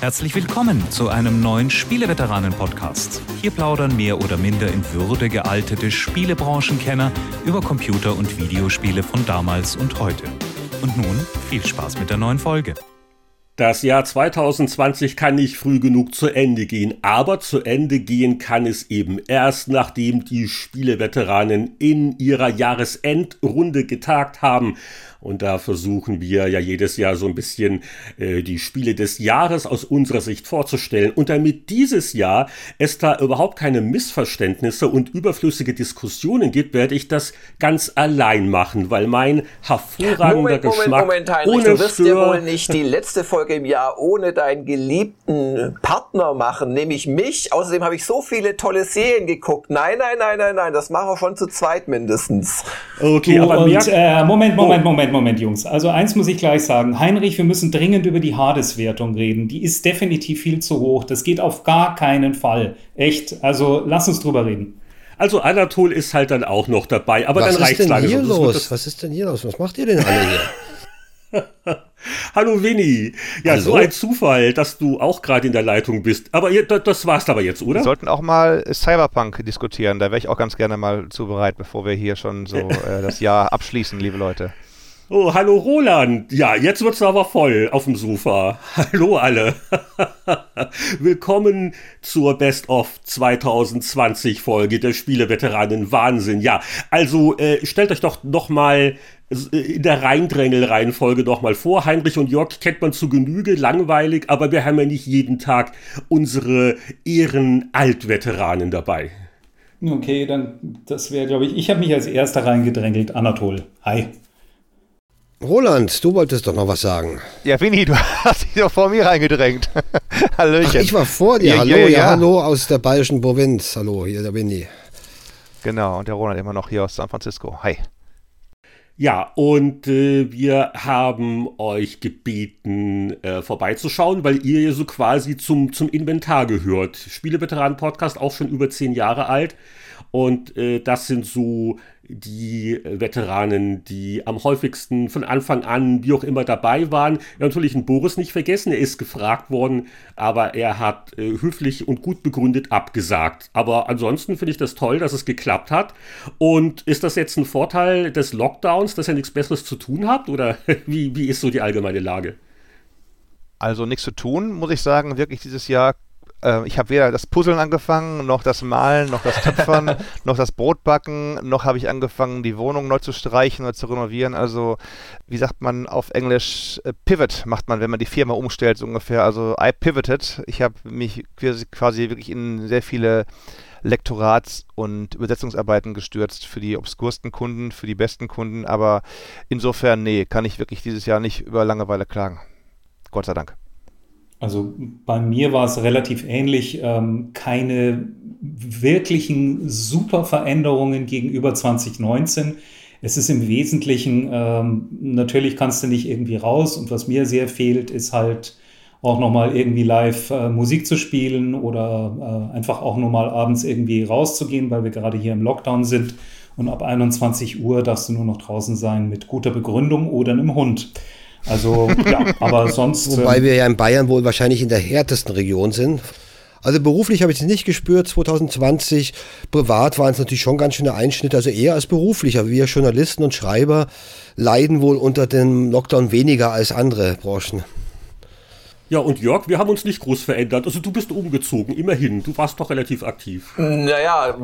Herzlich willkommen zu einem neuen Spieleveteranen-Podcast. Hier plaudern mehr oder minder in Würde gealtete Spielebranchenkenner über Computer- und Videospiele von damals und heute. Und nun viel Spaß mit der neuen Folge. Das Jahr 2020 kann nicht früh genug zu Ende gehen, aber zu Ende gehen kann es eben erst, nachdem die Spieleveteranen in ihrer Jahresendrunde getagt haben und da versuchen wir ja jedes Jahr so ein bisschen äh, die Spiele des Jahres aus unserer Sicht vorzustellen. Und damit dieses Jahr es da überhaupt keine Missverständnisse und überflüssige Diskussionen gibt, werde ich das ganz allein machen, weil mein hervorragender Moment, Geschmack Moment, Moment, Heinrich, ohne du wirst ja wohl nicht die letzte Folge im Jahr ohne deinen geliebten Partner machen, nämlich mich. Außerdem habe ich so viele tolle Serien geguckt. Nein, nein, nein, nein, nein, das machen wir schon zu zweit mindestens. Okay, du, aber und, äh, Moment, Moment, Moment, Moment, Jungs. Also eins muss ich gleich sagen. Heinrich, wir müssen dringend über die Hades-Wertung reden. Die ist definitiv viel zu hoch. Das geht auf gar keinen Fall. Echt. Also lass uns drüber reden. Also Anatol ist halt dann auch noch dabei, aber Was dann reicht es langsam. Hier los? Was ist denn hier los? Was macht ihr denn alle hier? Hallo Winnie. Ja, Hallo? so ein Zufall, dass du auch gerade in der Leitung bist. Aber ihr, das war's aber jetzt, oder? Wir sollten auch mal Cyberpunk diskutieren. Da wäre ich auch ganz gerne mal zu bereit, bevor wir hier schon so äh, das Jahr abschließen, liebe Leute. Oh, hallo Roland. Ja, jetzt wird's aber voll auf dem Sofa. Hallo alle. Willkommen zur Best of 2020 Folge der Spieleveteranen Wahnsinn. Ja, also äh, stellt euch doch noch mal äh, in der Reindrängel-Reihenfolge noch mal vor. Heinrich und Jörg kennt man zu Genüge, langweilig, aber wir haben ja nicht jeden Tag unsere Ehren-Altveteranen dabei. Okay, dann das wäre, glaube ich, ich habe mich als erster reingedrängelt. Anatol. Hi. Roland, du wolltest doch noch was sagen. Ja, Winnie, du hast dich doch vor mir reingedrängt. Hallöchen. Ach, ich war vor dir. Ja, hallo, ja, ja, ja, hallo aus der bayerischen Provinz. Hallo, hier der Winnie. Genau, und der Roland immer noch hier aus San Francisco. Hi. Ja, und äh, wir haben euch gebeten, äh, vorbeizuschauen, weil ihr ja so quasi zum, zum Inventar gehört. Spieleveteranen-Podcast, auch schon über zehn Jahre alt. Und äh, das sind so die Veteranen, die am häufigsten von Anfang an, wie auch immer, dabei waren. Ja, natürlich einen Boris nicht vergessen, er ist gefragt worden, aber er hat äh, höflich und gut begründet abgesagt. Aber ansonsten finde ich das toll, dass es geklappt hat. Und ist das jetzt ein Vorteil des Lockdowns, dass ihr nichts Besseres zu tun habt? Oder wie, wie ist so die allgemeine Lage? Also nichts zu tun, muss ich sagen, wirklich dieses Jahr äh, ich habe weder das Puzzeln angefangen, noch das Malen, noch das Töpfern, noch das Brotbacken, noch habe ich angefangen, die Wohnung neu zu streichen oder zu renovieren. Also, wie sagt man auf Englisch, äh, Pivot macht man, wenn man die Firma umstellt, so ungefähr. Also, I pivoted. Ich habe mich quasi wirklich in sehr viele Lektorats- und Übersetzungsarbeiten gestürzt für die obskursten Kunden, für die besten Kunden. Aber insofern, nee, kann ich wirklich dieses Jahr nicht über Langeweile klagen. Gott sei Dank. Also bei mir war es relativ ähnlich. Ähm, keine wirklichen super Veränderungen gegenüber 2019. Es ist im Wesentlichen, ähm, natürlich kannst du nicht irgendwie raus und was mir sehr fehlt, ist halt auch nochmal irgendwie live äh, Musik zu spielen oder äh, einfach auch nochmal abends irgendwie rauszugehen, weil wir gerade hier im Lockdown sind und ab 21 Uhr darfst du nur noch draußen sein mit guter Begründung oder einem Hund. Also ja, aber sonst. Wobei ähm, wir ja in Bayern wohl wahrscheinlich in der härtesten Region sind. Also beruflich habe ich es nicht gespürt 2020. Privat waren es natürlich schon ganz schöne Einschnitte, also eher als beruflich. Aber wir Journalisten und Schreiber leiden wohl unter dem Lockdown weniger als andere Branchen. Ja, und Jörg, wir haben uns nicht groß verändert. Also du bist umgezogen, immerhin. Du warst doch relativ aktiv. Naja,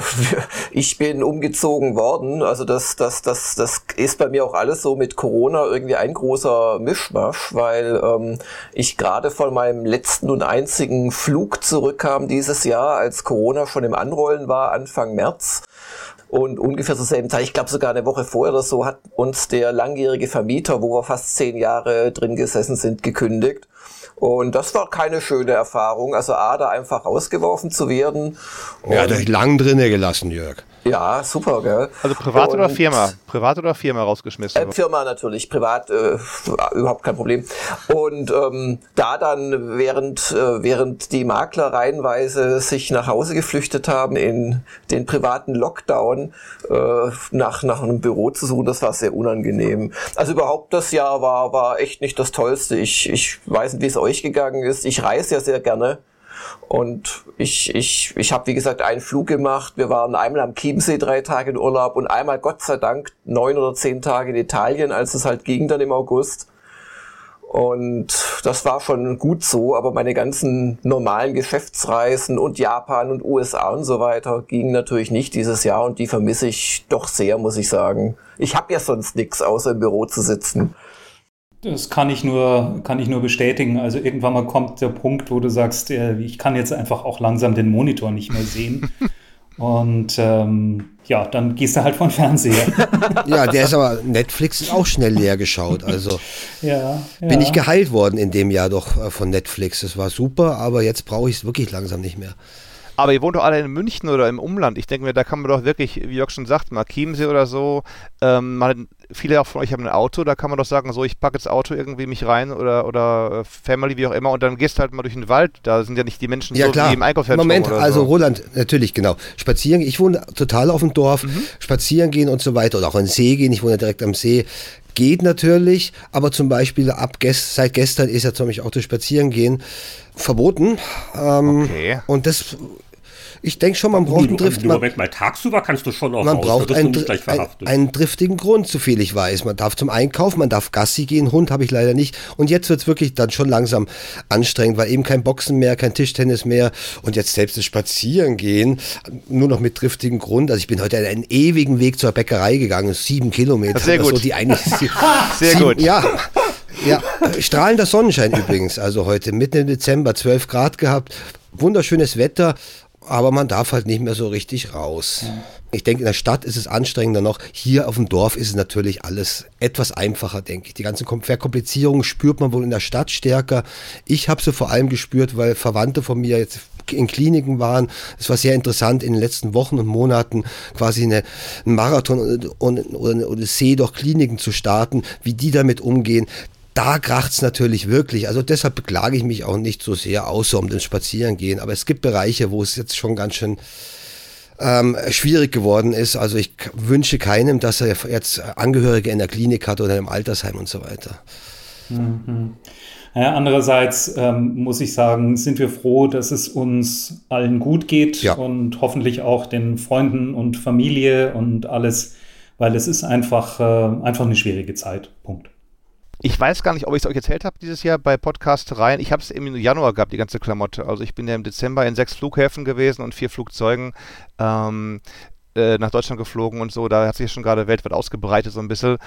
ich bin umgezogen worden. Also das, das, das, das ist bei mir auch alles so mit Corona irgendwie ein großer Mischmasch, weil ähm, ich gerade von meinem letzten und einzigen Flug zurückkam dieses Jahr, als Corona schon im Anrollen war, Anfang März. Und ungefähr zur selben Zeit, ich glaube sogar eine Woche vorher oder so, hat uns der langjährige Vermieter, wo wir fast zehn Jahre drin gesessen sind, gekündigt. Und das war keine schöne Erfahrung. Also A, da einfach rausgeworfen zu werden. Er hat euch lang drinnen gelassen, Jörg. Ja, super, gell? Also privat und, oder Firma? Privat oder Firma rausgeschmissen? Äh, Firma natürlich, privat äh, überhaupt kein Problem. Und ähm, da dann, während, äh, während die Makler reihenweise sich nach Hause geflüchtet haben in den privaten Lockdown, äh, nach, nach einem Büro zu suchen, das war sehr unangenehm. Also überhaupt das Jahr war, war echt nicht das Tollste. Ich, ich weiß nicht, wie es euch gegangen ist. Ich reise ja sehr gerne. Und ich, ich, ich habe, wie gesagt, einen Flug gemacht. Wir waren einmal am Chiemsee drei Tage in Urlaub und einmal, Gott sei Dank, neun oder zehn Tage in Italien, als es halt ging dann im August. Und das war schon gut so, aber meine ganzen normalen Geschäftsreisen und Japan und USA und so weiter gingen natürlich nicht dieses Jahr und die vermisse ich doch sehr, muss ich sagen. Ich habe ja sonst nichts, außer im Büro zu sitzen. Das kann ich nur, kann ich nur bestätigen. Also irgendwann mal kommt der Punkt, wo du sagst, äh, ich kann jetzt einfach auch langsam den Monitor nicht mehr sehen. Und ähm, ja, dann gehst du halt von Fernseher. ja, der ist aber, Netflix ist auch schnell leer geschaut. Also ja, ja. bin ich geheilt worden in dem Jahr doch äh, von Netflix. Das war super, aber jetzt brauche ich es wirklich langsam nicht mehr. Aber ihr wohnt doch alle in München oder im Umland. Ich denke mir, da kann man doch wirklich, wie Jörg schon sagt, mal Chiemsee oder so. Ähm, mal, viele auch von euch haben ein Auto, da kann man doch sagen, so, ich packe das Auto irgendwie mich rein oder, oder äh, Family, wie auch immer, und dann gehst du halt mal durch den Wald. Da sind ja nicht die Menschen ja, so klar. wie im Einkaufszentrum. Moment, also so. Roland, natürlich, genau. Spazieren, ich wohne total auf dem Dorf, mhm. spazieren gehen und so weiter oder auch in den See gehen, ich wohne direkt am See. Geht natürlich, aber zum Beispiel ab gest seit gestern ist ja zum Beispiel auch das Spazierengehen verboten. Ähm, okay. Und das ich denke schon, man braucht einen Drift. Moment mal, tagsüber kannst du schon auch man raus, braucht einen, ein, einen driftigen Grund, soviel ich weiß. Man darf zum Einkauf, man darf Gassi gehen, Hund habe ich leider nicht. Und jetzt wird es wirklich dann schon langsam anstrengend, weil eben kein Boxen mehr, kein Tischtennis mehr und jetzt selbst das Spazierengehen nur noch mit driftigem Grund. Also ich bin heute einen ewigen Weg zur Bäckerei gegangen, sieben Kilometer. Sehr gut. So, die eigentlich, Sehr sieben, gut. Ja. Ja, strahlender Sonnenschein übrigens. Also heute mitten im Dezember 12 Grad gehabt. Wunderschönes Wetter aber man darf halt nicht mehr so richtig raus. Ja. Ich denke, in der Stadt ist es anstrengender noch. Hier auf dem Dorf ist es natürlich alles etwas einfacher, denke ich. Die ganze Verkomplizierung spürt man wohl in der Stadt stärker. Ich habe sie vor allem gespürt, weil Verwandte von mir jetzt in Kliniken waren. Es war sehr interessant, in den letzten Wochen und Monaten quasi eine, einen Marathon oder eine Odyssee durch Kliniken zu starten, wie die damit umgehen da kracht es natürlich wirklich. Also deshalb beklage ich mich auch nicht so sehr, außer um den Spazierengehen. Aber es gibt Bereiche, wo es jetzt schon ganz schön ähm, schwierig geworden ist. Also ich wünsche keinem, dass er jetzt Angehörige in der Klinik hat oder im Altersheim und so weiter. Mhm. Ja, andererseits ähm, muss ich sagen, sind wir froh, dass es uns allen gut geht ja. und hoffentlich auch den Freunden und Familie und alles, weil es ist einfach, äh, einfach eine schwierige Zeit. Punkt. Ich weiß gar nicht, ob ich es euch erzählt habe dieses Jahr bei Podcast rein. Ich habe es im Januar gehabt, die ganze Klamotte. Also ich bin ja im Dezember in sechs Flughäfen gewesen und vier Flugzeugen. Ähm, äh, nach Deutschland geflogen und so, da hat sich schon gerade weltweit ausgebreitet, so ein bisschen.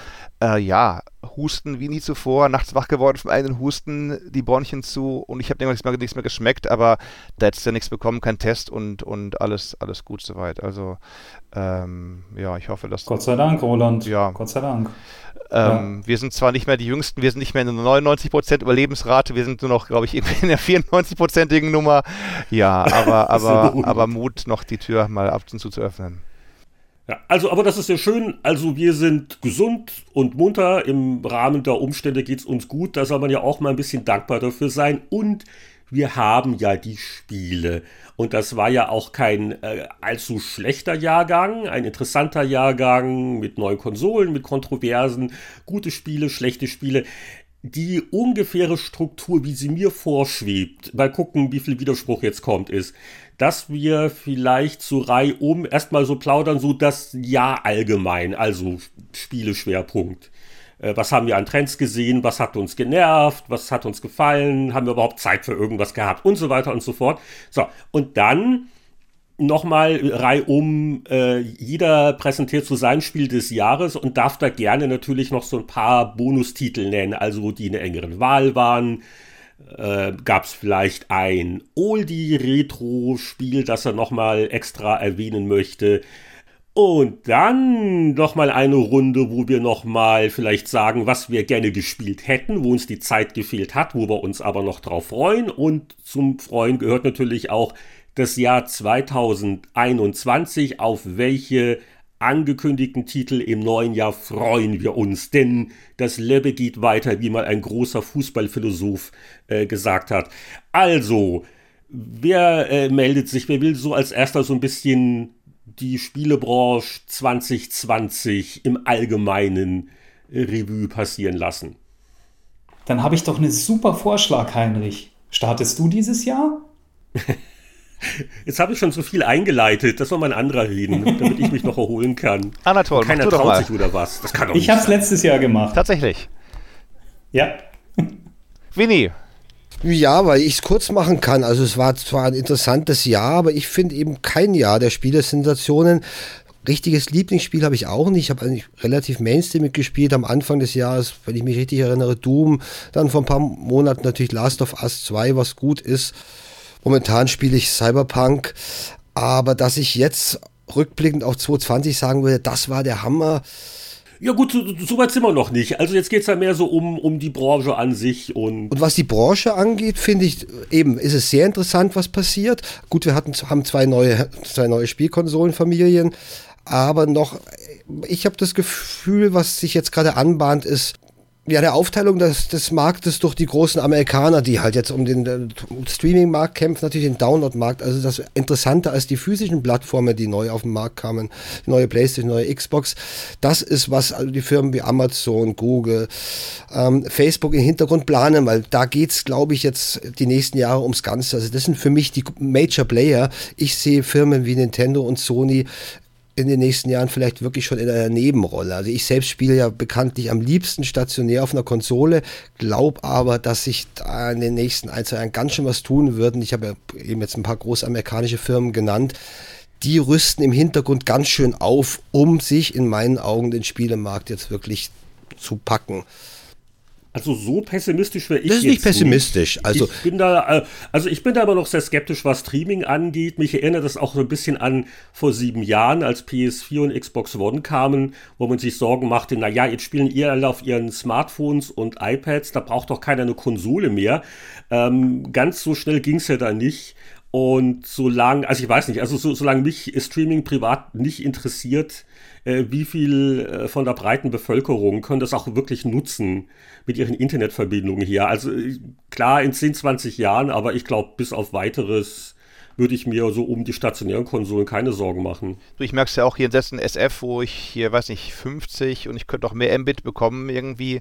Äh, ja, Husten wie nie zuvor, nachts wach geworden vom einen Husten, die Bronchien zu und ich habe nichts mehr, nichts mehr geschmeckt, aber da hättest du ja nichts bekommen, kein Test und, und alles, alles gut soweit. Also, ähm, ja, ich hoffe, dass. Gott sei Dank, Roland. Ja. Gott sei Dank. Ähm, ja. Wir sind zwar nicht mehr die Jüngsten, wir sind nicht mehr in der 99% Überlebensrate, wir sind nur noch, glaube ich, in der 94%igen Nummer. Ja, aber, aber, aber Mut, noch die Tür mal ab und zu zu öffnen. Ja, also, aber das ist ja schön. Also, wir sind gesund und munter. Im Rahmen der Umstände geht es uns gut. Da soll man ja auch mal ein bisschen dankbar dafür sein. Und wir haben ja die Spiele. Und das war ja auch kein äh, allzu schlechter Jahrgang, ein interessanter Jahrgang mit neuen Konsolen, mit Kontroversen, gute Spiele, schlechte Spiele. Die ungefähre Struktur, wie sie mir vorschwebt, mal gucken, wie viel Widerspruch jetzt kommt, ist, dass wir vielleicht zu Reihe um erstmal so plaudern, so das Jahr allgemein, also Spieleschwerpunkt. Äh, was haben wir an Trends gesehen? Was hat uns genervt? Was hat uns gefallen? Haben wir überhaupt Zeit für irgendwas gehabt? Und so weiter und so fort. So, und dann nochmal reihum, äh, jeder präsentiert so sein Spiel des Jahres und darf da gerne natürlich noch so ein paar Bonustitel nennen, also die in der engeren Wahl waren äh, gab es vielleicht ein Oldie-Retro-Spiel, das er nochmal extra erwähnen möchte. Und dann nochmal eine Runde, wo wir nochmal vielleicht sagen, was wir gerne gespielt hätten, wo uns die Zeit gefehlt hat, wo wir uns aber noch drauf freuen. Und zum Freuen gehört natürlich auch das Jahr 2021, auf welche angekündigten Titel im neuen Jahr freuen wir uns, denn das Lebe geht weiter, wie mal ein großer Fußballphilosoph äh, gesagt hat. Also, wer äh, meldet sich, wer will so als erster so ein bisschen die Spielebranche 2020 im Allgemeinen äh, Revue passieren lassen? Dann habe ich doch einen super Vorschlag, Heinrich. Startest du dieses Jahr? Jetzt habe ich schon zu viel eingeleitet. Das soll mal ein anderer reden, damit ich mich noch erholen kann. Anatol, Und keiner traut sich oder was? Das kann doch Ich habe es letztes Jahr gemacht. Tatsächlich. Ja. Winnie. Ja, weil ich es kurz machen kann. Also es war zwar ein interessantes Jahr, aber ich finde eben kein Jahr der Spielesensationen. Richtiges Lieblingsspiel habe ich auch nicht. Ich habe eigentlich relativ Mainstream gespielt am Anfang des Jahres, wenn ich mich richtig erinnere, Doom. Dann vor ein paar Monaten natürlich Last of Us 2, was gut ist. Momentan spiele ich Cyberpunk, aber dass ich jetzt rückblickend auf 2020 sagen würde, das war der Hammer. Ja gut, so, so weit sind wir noch nicht. Also jetzt geht es ja mehr so um, um die Branche an sich. Und, und was die Branche angeht, finde ich eben, ist es sehr interessant, was passiert. Gut, wir hatten, haben zwei neue, zwei neue Spielkonsolenfamilien, aber noch, ich habe das Gefühl, was sich jetzt gerade anbahnt, ist, ja, der Aufteilung des, des Marktes durch die großen Amerikaner, die halt jetzt um den äh, Streaming-Markt kämpfen, natürlich den Download-Markt. Also das interessanter als die physischen Plattformen, die neu auf den Markt kamen, die neue PlayStation, neue Xbox. Das ist, was also die Firmen wie Amazon, Google, ähm, Facebook im Hintergrund planen, weil da geht's, glaube ich, jetzt die nächsten Jahre ums Ganze. Also das sind für mich die Major Player. Ich sehe Firmen wie Nintendo und Sony in den nächsten Jahren vielleicht wirklich schon in einer Nebenrolle. Also ich selbst spiele ja bekanntlich am liebsten stationär auf einer Konsole, glaube aber, dass sich da in den nächsten ein, zwei Jahren ganz schön was tun würden. Ich habe ja eben jetzt ein paar große amerikanische Firmen genannt. Die rüsten im Hintergrund ganz schön auf, um sich in meinen Augen den Spielemarkt jetzt wirklich zu packen. Also so pessimistisch wäre ich Das ist nicht pessimistisch. Nicht. Also ich bin da, äh, also ich bin da aber noch sehr skeptisch, was Streaming angeht. Mich erinnert das auch so ein bisschen an vor sieben Jahren, als PS4 und Xbox One kamen, wo man sich Sorgen machte, na ja, jetzt spielen ihr alle auf ihren Smartphones und iPads, da braucht doch keiner eine Konsole mehr. Ähm, ganz so schnell ging's ja da nicht. Und solange, also ich weiß nicht, also so, solange mich Streaming privat nicht interessiert, äh, wie viel äh, von der breiten Bevölkerung können das auch wirklich nutzen mit ihren Internetverbindungen hier. Also äh, klar, in 10, 20 Jahren, aber ich glaube, bis auf weiteres würde ich mir so um die stationären Konsolen keine Sorgen machen. Ich merke es ja auch hier in Sätzen SF, wo ich hier, weiß nicht, 50 und ich könnte auch mehr Mbit bekommen irgendwie.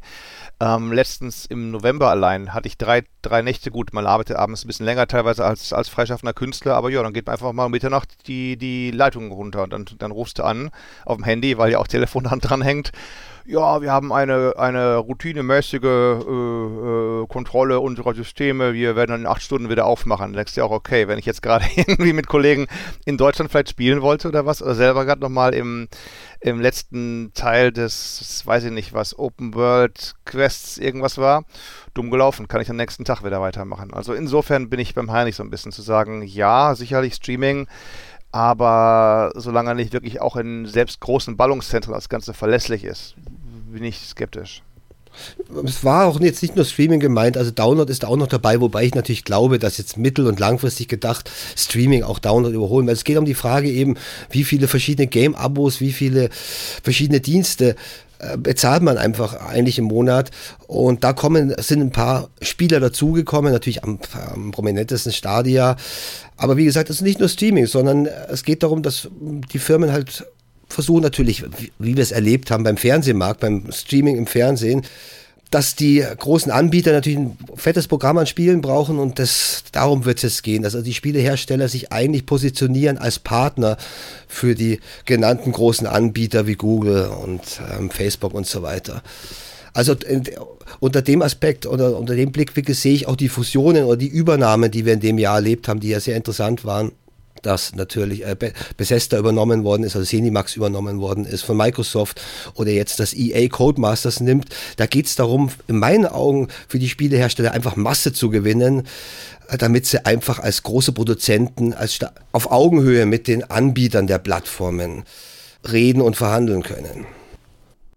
Ähm, letztens im November allein hatte ich drei, drei Nächte gut. Man arbeitet abends ein bisschen länger teilweise als, als freischaffender Künstler, aber ja, dann geht man einfach mal um Mitternacht die, die Leitung runter und dann, dann rufst du an auf dem Handy, weil ja auch Telefon dran hängt ja, wir haben eine, eine routinemäßige äh, äh, Kontrolle unserer Systeme, wir werden dann in acht Stunden wieder aufmachen. Dann denkst du ja auch, okay, wenn ich jetzt gerade irgendwie mit Kollegen in Deutschland vielleicht spielen wollte oder was, oder selber gerade nochmal im, im letzten Teil des, weiß ich nicht was, Open World Quests irgendwas war, dumm gelaufen, kann ich am nächsten Tag wieder weitermachen. Also insofern bin ich beim Heinrich so ein bisschen zu sagen, ja, sicherlich Streaming aber solange er nicht wirklich auch in selbst großen Ballungszentren das Ganze verlässlich ist, bin ich skeptisch. Es war auch jetzt nicht nur Streaming gemeint, also Download ist auch noch dabei, wobei ich natürlich glaube, dass jetzt mittel- und langfristig gedacht Streaming auch Download überholen, weil es geht um die Frage eben, wie viele verschiedene Game-Abos, wie viele verschiedene Dienste bezahlt man einfach eigentlich im Monat. Und da kommen, sind ein paar Spieler dazugekommen, natürlich am, am prominentesten Stadia. Aber wie gesagt, es ist nicht nur Streaming, sondern es geht darum, dass die Firmen halt versuchen natürlich, wie wir es erlebt haben beim Fernsehmarkt, beim Streaming im Fernsehen, dass die großen Anbieter natürlich ein fettes Programm an Spielen brauchen und das, darum wird es jetzt gehen, dass also die Spielehersteller sich eigentlich positionieren als Partner für die genannten großen Anbieter wie Google und ähm, Facebook und so weiter. Also unter dem Aspekt oder unter dem Blickwinkel sehe ich auch die Fusionen oder die Übernahmen, die wir in dem Jahr erlebt haben, die ja sehr interessant waren dass natürlich äh, Bethesda übernommen worden ist, also Cinemax übernommen worden ist von Microsoft oder jetzt das EA Codemasters nimmt. Da geht es darum, in meinen Augen für die Spielehersteller einfach Masse zu gewinnen, äh, damit sie einfach als große Produzenten als auf Augenhöhe mit den Anbietern der Plattformen reden und verhandeln können.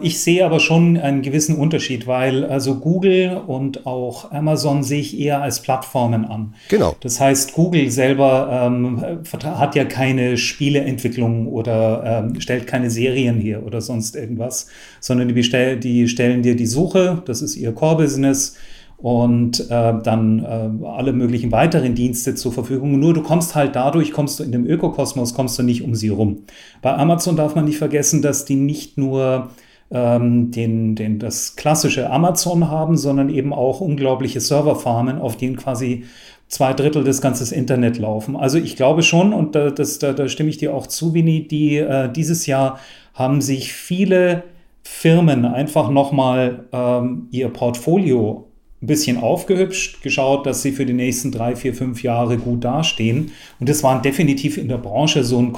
Ich sehe aber schon einen gewissen Unterschied, weil also Google und auch Amazon sehe ich eher als Plattformen an. Genau. Das heißt, Google selber ähm, hat ja keine Spieleentwicklung oder ähm, stellt keine Serien her oder sonst irgendwas, sondern die, bestell die stellen dir die Suche, das ist ihr Core-Business und äh, dann äh, alle möglichen weiteren Dienste zur Verfügung. Nur du kommst halt dadurch, kommst du in dem Ökokosmos, kommst du nicht um sie rum. Bei Amazon darf man nicht vergessen, dass die nicht nur ähm, den, den, das klassische Amazon haben, sondern eben auch unglaubliche Serverfarmen, auf denen quasi zwei Drittel des ganzen Internet laufen. Also ich glaube schon, und da, das, da, da stimme ich dir auch zu, Winnie, die äh, dieses Jahr haben sich viele Firmen einfach nochmal ähm, ihr Portfolio ein bisschen aufgehübscht, geschaut, dass sie für die nächsten drei, vier, fünf Jahre gut dastehen. Und das war definitiv in der Branche so ein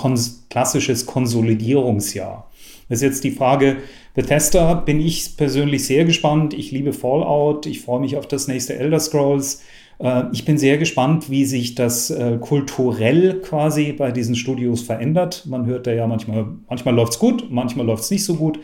klassisches Konsolidierungsjahr. Das ist jetzt die Frage, Bethesda bin ich persönlich sehr gespannt. Ich liebe Fallout. Ich freue mich auf das nächste Elder Scrolls. Äh, ich bin sehr gespannt, wie sich das äh, kulturell quasi bei diesen Studios verändert. Man hört da ja manchmal, manchmal läuft es gut, manchmal läuft es nicht so gut.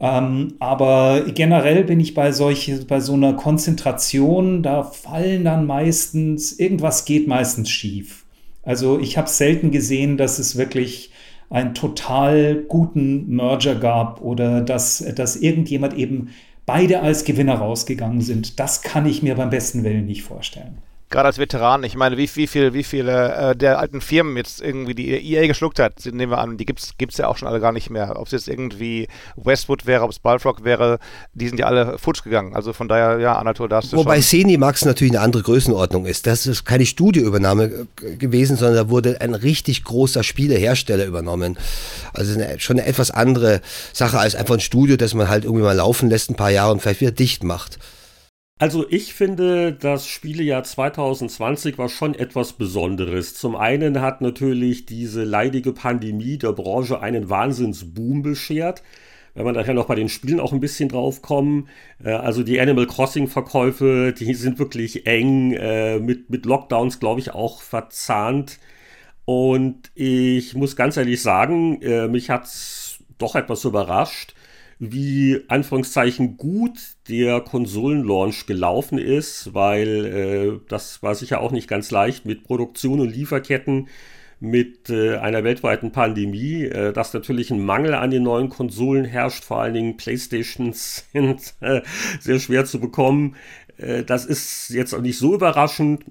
Ähm, aber generell bin ich bei solche, bei so einer Konzentration, da fallen dann meistens, irgendwas geht meistens schief. Also ich habe selten gesehen, dass es wirklich einen total guten Merger gab oder dass, dass irgendjemand eben beide als Gewinner rausgegangen sind. Das kann ich mir beim besten Willen nicht vorstellen gerade als Veteran, ich meine, wie, wie, viel, wie viele äh, der alten Firmen jetzt irgendwie die EA geschluckt hat, nehmen wir an, die gibt es ja auch schon alle gar nicht mehr. Ob es jetzt irgendwie Westwood wäre, ob es Balfrock wäre, die sind ja alle futsch gegangen. Also von daher, ja, Anatol, da hast du Wobei Max natürlich eine andere Größenordnung ist. Das ist keine Studioübernahme äh, gewesen, sondern da wurde ein richtig großer Spielehersteller übernommen. Also eine, schon eine etwas andere Sache als einfach ein Studio, das man halt irgendwie mal laufen lässt ein paar Jahre und vielleicht wieder dicht macht. Also ich finde, das Spielejahr 2020 war schon etwas Besonderes. Zum einen hat natürlich diese leidige Pandemie der Branche einen Wahnsinnsboom beschert. Wenn man nachher noch bei den Spielen auch ein bisschen drauf kommen. Äh, also die Animal Crossing Verkäufe, die sind wirklich eng, äh, mit, mit Lockdowns, glaube ich, auch verzahnt. Und ich muss ganz ehrlich sagen, äh, mich hat's doch etwas überrascht wie Anführungszeichen gut der Konsolenlaunch gelaufen ist, weil äh, das war sicher auch nicht ganz leicht mit Produktion und Lieferketten mit äh, einer weltweiten Pandemie, äh, dass natürlich ein Mangel an den neuen Konsolen herrscht, vor allen Dingen Playstations sind äh, sehr schwer zu bekommen. Äh, das ist jetzt auch nicht so überraschend.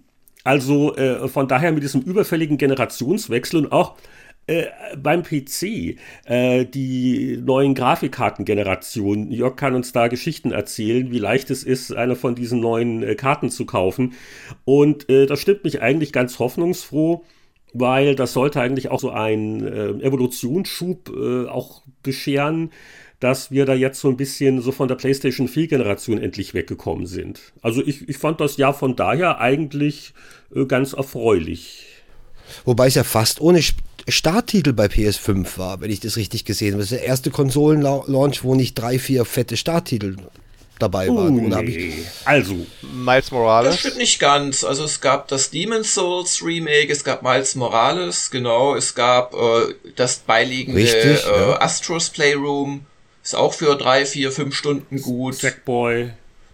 Also äh, von daher mit diesem überfälligen Generationswechsel und auch äh, beim PC äh, die neuen Grafikkartengenerationen. Jörg kann uns da Geschichten erzählen, wie leicht es ist, eine von diesen neuen äh, Karten zu kaufen. Und äh, das stimmt mich eigentlich ganz hoffnungsfroh, weil das sollte eigentlich auch so einen äh, Evolutionsschub auch bescheren dass wir da jetzt so ein bisschen so von der PlayStation 4 Generation endlich weggekommen sind. Also ich, ich fand das Jahr von daher eigentlich ganz erfreulich. Wobei es ja fast ohne Starttitel bei PS5 war, wenn ich das richtig gesehen habe. Das ist der erste Konsolenlaunch, wo nicht drei, vier fette Starttitel dabei waren. Uh, nee. Also, Miles Morales. Das stimmt nicht ganz. Also es gab das Demon's Souls Remake, es gab Miles Morales, genau, es gab äh, das beiliegende Richtig, äh, ja. Astros Playroom, ist auch für drei, vier, fünf Stunden gut. Sackboy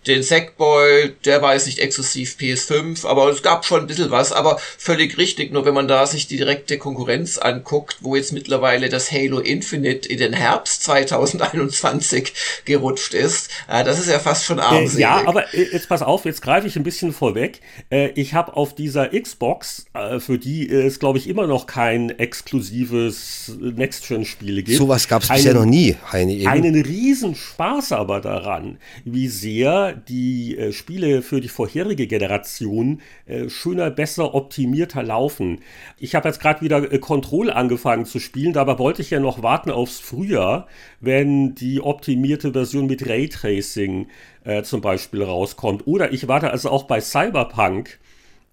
den Sackboy, der war jetzt nicht exklusiv PS5, aber es gab schon ein bisschen was, aber völlig richtig, nur wenn man da sich die direkte Konkurrenz anguckt, wo jetzt mittlerweile das Halo Infinite in den Herbst 2021 gerutscht ist, äh, das ist ja fast schon armselig. Äh, ja, aber äh, jetzt pass auf, jetzt greife ich ein bisschen vorweg. Äh, ich habe auf dieser Xbox, äh, für die es glaube ich immer noch kein exklusives Next-Gen-Spiele gibt. Sowas gab es bisher noch nie, Heini. Einen riesen Spaß aber daran, wie sehr die äh, Spiele für die vorherige Generation äh, schöner, besser, optimierter laufen. Ich habe jetzt gerade wieder äh, Control angefangen zu spielen, dabei wollte ich ja noch warten aufs Frühjahr, wenn die optimierte Version mit Raytracing äh, zum Beispiel rauskommt. Oder ich warte also auch bei Cyberpunk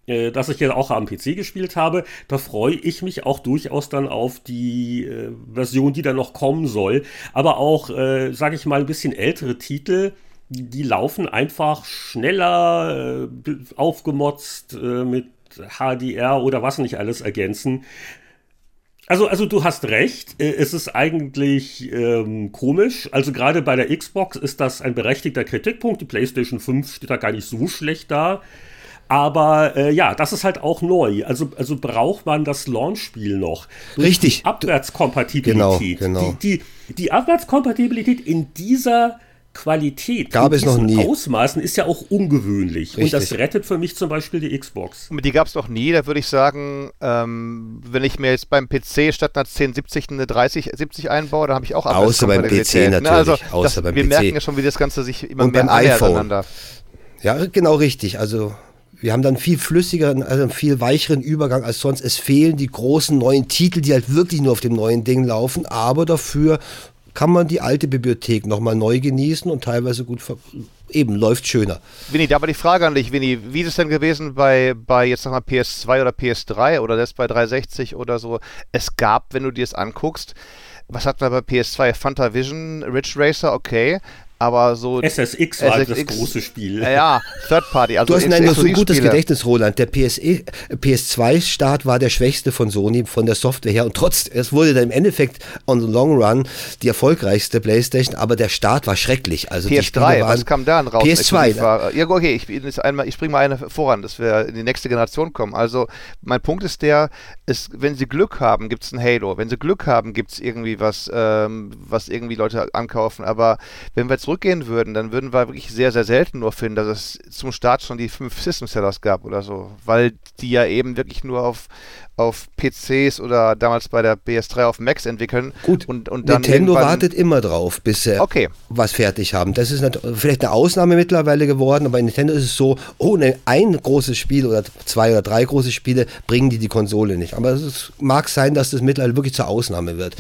äh, das ich ja auch am PC gespielt habe, da freue ich mich auch durchaus dann auf die äh, Version, die dann noch kommen soll. Aber auch, äh, sage ich mal, ein bisschen ältere Titel, die laufen einfach schneller, äh, aufgemotzt äh, mit HDR oder was nicht alles ergänzen. Also, also du hast recht. Äh, es ist eigentlich ähm, komisch. Also gerade bei der Xbox ist das ein berechtigter Kritikpunkt. Die PlayStation 5 steht da gar nicht so schlecht da. Aber äh, ja, das ist halt auch neu. Also, also braucht man das Launch-Spiel noch. Richtig. Abwärtskompatibilität. Genau, genau. Die, die, die Abwärtskompatibilität in dieser Qualität gab es noch nie. Ausmaßen ist ja auch ungewöhnlich. Richtig. Und das rettet für mich zum Beispiel die Xbox. Die gab es doch nie. Da würde ich sagen, ähm, wenn ich mir jetzt beim PC statt einer 1070 eine 3070 einbaue, dann habe ich auch Außer beim PC natürlich. Ne? Also Außer das, beim wir PC. merken ja schon, wie das Ganze sich immer Und mehr beim iPhone. Ja, genau richtig. Also wir haben dann viel flüssigeren, also einen viel weicheren Übergang als sonst. Es fehlen die großen neuen Titel, die halt wirklich nur auf dem neuen Ding laufen, aber dafür kann man die alte Bibliothek nochmal neu genießen und teilweise gut eben läuft schöner. Winnie, da aber die Frage an dich, Winnie, wie ist es denn gewesen bei, bei jetzt sag mal PS2 oder PS3 oder das bei 360 oder so? Es gab, wenn du dir es anguckst, was hatten wir bei PS2? Fanta Vision, Ridge Racer, okay. Aber so. SSX war halt das SSX. große Spiel. Ja, ja, Third Party. Also Du hast nein, du hast so ein gutes. Gedächtnis, Roland. Der PSE, PS2-Start war der schwächste von Sony, von der Software her. Und trotz, es wurde dann im Endeffekt on the long run die erfolgreichste PlayStation, aber der Start war schrecklich. Also die Spiele PS3, waren, was kam da raus? PS2, exklusiv war? Ja, okay, ich, jetzt ich springe mal eine voran, dass wir in die nächste Generation kommen. Also, mein Punkt ist der, ist, wenn sie Glück haben, gibt es ein Halo. Wenn sie Glück haben, gibt es irgendwie was, ähm, was irgendwie Leute ankaufen. Aber wenn wir zurückgehen würden, dann würden wir wirklich sehr, sehr selten nur finden, dass es zum Start schon die fünf System-Sellers gab oder so. Weil die ja eben wirklich nur auf, auf PCs oder damals bei der PS3 auf Macs entwickeln. Gut, und, und dann Nintendo wartet immer drauf, bis sie Okay. was fertig haben. Das ist vielleicht eine Ausnahme mittlerweile geworden, aber bei Nintendo ist es so, ohne ein großes Spiel oder zwei oder drei große Spiele bringen die die Konsole nicht. Aber es mag sein, dass das mittlerweile wirklich zur Ausnahme wird.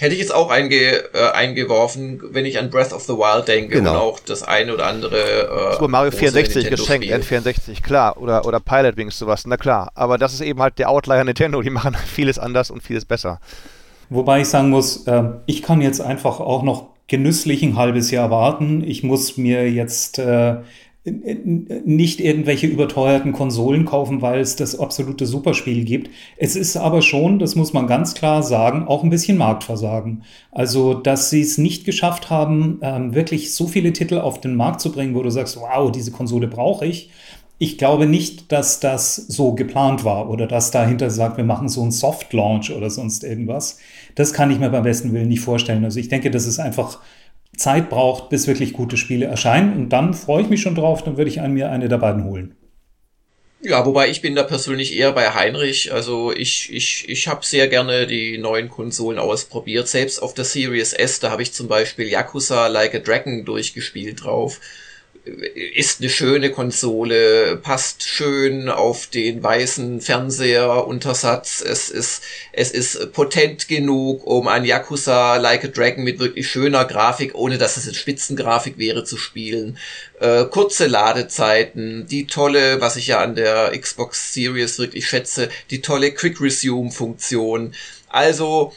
Hätte ich jetzt auch einge, äh, eingeworfen, wenn ich an Breath of the Wild denke Genau. und auch das eine oder andere. Äh, Super Mario große 64 geschenkt, Nintendo-Spiel. N64, klar. Oder, oder Pilot Wings, sowas, na klar. Aber das ist eben halt der Outlier Nintendo, die machen vieles anders und vieles besser. Wobei ich sagen muss, äh, ich kann jetzt einfach auch noch genüsslich ein halbes Jahr warten. Ich muss mir jetzt äh, nicht irgendwelche überteuerten Konsolen kaufen, weil es das absolute Superspiel gibt. Es ist aber schon, das muss man ganz klar sagen, auch ein bisschen Marktversagen. Also, dass sie es nicht geschafft haben, ähm, wirklich so viele Titel auf den Markt zu bringen, wo du sagst, wow, diese Konsole brauche ich. Ich glaube nicht, dass das so geplant war oder dass dahinter sagt, wir machen so einen Soft Launch oder sonst irgendwas. Das kann ich mir beim besten Willen nicht vorstellen. Also ich denke, dass es einfach Zeit braucht, bis wirklich gute Spiele erscheinen. Und dann freue ich mich schon drauf, dann würde ich an mir eine der beiden holen. Ja, wobei ich bin da persönlich eher bei Heinrich. Also ich, ich, ich habe sehr gerne die neuen Konsolen ausprobiert. Selbst auf der Series S, da habe ich zum Beispiel Yakuza Like a Dragon durchgespielt drauf. Ist eine schöne Konsole, passt schön auf den weißen Fernseheruntersatz. Es ist, es ist potent genug, um ein Yakuza Like a Dragon mit wirklich schöner Grafik, ohne dass es eine Spitzengrafik wäre, zu spielen. Äh, kurze Ladezeiten, die tolle, was ich ja an der Xbox Series wirklich schätze, die tolle Quick Resume Funktion. Also,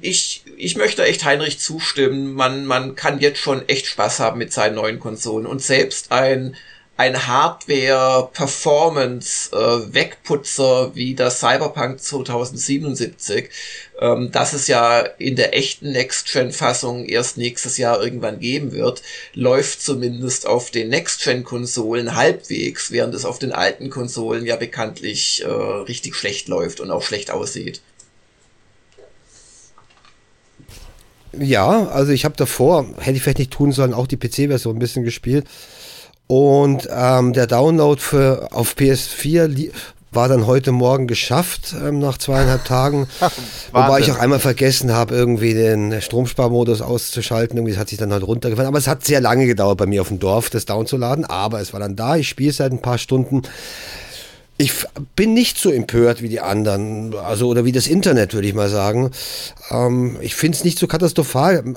ich, ich möchte echt Heinrich zustimmen. Man, man kann jetzt schon echt Spaß haben mit seinen neuen Konsolen. Und selbst ein, ein Hardware-Performance-Wegputzer wie das Cyberpunk 2077, ähm, das es ja in der echten Next-Gen-Fassung erst nächstes Jahr irgendwann geben wird, läuft zumindest auf den Next-Gen-Konsolen halbwegs, während es auf den alten Konsolen ja bekanntlich äh, richtig schlecht läuft und auch schlecht aussieht. Ja, also ich habe davor, hätte ich vielleicht nicht tun sollen, auch die PC-Version ein bisschen gespielt. Und ähm, der Download für, auf PS4 li- war dann heute Morgen geschafft, ähm, nach zweieinhalb Tagen. Wobei ich auch einmal vergessen habe, irgendwie den Stromsparmodus auszuschalten. Irgendwie hat sich dann halt runtergefallen. Aber es hat sehr lange gedauert bei mir auf dem Dorf, das downzuladen. Aber es war dann da. Ich spiele seit ein paar Stunden. Ich bin nicht so empört wie die anderen, also oder wie das Internet, würde ich mal sagen. Ähm, ich finde es nicht so katastrophal.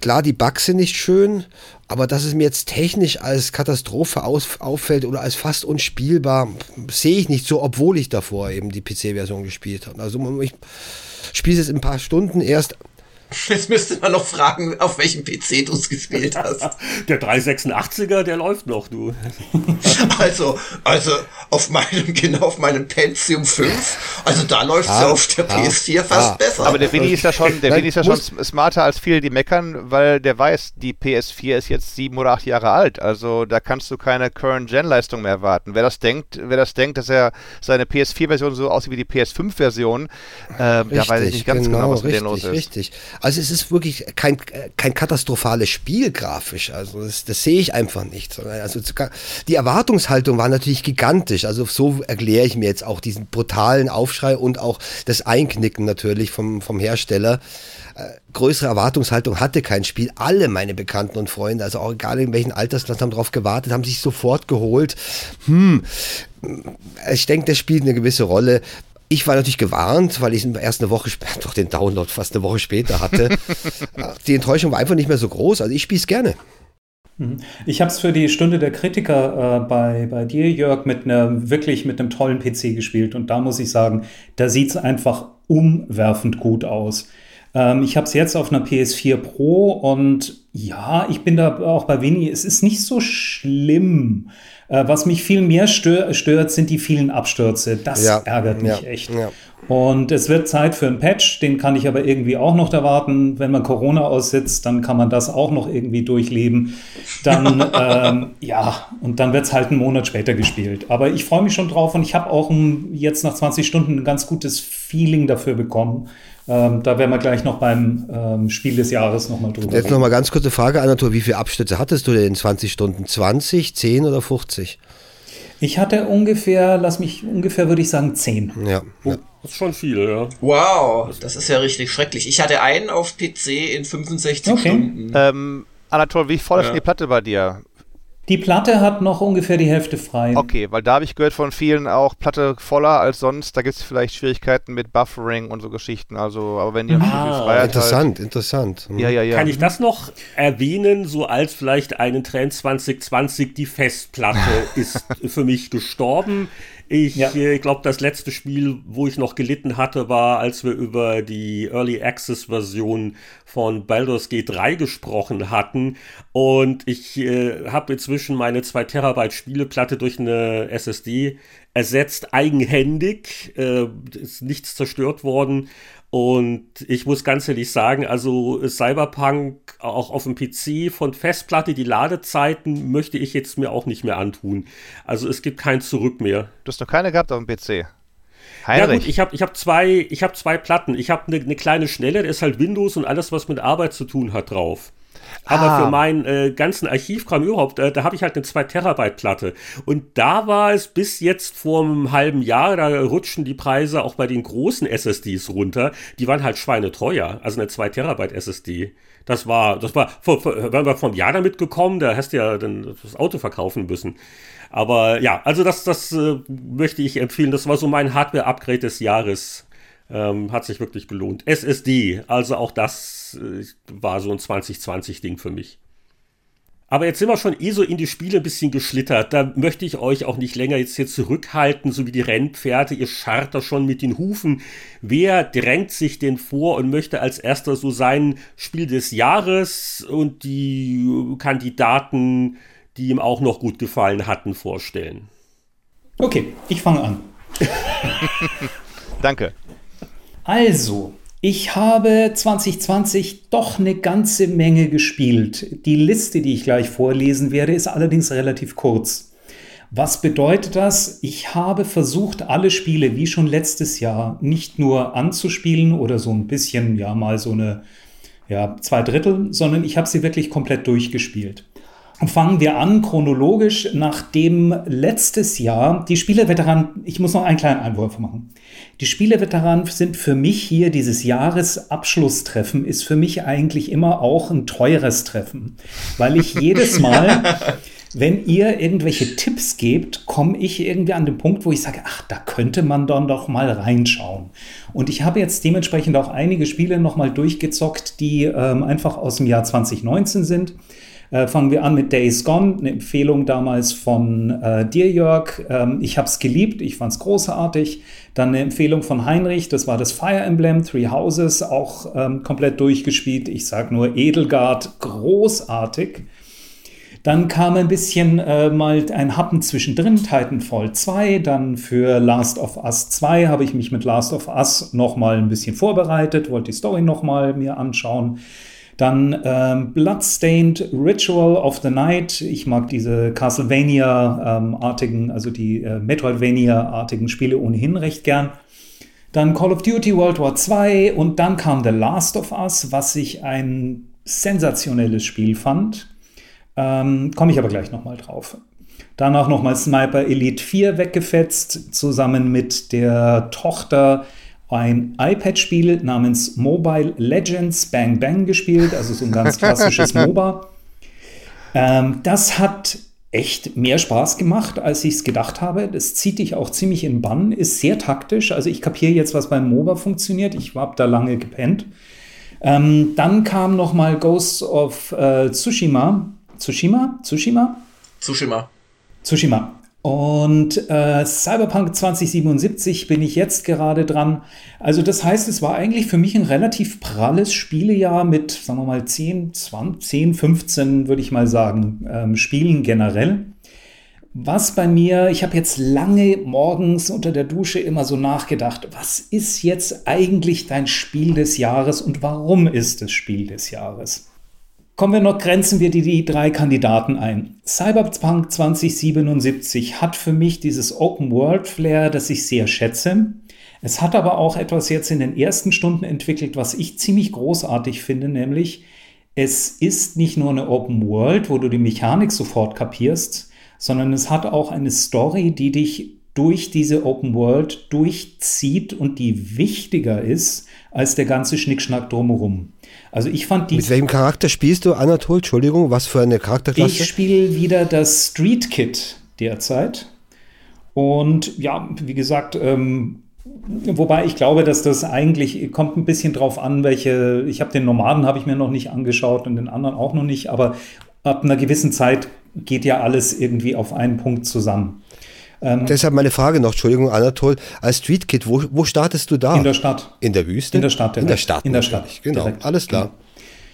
Klar, die Bugs sind nicht schön, aber dass es mir jetzt technisch als Katastrophe auffällt oder als fast unspielbar, sehe ich nicht so, obwohl ich davor eben die PC-Version gespielt habe. Also ich spiele es jetzt in ein paar Stunden erst. Jetzt müsste man noch fragen, auf welchem PC du es gespielt hast. Der 386er, der läuft noch, du. Also, also, auf meinem, genau auf meinem Pentium 5. Also da läuft es ah, auf der ah, PS4 fast ah, besser. Aber der Winnie ist ja schon, der Winnie ist ja schon smarter als viele, die meckern, weil der weiß, die PS4 ist jetzt sieben oder acht Jahre alt. Also da kannst du keine Current-Gen-Leistung mehr erwarten. Wer das denkt, wer das denkt, dass er seine PS4-Version so aussieht wie die PS5-Version, äh, da weiß ich nicht ganz genau, genau was richtig, mit denen los ist. Richtig. Also es ist wirklich kein, kein katastrophales Spiel grafisch. Also das, das sehe ich einfach nicht. Also die Erwartungshaltung war natürlich gigantisch. Also so erkläre ich mir jetzt auch diesen brutalen Aufschrei und auch das Einknicken natürlich vom, vom Hersteller. Äh, größere Erwartungshaltung hatte kein Spiel. Alle meine Bekannten und Freunde, also auch egal in welchen Altersklassen, haben darauf gewartet, haben sich sofort geholt. Hm, ich denke, das spielt eine gewisse Rolle. Ich war natürlich gewarnt, weil ich erst eine Woche später, doch den Download fast eine Woche später hatte. Die Enttäuschung war einfach nicht mehr so groß. Also ich spiele es gerne. Mhm. Ich habe es für die Stunde der Kritiker äh, bei, bei dir, Jörg, mit einer wirklich mit einem tollen PC gespielt. Und da muss ich sagen, da sieht es einfach umwerfend gut aus. Ähm, ich habe es jetzt auf einer PS4 Pro und ja, ich bin da auch bei Winnie. Es ist nicht so schlimm. Äh, was mich viel mehr stör stört, sind die vielen Abstürze. Das ja, ärgert mich ja, echt. Ja. Und es wird Zeit für einen Patch, den kann ich aber irgendwie auch noch erwarten. Wenn man Corona aussitzt, dann kann man das auch noch irgendwie durchleben. Dann, ähm, ja, und dann wird es halt einen Monat später gespielt. Aber ich freue mich schon drauf und ich habe auch ein, jetzt nach 20 Stunden ein ganz gutes Feeling dafür bekommen. Ähm, da werden wir gleich noch beim ähm, Spiel des Jahres nochmal drüber Jetzt nochmal ganz kurze Frage, Anatol. Wie viele Abstürze hattest du denn in 20 Stunden? 20, 10 oder 50? Ich hatte ungefähr, lass mich, ungefähr würde ich sagen 10. Ja. Oh, das ist schon viel, ja. Wow, das ist ja richtig schrecklich. Ich hatte einen auf PC in 65 okay. Stunden. Ähm, Anatol, wie voll ist die Platte bei dir? Die Platte hat noch ungefähr die Hälfte frei. Okay, weil da habe ich gehört von vielen auch Platte voller als sonst. Da gibt es vielleicht Schwierigkeiten mit Buffering und so Geschichten. Also, aber wenn ihr ah, Freiheit Interessant, halt, interessant. Hm. Ja, ja, ja. Kann ich das noch erwähnen, so als vielleicht einen Trend 2020, die Festplatte ist für mich gestorben. Ich ja. äh, glaube, das letzte Spiel, wo ich noch gelitten hatte, war, als wir über die Early Access Version von Baldur's Gate 3 gesprochen hatten. Und ich äh, habe inzwischen meine 2 Terabyte Spieleplatte durch eine SSD ersetzt, eigenhändig. Äh, ist nichts zerstört worden. Und ich muss ganz ehrlich sagen, also Cyberpunk auch auf dem PC von Festplatte, die Ladezeiten möchte ich jetzt mir auch nicht mehr antun. Also es gibt kein Zurück mehr. Du hast doch keine gehabt auf dem PC. Heinrich. Ja gut, ich habe ich hab zwei, hab zwei Platten. Ich habe eine ne kleine schnelle, da ist halt Windows und alles, was mit Arbeit zu tun hat, drauf. Aber ah. für meinen äh, ganzen Archivkram überhaupt, äh, da habe ich halt eine 2 Terabyte Platte. Und da war es bis jetzt vor einem halben Jahr, da rutschen die Preise auch bei den großen SSDs runter. Die waren halt schweineteuer. Also eine 2 Terabyte SSD. Das war, das war, vor, vor, waren wir vom Jahr damit gekommen, da hast du ja dann das Auto verkaufen müssen. Aber ja, also das, das äh, möchte ich empfehlen. Das war so mein Hardware-Upgrade des Jahres. Ähm, hat sich wirklich gelohnt. SSD, also auch das äh, war so ein 2020-Ding für mich. Aber jetzt sind wir schon eh so in die Spiele ein bisschen geschlittert. Da möchte ich euch auch nicht länger jetzt hier zurückhalten, so wie die Rennpferde. Ihr scharrt da schon mit den Hufen. Wer drängt sich denn vor und möchte als erster so sein Spiel des Jahres und die Kandidaten, die ihm auch noch gut gefallen hatten, vorstellen? Okay, ich fange an. Danke. Also, ich habe 2020 doch eine ganze Menge gespielt. Die Liste, die ich gleich vorlesen werde, ist allerdings relativ kurz. Was bedeutet das? Ich habe versucht, alle Spiele wie schon letztes Jahr nicht nur anzuspielen oder so ein bisschen, ja, mal so eine, ja, zwei Drittel, sondern ich habe sie wirklich komplett durchgespielt. Fangen wir an chronologisch, nachdem letztes Jahr die Spieleveteranen, ich muss noch einen kleinen Einwurf machen. Die Spieleveteranen sind für mich hier, dieses Jahresabschlusstreffen ist für mich eigentlich immer auch ein teures Treffen, weil ich jedes Mal, wenn ihr irgendwelche Tipps gebt, komme ich irgendwie an den Punkt, wo ich sage, ach, da könnte man dann doch mal reinschauen. Und ich habe jetzt dementsprechend auch einige Spiele nochmal durchgezockt, die ähm, einfach aus dem Jahr 2019 sind. Äh, fangen wir an mit Days Gone, eine Empfehlung damals von äh, dir, Jörg. Ähm, ich habe es geliebt, ich fand es großartig. Dann eine Empfehlung von Heinrich, das war das Fire Emblem Three Houses, auch ähm, komplett durchgespielt. Ich sage nur Edelgard, großartig. Dann kam ein bisschen äh, mal ein Happen zwischendrin, Titanfall 2. Dann für Last of Us 2 habe ich mich mit Last of Us noch mal ein bisschen vorbereitet, wollte die Story noch mal mir anschauen. Dann ähm, Bloodstained Ritual of the Night. Ich mag diese Castlevania-artigen, also die äh, Metroidvania-artigen Spiele ohnehin recht gern. Dann Call of Duty World War 2 und dann kam The Last of Us, was ich ein sensationelles Spiel fand. Ähm, Komme ich aber gleich nochmal drauf. Danach nochmal Sniper Elite 4 weggefetzt, zusammen mit der Tochter ein iPad-Spiel namens Mobile Legends Bang Bang gespielt, also so ein ganz klassisches MOBA. Ähm, das hat echt mehr Spaß gemacht, als ich es gedacht habe. Das zieht dich auch ziemlich in Bann, ist sehr taktisch. Also ich kapiere jetzt, was beim MOBA funktioniert. Ich habe da lange gepennt. Ähm, dann kam noch mal Ghost of äh, Tsushima. Tsushima? Tsushima? Tsushima. Tsushima. Und äh, Cyberpunk 2077 bin ich jetzt gerade dran. Also das heißt, es war eigentlich für mich ein relativ pralles Spielejahr mit, sagen wir mal, 10, 20, 10 15, würde ich mal sagen, ähm, Spielen generell. Was bei mir, ich habe jetzt lange morgens unter der Dusche immer so nachgedacht, was ist jetzt eigentlich dein Spiel des Jahres und warum ist es Spiel des Jahres? Kommen wir noch, grenzen wir die, die drei Kandidaten ein. Cyberpunk 2077 hat für mich dieses Open World Flair, das ich sehr schätze. Es hat aber auch etwas jetzt in den ersten Stunden entwickelt, was ich ziemlich großartig finde, nämlich es ist nicht nur eine Open World, wo du die Mechanik sofort kapierst, sondern es hat auch eine Story, die dich durch diese Open World durchzieht und die wichtiger ist als der ganze Schnickschnack drumherum. Also ich fand die. Mit welchem Charakter spielst du, Anatol? Entschuldigung, was für eine Charakterklasse? Ich spiele wieder das Street Kid derzeit. Und ja, wie gesagt, ähm, wobei ich glaube, dass das eigentlich kommt ein bisschen drauf an, welche. Ich habe den Nomaden habe ich mir noch nicht angeschaut und den anderen auch noch nicht, aber ab einer gewissen Zeit geht ja alles irgendwie auf einen Punkt zusammen. Ähm, Deshalb meine Frage noch, Entschuldigung, Anatol, als Street Kid, wo, wo startest du da? In der Stadt. In der Wüste? In der Stadt. Direkt. In der Stadt. In der Stadt. Genau, direkt. alles klar.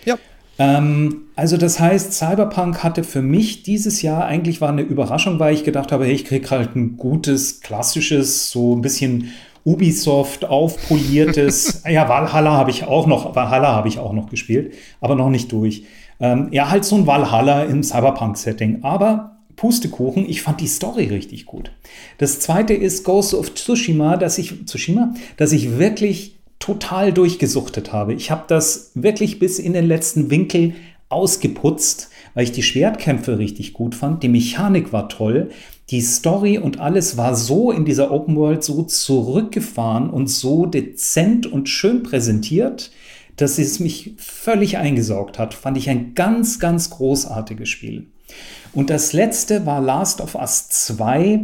Genau. Ja. Ähm, also das heißt, Cyberpunk hatte für mich dieses Jahr eigentlich war eine Überraschung, weil ich gedacht habe, hey, ich kriege halt ein gutes, klassisches, so ein bisschen Ubisoft aufpoliertes. ja, Valhalla habe ich auch noch, Valhalla habe ich auch noch gespielt, aber noch nicht durch. Ähm, ja, halt so ein Valhalla im Cyberpunk-Setting. Aber Pustekuchen, ich fand die Story richtig gut. Das zweite ist Ghost of Tsushima, dass ich, Tsushima, dass ich wirklich total durchgesuchtet habe. Ich habe das wirklich bis in den letzten Winkel ausgeputzt, weil ich die Schwertkämpfe richtig gut fand. Die Mechanik war toll. Die Story und alles war so in dieser Open World so zurückgefahren und so dezent und schön präsentiert, dass es mich völlig eingesaugt hat. Fand ich ein ganz, ganz großartiges Spiel. Und das letzte war Last of Us 2,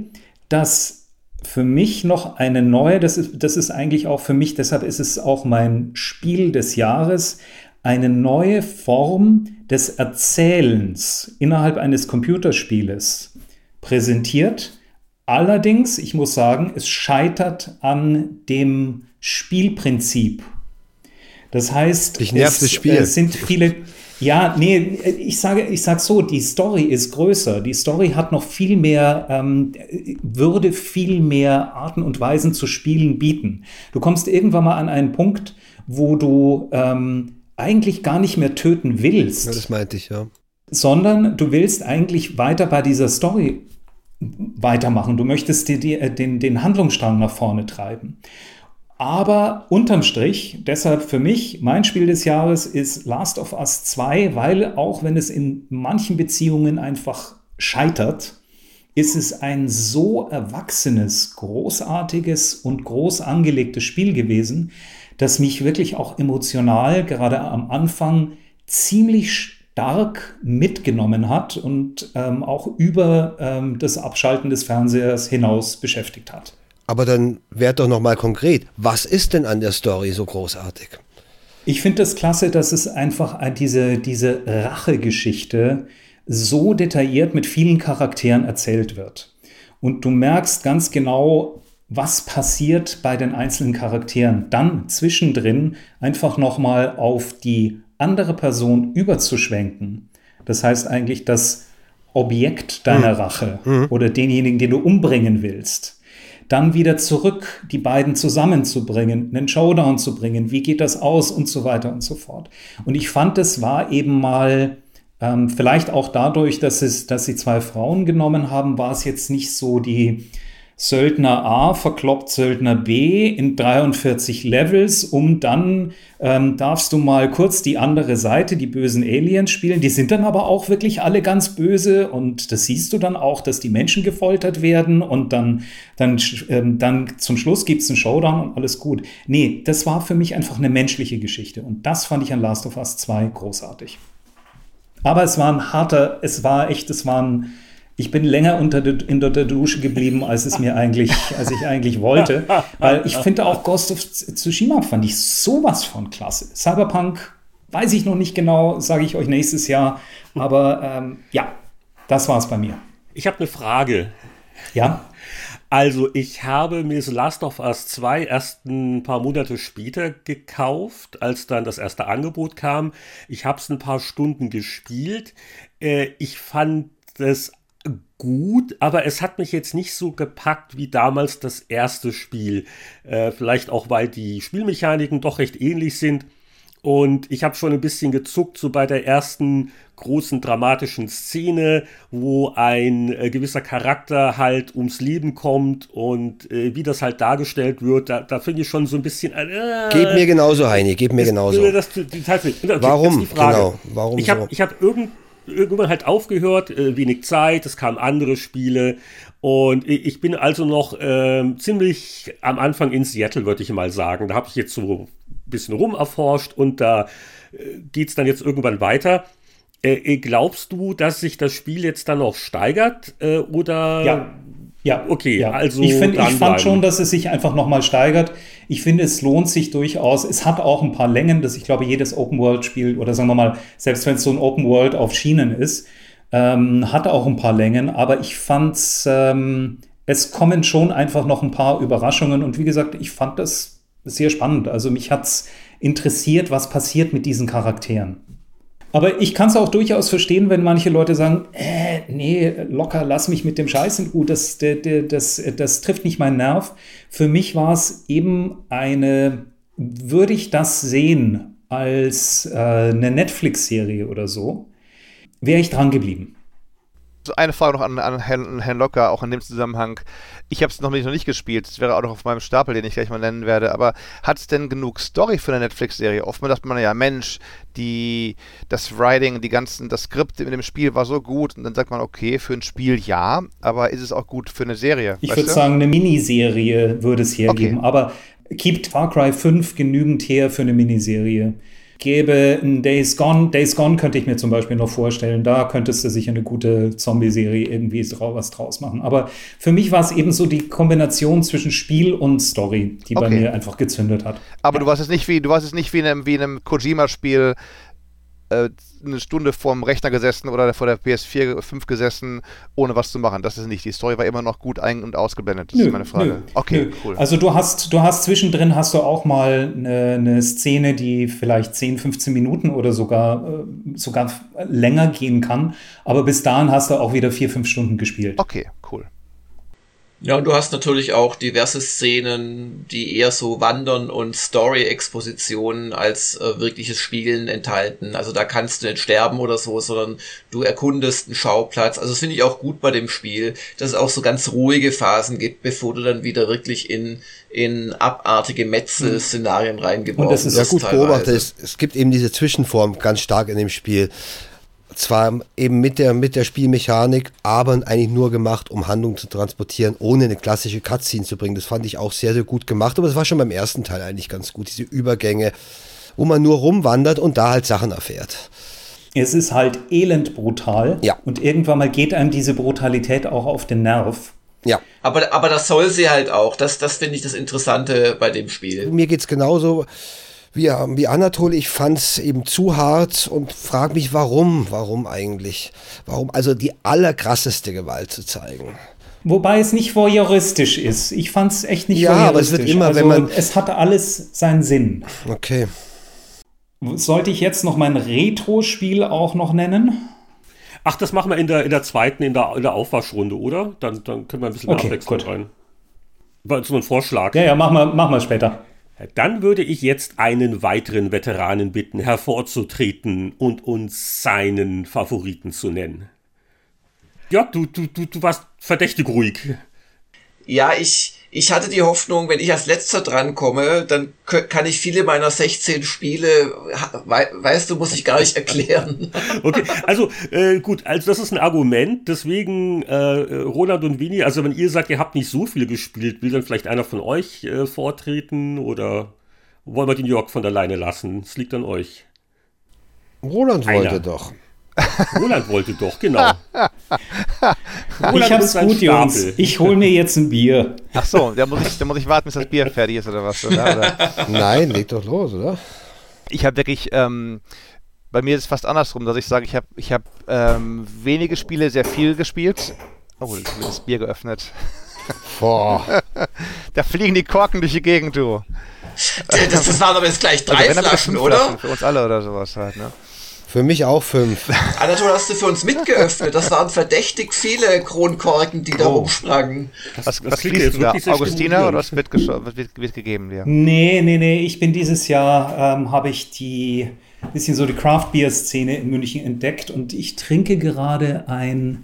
das für mich noch eine neue, das ist, das ist eigentlich auch für mich, deshalb ist es auch mein Spiel des Jahres, eine neue Form des Erzählens innerhalb eines Computerspieles präsentiert. Allerdings, ich muss sagen, es scheitert an dem Spielprinzip. Das heißt, es, es, sind viele, ja, nee, ich sage, ich sage so, die Story ist größer. Die Story hat noch viel mehr, ähm, würde viel mehr Arten und Weisen zu spielen bieten. Du kommst irgendwann mal an einen Punkt, wo du ähm, eigentlich gar nicht mehr töten willst. Ja, das meinte ich, ja. Sondern du willst eigentlich weiter bei dieser Story weitermachen. Du möchtest dir den, den Handlungsstrang nach vorne treiben. Aber unterm Strich, deshalb für mich, mein Spiel des Jahres ist Last of Us 2, weil auch wenn es in manchen Beziehungen einfach scheitert, ist es ein so erwachsenes, großartiges und groß angelegtes Spiel gewesen, das mich wirklich auch emotional gerade am Anfang ziemlich stark mitgenommen hat und ähm, auch über ähm, das Abschalten des Fernsehers hinaus beschäftigt hat. Aber dann werd doch noch mal konkret. Was ist denn an der Story so großartig? Ich finde das klasse, dass es einfach diese, diese Rachegeschichte so detailliert mit vielen Charakteren erzählt wird. Und du merkst ganz genau, was passiert bei den einzelnen Charakteren. Dann zwischendrin einfach noch mal auf die andere Person überzuschwenken. Das heißt eigentlich, dass Objekt deiner mhm. Rache mhm. oder denjenigen, den du umbringen willst, dann wieder zurück, die beiden zusammenzubringen, einen Showdown zu bringen, wie geht das aus und so weiter und so fort. Und ich fand, es war eben mal ähm, vielleicht auch dadurch, dass, es, dass sie zwei Frauen genommen haben, war es jetzt nicht so die Söldner A verkloppt Söldner B in 43 Levels, um dann ähm, darfst du mal kurz die andere Seite, die bösen Aliens spielen. Die sind dann aber auch wirklich alle ganz böse und das siehst du dann auch, dass die Menschen gefoltert werden und dann, dann, ähm, dann zum Schluss gibt es einen Showdown und alles gut. Nee, das war für mich einfach eine menschliche Geschichte und das fand ich an Last of Us 2 großartig. Aber es war ein harter, es war echt, es war ein ich bin länger unter de, in der Dusche geblieben, als es mir eigentlich, als ich eigentlich wollte. Weil ich finde auch Ghost of Tsushima fand ich sowas von klasse. Cyberpunk weiß ich noch nicht genau, sage ich euch nächstes Jahr. Aber ähm, ja, das war es bei mir. Ich habe eine Frage. Ja. Also, ich habe mir The Last of Us 2 erst ein paar Monate später gekauft, als dann das erste Angebot kam. Ich habe es ein paar Stunden gespielt. Äh, ich fand es gut, aber es hat mich jetzt nicht so gepackt wie damals das erste Spiel. Äh, vielleicht auch, weil die Spielmechaniken doch recht ähnlich sind. Und ich habe schon ein bisschen gezuckt, so bei der ersten großen dramatischen Szene, wo ein äh, gewisser Charakter halt ums Leben kommt und äh, wie das halt dargestellt wird, da, da finde ich schon so ein bisschen. Äh, geht mir genauso, Heini, geht mir genauso. Das, das, das, Warum? Genau. Warum? Ich habe so? hab irgend irgendwann halt aufgehört, äh, wenig Zeit, es kamen andere Spiele und ich bin also noch äh, ziemlich am Anfang in Seattle, würde ich mal sagen. Da habe ich jetzt so ein bisschen rumerforscht und da äh, geht es dann jetzt irgendwann weiter. Äh, äh, glaubst du, dass sich das Spiel jetzt dann noch steigert äh, oder ja. Ja, okay. Ja. Also ich, find, ich fand schon, dass es sich einfach nochmal steigert. Ich finde, es lohnt sich durchaus. Es hat auch ein paar Längen, dass ich glaube, jedes Open-World-Spiel oder sagen wir mal, selbst wenn es so ein Open-World auf Schienen ist, ähm, hat auch ein paar Längen. Aber ich fand ähm, es kommen schon einfach noch ein paar Überraschungen. Und wie gesagt, ich fand das sehr spannend. Also mich hat es interessiert, was passiert mit diesen Charakteren. Aber ich kann es auch durchaus verstehen, wenn manche Leute sagen, äh, nee, locker, lass mich mit dem Scheiß in Ruhe, das, das, das, das trifft nicht meinen Nerv. Für mich war es eben eine, würde ich das sehen als äh, eine Netflix-Serie oder so, wäre ich dran geblieben. Eine Frage noch an, an Herrn, Herrn Locker, auch in dem Zusammenhang. Ich habe es noch nicht, noch nicht gespielt, das wäre auch noch auf meinem Stapel, den ich gleich mal nennen werde, aber hat es denn genug Story für eine Netflix-Serie? Oftmals dachte man ja, Mensch, die, das Writing, die ganzen, das Skript in dem Spiel war so gut und dann sagt man, okay, für ein Spiel ja, aber ist es auch gut für eine Serie? Ich würde sagen, eine Miniserie würde es hergeben, okay. aber gibt Far Cry 5 genügend her für eine Miniserie? Gäbe ein Days Gone. Days Gone könnte ich mir zum Beispiel noch vorstellen. Da könntest du sicher eine gute Zombie-Serie irgendwie was draus machen. Aber für mich war es eben so die Kombination zwischen Spiel und Story, die okay. bei mir einfach gezündet hat. Aber ja. du warst es nicht wie, du warst es nicht wie in einem, wie in einem Kojima-Spiel, äh, eine Stunde vorm Rechner gesessen oder vor der PS4 5 gesessen, ohne was zu machen. Das ist nicht. Die Story war immer noch gut ein- und ausgeblendet. Das nö, ist meine Frage. Nö, okay, nö. cool. Also du hast, du hast zwischendrin hast du auch mal eine, eine Szene, die vielleicht 10, 15 Minuten oder sogar, äh, sogar länger gehen kann. Aber bis dahin hast du auch wieder vier, fünf Stunden gespielt. Okay, cool. Ja, und du hast natürlich auch diverse Szenen, die eher so Wandern und Story-Expositionen als äh, wirkliches Spielen enthalten. Also da kannst du nicht sterben oder so, sondern du erkundest einen Schauplatz. Also das finde ich auch gut bei dem Spiel, dass es auch so ganz ruhige Phasen gibt, bevor du dann wieder wirklich in, in abartige Metzel-Szenarien reingeworfen Und das ist ja gut beobachtet. Es, es gibt eben diese Zwischenform ganz stark in dem Spiel zwar eben mit der, mit der Spielmechanik, aber eigentlich nur gemacht, um Handlung zu transportieren, ohne eine klassische Cutscene zu bringen. Das fand ich auch sehr, sehr gut gemacht, aber das war schon beim ersten Teil eigentlich ganz gut, diese Übergänge, wo man nur rumwandert und da halt Sachen erfährt. Es ist halt elend brutal. Ja. Und irgendwann mal geht einem diese Brutalität auch auf den Nerv. Ja. Aber, aber das soll sie halt auch. Das, das finde ich das Interessante bei dem Spiel. Mir geht es genauso wie, wie Anatol, ich fand es eben zu hart und frage mich, warum, warum eigentlich? Warum also die allerkrasseste Gewalt zu zeigen? Wobei es nicht voyeuristisch ist. Ich fand es echt nicht ja, voyeuristisch. Ja, aber es wird immer, also, wenn man. Es hatte alles seinen Sinn. Okay. Sollte ich jetzt noch mein Retro-Spiel auch noch nennen? Ach, das machen wir in der, in der zweiten, in der, in der Aufwaschrunde, oder? Dann, dann können wir ein bisschen okay, Abwechslung rein. War so ein Vorschlag. Ja, ja, machen wir, machen wir später. Dann würde ich jetzt einen weiteren Veteranen bitten, hervorzutreten und uns seinen Favoriten zu nennen. Ja, du, du, du, du warst verdächtig ruhig. Ja, ich, ich hatte die Hoffnung, wenn ich als letzter drankomme, dann kann ich viele meiner 16 Spiele, weißt du, muss ich gar nicht erklären. Okay, also äh, gut, also das ist ein Argument, deswegen äh, Roland und Winnie, also wenn ihr sagt, ihr habt nicht so viele gespielt, will dann vielleicht einer von euch äh, vortreten oder wollen wir den Jörg von der Leine lassen? Es liegt an euch. Roland wollte einer. doch. Roland wollte doch, genau. ich hab's gut, Jungs. Ich hol mir jetzt ein Bier. Ach so, da muss ich, da muss ich warten, bis das Bier fertig ist oder was? Oder? oder? Nein, leg doch los, oder? Ich habe wirklich, ähm, bei mir ist es fast andersrum, dass ich sage, ich habe ich hab, ähm, wenige Spiele sehr viel gespielt. Oh, jetzt wird das Bier geöffnet. Boah. da fliegen die Korken durch die Gegend, du. Das, das waren aber jetzt gleich drei also Flaschen, oder? Flaschen für uns alle oder sowas halt, ne? Für mich auch fünf. Anatol, hast du für uns mitgeöffnet? Das waren verdächtig viele Kronkorken, die da oh. rumsprangen. Was, was, was fließt da? Augustina oder was wird, wird, wird, gegeben dir? Nee, nee, nee. Ich bin dieses Jahr, ähm, habe ich die bisschen so die Craft Beer Szene in München entdeckt und ich trinke gerade ein,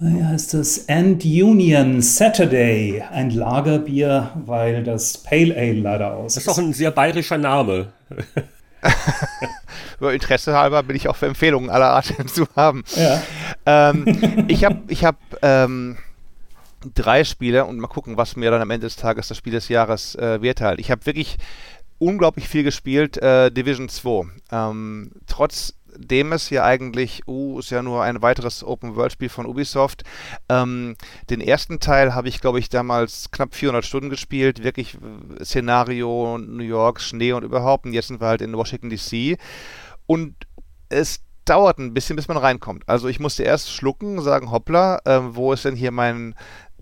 wie heißt das? End Union Saturday, ein Lagerbier, weil das Pale Ale leider aus ist. Das ist doch ein sehr bayerischer Name. Über Interesse halber bin ich auch für Empfehlungen aller Art zu haben. Ja. Ähm, ich habe ich hab, ähm, drei Spiele und mal gucken, was mir dann am Ende des Tages das Spiel des Jahres äh, wird halt. Ich habe wirklich unglaublich viel gespielt, äh, Division 2. Ähm, trotz dem es ja eigentlich, uh, ist ja nur ein weiteres Open-World-Spiel von Ubisoft. Ähm, den ersten Teil habe ich, glaube ich, damals knapp 400 Stunden gespielt. Wirklich Szenario, New York, Schnee und überhaupt. Und jetzt sind wir halt in Washington DC. Und es dauert ein bisschen, bis man reinkommt. Also ich musste erst schlucken, sagen, hoppla, äh, wo ist denn hier mein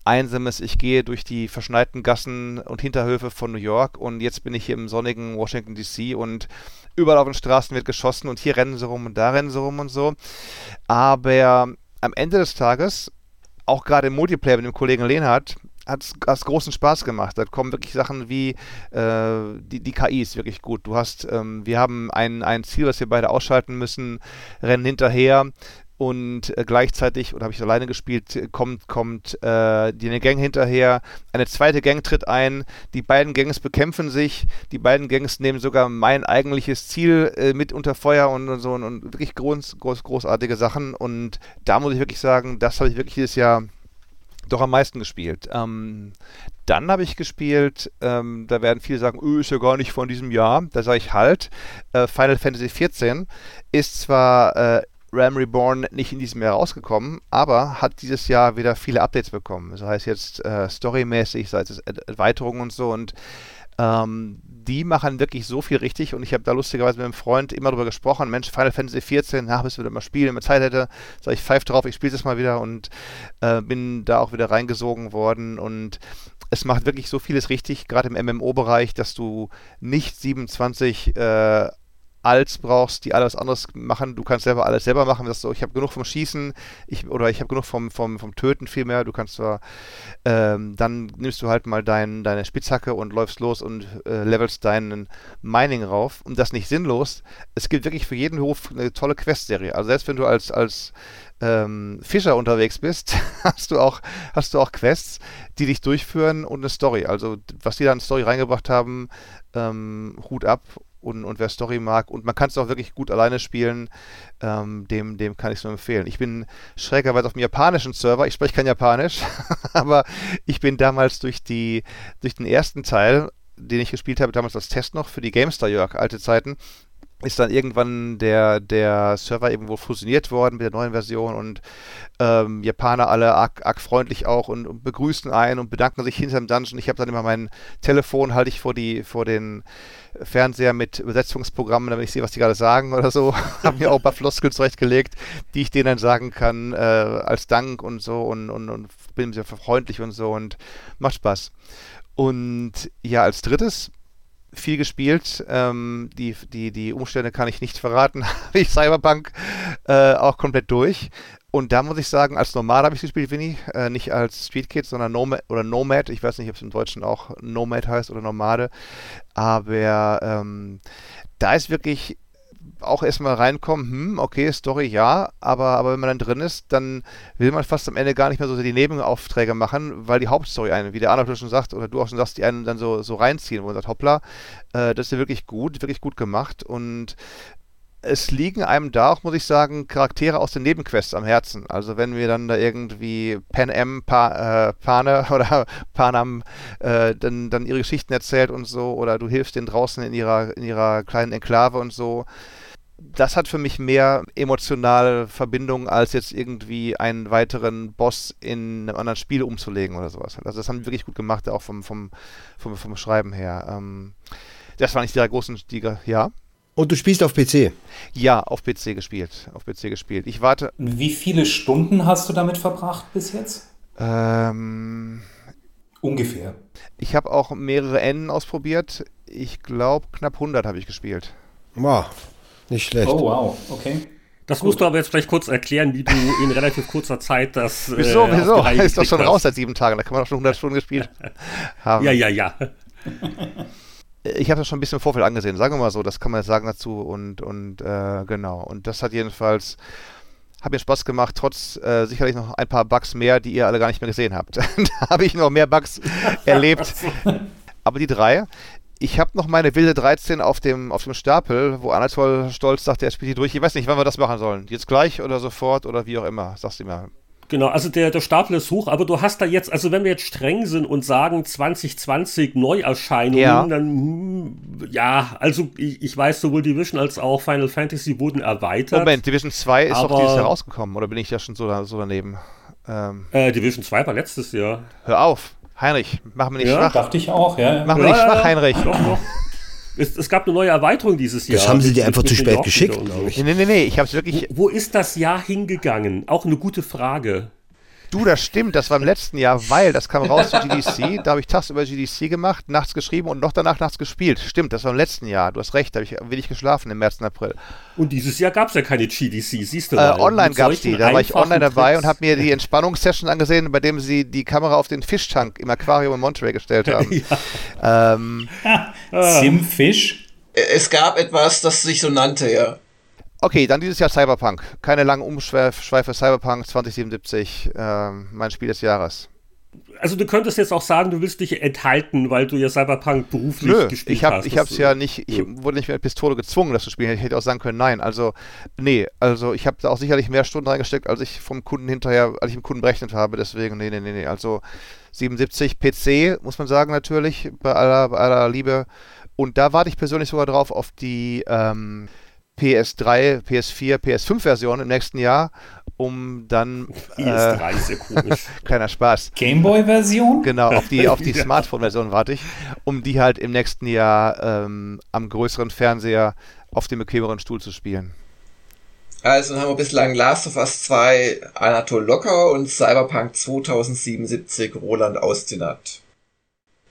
einsames, ich gehe durch die verschneiten Gassen und Hinterhöfe von New York und jetzt bin ich hier im sonnigen Washington DC und überall auf den Straßen wird geschossen und hier rennen sie rum und da rennen sie rum und so. Aber am Ende des Tages, auch gerade im Multiplayer mit dem Kollegen Lehnhardt, hat es großen Spaß gemacht. Da kommen wirklich Sachen wie äh, die, die KI ist wirklich gut. Du hast, ähm, wir haben ein, ein Ziel, das wir beide ausschalten müssen, rennen hinterher und äh, gleichzeitig, oder habe ich alleine gespielt, kommt, kommt äh, die eine Gang hinterher, eine zweite Gang tritt ein, die beiden Gangs bekämpfen sich, die beiden Gangs nehmen sogar mein eigentliches Ziel äh, mit unter Feuer und, und so und, und, wirklich groß, groß, großartige Sachen und da muss ich wirklich sagen, das habe ich wirklich dieses Jahr doch am meisten gespielt. Ähm, dann habe ich gespielt, ähm, da werden viele sagen, öh, ist ja gar nicht von diesem Jahr. Da sage ich halt, äh, Final Fantasy XIV ist zwar äh, Ram Reborn nicht in diesem Jahr rausgekommen, aber hat dieses Jahr wieder viele Updates bekommen. Das heißt jetzt äh, storymäßig, sei es Erweiterungen und so und ähm, die machen wirklich so viel richtig und ich habe da lustigerweise mit einem Freund immer drüber gesprochen, Mensch, Final Fantasy 14, nach bis wir mal spielen, wenn man Zeit hätte, sage ich, pfeif drauf, ich spiele es mal wieder und äh, bin da auch wieder reingesogen worden und es macht wirklich so vieles richtig, gerade im MMO-Bereich, dass du nicht 27 äh, als brauchst, die alles anderes machen. Du kannst selber alles selber machen. Das so, ich habe genug vom Schießen ich, oder ich habe genug vom, vom, vom Töten vielmehr. Du kannst zwar, ähm, dann nimmst du halt mal dein, deine Spitzhacke und läufst los und äh, levelst deinen Mining rauf. Und das nicht sinnlos. Es gibt wirklich für jeden Hof eine tolle Quest-Serie. Also selbst wenn du als, als ähm, Fischer unterwegs bist, hast du auch hast du auch Quests, die dich durchführen und eine Story. Also was die da in Story reingebracht haben, ähm, Hut ab und, und wer Story mag. Und man kann es auch wirklich gut alleine spielen, ähm, dem, dem kann ich es nur empfehlen. Ich bin schrägerweise auf dem japanischen Server, ich spreche kein Japanisch, aber ich bin damals durch, die, durch den ersten Teil, den ich gespielt habe, damals als Test noch für die GameStar, Jörg, alte Zeiten, ist dann irgendwann der, der Server irgendwo fusioniert worden mit der neuen Version und ähm, Japaner alle arg, arg freundlich auch und, und, begrüßen einen und bedanken sich hinter dem Dungeon. Ich habe dann immer mein Telefon halte ich vor die vor den Fernseher mit Übersetzungsprogrammen, damit ich sehe, was die gerade sagen oder so. habe mir auch ein paar Floskeln zurechtgelegt, die ich denen dann sagen kann äh, als Dank und so und, und, und bin sehr freundlich und so und macht Spaß. Und ja, als drittes viel gespielt. Ähm, die, die, die Umstände kann ich nicht verraten. Habe ich Cyberpunk äh, auch komplett durch. Und da muss ich sagen, als Nomad habe ich gespielt, Winnie. Äh, nicht als Street Kid, sondern Nomad oder Nomad. Ich weiß nicht, ob es im Deutschen auch Nomad heißt oder Nomade. Aber ähm, da ist wirklich auch erstmal reinkommen, hm, okay, Story ja, aber, aber wenn man dann drin ist, dann will man fast am Ende gar nicht mehr so die Nebenaufträge machen, weil die Hauptstory einen, wie der Arnold schon sagt, oder du auch schon sagst, die einen dann so, so reinziehen, wo man sagt, hoppla, äh, das ist ja wirklich gut, wirklich gut gemacht und es liegen einem da auch, muss ich sagen, Charaktere aus den Nebenquests am Herzen. Also wenn wir dann da irgendwie Pan Am, pa, äh, Pane oder Panam äh, dann, dann ihre Geschichten erzählt und so, oder du hilfst denen draußen in ihrer, in ihrer kleinen Enklave und so, das hat für mich mehr emotionale Verbindung, als jetzt irgendwie einen weiteren Boss in einem anderen Spiel umzulegen oder sowas. Also das haben die wirklich gut gemacht, auch vom, vom, vom, vom Schreiben her. Ähm, das war nicht die großen, die, ja. Und du spielst auf PC? Ja, auf PC gespielt. Auf PC gespielt. Ich warte. Wie viele Stunden hast du damit verbracht bis jetzt? Ähm, Ungefähr. Ich habe auch mehrere Enden ausprobiert. Ich glaube, knapp 100 habe ich gespielt. Wow, nicht schlecht. Oh, wow, okay. Das Gut. musst du aber jetzt vielleicht kurz erklären, wie du in relativ kurzer Zeit das. Wieso, äh, wieso? Ist doch schon hast. raus seit sieben Tagen, da kann man doch schon 100 Stunden gespielt haben. Ja, ja, ja. Ich habe das schon ein bisschen im Vorfeld angesehen, sagen wir mal so, das kann man jetzt sagen dazu und, und äh, genau. Und das hat jedenfalls, hat mir Spaß gemacht, trotz äh, sicherlich noch ein paar Bugs mehr, die ihr alle gar nicht mehr gesehen habt. da habe ich noch mehr Bugs erlebt. Aber die drei, ich habe noch meine wilde 13 auf dem, auf dem Stapel, wo Anatol stolz sagt, er spielt die durch. Ich weiß nicht, wann wir das machen sollen. Jetzt gleich oder sofort oder wie auch immer. Sagst du mir. Genau, also der, der Stapel ist hoch, aber du hast da jetzt, also wenn wir jetzt streng sind und sagen 2020 Neuerscheinungen, ja. dann hm, ja, also ich, ich, weiß, sowohl Division als auch Final Fantasy wurden erweitert. Moment, Division 2 ist doch dieses Jahr rausgekommen, oder bin ich ja schon so, so daneben? Ähm, äh, Division 2 war letztes Jahr. Hör auf. Heinrich, mach mir nicht ja, schwach. Dachte ich auch, ja. Mach mir ja, nicht schwach, Heinrich. Doch, doch. Es, es, gab eine neue Erweiterung dieses Jahr. Das haben sie dir einfach zu spät geschickt. Nee, nee, nee, nee, ich hab's wirklich. Wo, wo ist das Jahr hingegangen? Auch eine gute Frage. Du, das stimmt, das war im letzten Jahr, weil das kam raus zu GDC, da habe ich tagsüber GDC gemacht, nachts geschrieben und noch danach nachts gespielt. Stimmt, das war im letzten Jahr, du hast recht, da habe ich wenig geschlafen im März und April. Und dieses Jahr gab es ja keine GDC, siehst du mal. Äh, online gab es die, da war ich online dabei Tricks. und habe mir die Entspannungssession angesehen, bei dem sie die Kamera auf den Fischtank im Aquarium in Monterey gestellt haben. ja. ähm, Simfisch? Es gab etwas, das sich so nannte, ja. Okay, dann dieses Jahr Cyberpunk. Keine langen Umschweife Cyberpunk 2077, äh, mein Spiel des Jahres. Also du könntest jetzt auch sagen, du willst dich enthalten, weil du ja Cyberpunk beruflich Nö, gespielt ich hab, hast. Ich habe es ja nicht, ich Nö. wurde nicht mit Pistole gezwungen, das zu spielen. Ich hätte auch sagen können, nein. Also, nee, also ich habe da auch sicherlich mehr Stunden reingesteckt, als ich vom Kunden hinterher, als ich im Kunden berechnet habe. Deswegen, nee, nee, nee, nee. Also 77 PC, muss man sagen, natürlich, bei aller, bei aller Liebe. Und da warte ich persönlich sogar drauf auf die, ähm, PS3, PS4, PS5-Version im nächsten Jahr, um dann. PS3 äh, ist ja komisch. kleiner Spaß. Gameboy-Version? Genau, auf die, auf die Smartphone-Version warte ich, um die halt im nächsten Jahr ähm, am größeren Fernseher auf dem bequemeren Stuhl zu spielen. Also dann haben wir bislang Last of Us 2 Anatol Locker und Cyberpunk 2077 Roland Austinat.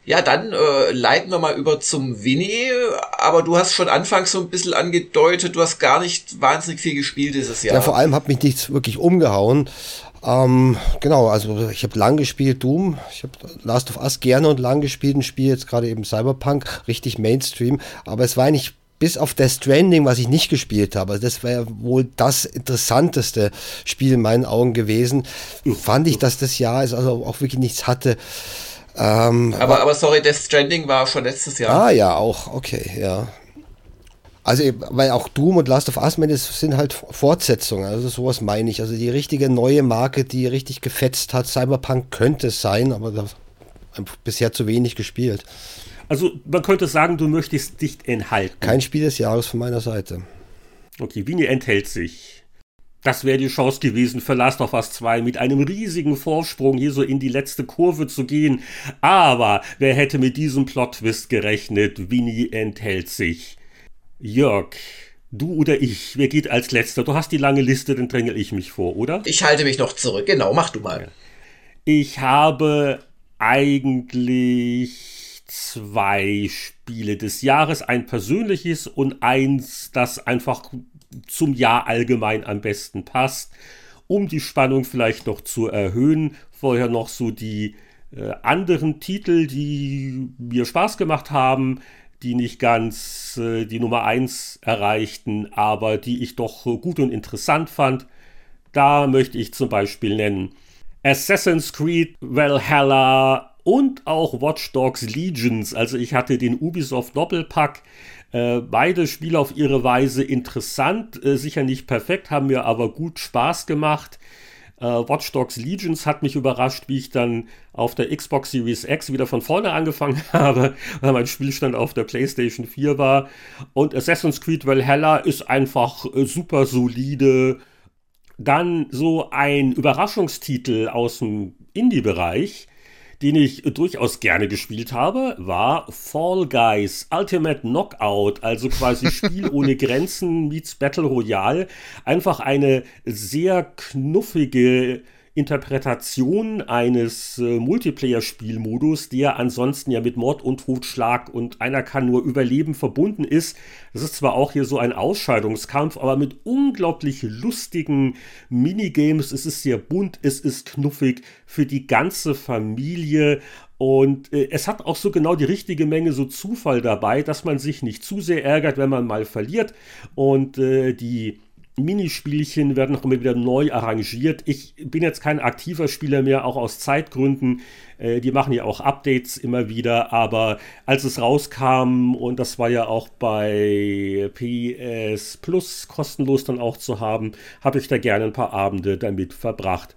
Ja, dann äh, leiten wir mal über zum Winnie. Aber du hast schon anfangs so ein bisschen angedeutet, du hast gar nicht wahnsinnig viel gespielt dieses Jahr. Ja, vor allem hat mich nichts wirklich umgehauen. Ähm, genau, also ich habe lang gespielt Doom, ich habe Last of Us gerne und lang gespielt und spiele jetzt gerade eben Cyberpunk, richtig Mainstream, aber es war eigentlich bis auf Death Stranding, was ich nicht gespielt habe, also das wäre wohl das interessanteste Spiel in meinen Augen gewesen, fand ich, dass das Jahr es also auch wirklich nichts hatte. Ähm, aber, aber sorry, Death Stranding war schon letztes Jahr. Ah ja, auch, okay, ja. Also, weil auch Doom und Last of Us das sind halt Fortsetzungen, also sowas meine ich. Also die richtige neue Marke, die richtig gefetzt hat. Cyberpunk könnte es sein, aber das bisher zu wenig gespielt. Also man könnte sagen, du möchtest dich enthalten. Kein Spiel des Jahres von meiner Seite. Okay, Vini enthält sich. Das wäre die Chance gewesen für Last of Us 2 mit einem riesigen Vorsprung hier so in die letzte Kurve zu gehen. Aber wer hätte mit diesem Plot-Twist gerechnet? Winnie enthält sich. Jörg, du oder ich, wer geht als letzter? Du hast die lange Liste, dann dränge ich mich vor, oder? Ich halte mich noch zurück, genau, mach du mal. Ich habe eigentlich zwei Spiele des Jahres, ein persönliches und eins, das einfach zum Jahr allgemein am besten passt, um die Spannung vielleicht noch zu erhöhen. Vorher noch so die äh, anderen Titel, die mir Spaß gemacht haben, die nicht ganz äh, die Nummer 1 erreichten, aber die ich doch gut und interessant fand. Da möchte ich zum Beispiel nennen Assassin's Creed Valhalla und auch Watch Dogs Legions. Also ich hatte den Ubisoft Doppelpack. Äh, beide Spiele auf ihre Weise interessant, äh, sicher nicht perfekt, haben mir aber gut Spaß gemacht. Äh, Watch Dogs Legions hat mich überrascht, wie ich dann auf der Xbox Series X wieder von vorne angefangen habe, weil mein Spielstand auf der PlayStation 4 war. Und Assassin's Creed Valhalla ist einfach äh, super solide. Dann so ein Überraschungstitel aus dem Indie-Bereich den ich durchaus gerne gespielt habe, war Fall Guys Ultimate Knockout, also quasi Spiel ohne Grenzen meets Battle Royale. Einfach eine sehr knuffige Interpretation eines äh, Multiplayer-Spielmodus, der ansonsten ja mit Mord und Totschlag und einer kann nur überleben verbunden ist. Das ist zwar auch hier so ein Ausscheidungskampf, aber mit unglaublich lustigen Minigames. Es ist sehr bunt, es ist knuffig für die ganze Familie und äh, es hat auch so genau die richtige Menge so Zufall dabei, dass man sich nicht zu sehr ärgert, wenn man mal verliert. Und äh, die Minispielchen werden auch immer wieder neu arrangiert. Ich bin jetzt kein aktiver Spieler mehr, auch aus Zeitgründen. Äh, die machen ja auch Updates immer wieder, aber als es rauskam, und das war ja auch bei PS Plus kostenlos dann auch zu haben, habe ich da gerne ein paar Abende damit verbracht.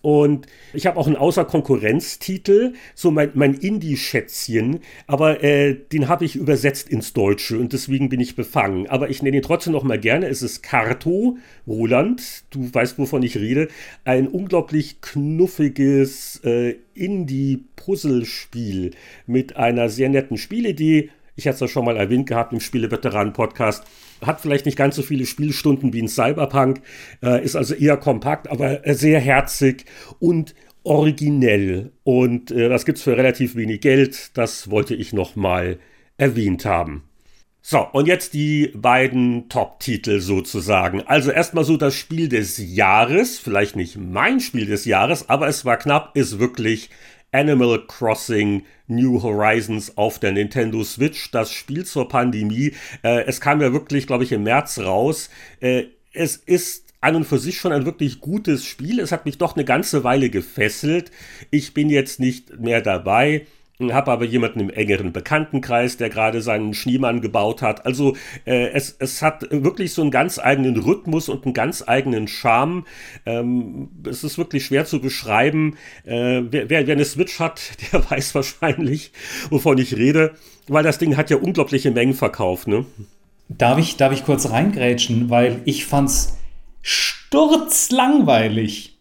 Und ich habe auch einen Außer-Konkurrenz-Titel, so mein, mein Indie-Schätzchen, aber äh, den habe ich übersetzt ins Deutsche und deswegen bin ich befangen. Aber ich nenne ihn trotzdem noch mal gerne. Es ist Karto, Roland, du weißt, wovon ich rede. Ein unglaublich knuffiges äh, Indie-Puzzlespiel mit einer sehr netten Spielidee. Ich hatte es ja schon mal erwähnt gehabt im Spiele-Veteranen-Podcast hat vielleicht nicht ganz so viele Spielstunden wie ein Cyberpunk, äh, ist also eher kompakt, aber sehr herzig und originell. Und äh, das es für relativ wenig Geld. Das wollte ich nochmal erwähnt haben. So, und jetzt die beiden Top-Titel sozusagen. Also erstmal so das Spiel des Jahres, vielleicht nicht mein Spiel des Jahres, aber es war knapp, ist wirklich Animal Crossing New Horizons auf der Nintendo Switch, das Spiel zur Pandemie. Äh, es kam ja wirklich, glaube ich, im März raus. Äh, es ist an und für sich schon ein wirklich gutes Spiel. Es hat mich doch eine ganze Weile gefesselt. Ich bin jetzt nicht mehr dabei habe aber jemanden im engeren Bekanntenkreis, der gerade seinen Schneemann gebaut hat. Also äh, es, es hat wirklich so einen ganz eigenen Rhythmus und einen ganz eigenen Charme. Ähm, es ist wirklich schwer zu beschreiben. Äh, wer, wer eine Switch hat, der weiß wahrscheinlich, wovon ich rede, weil das Ding hat ja unglaubliche Mengen verkauft. Ne? Darf, ich, darf ich kurz reingrätschen, weil ich fand's sturzlangweilig.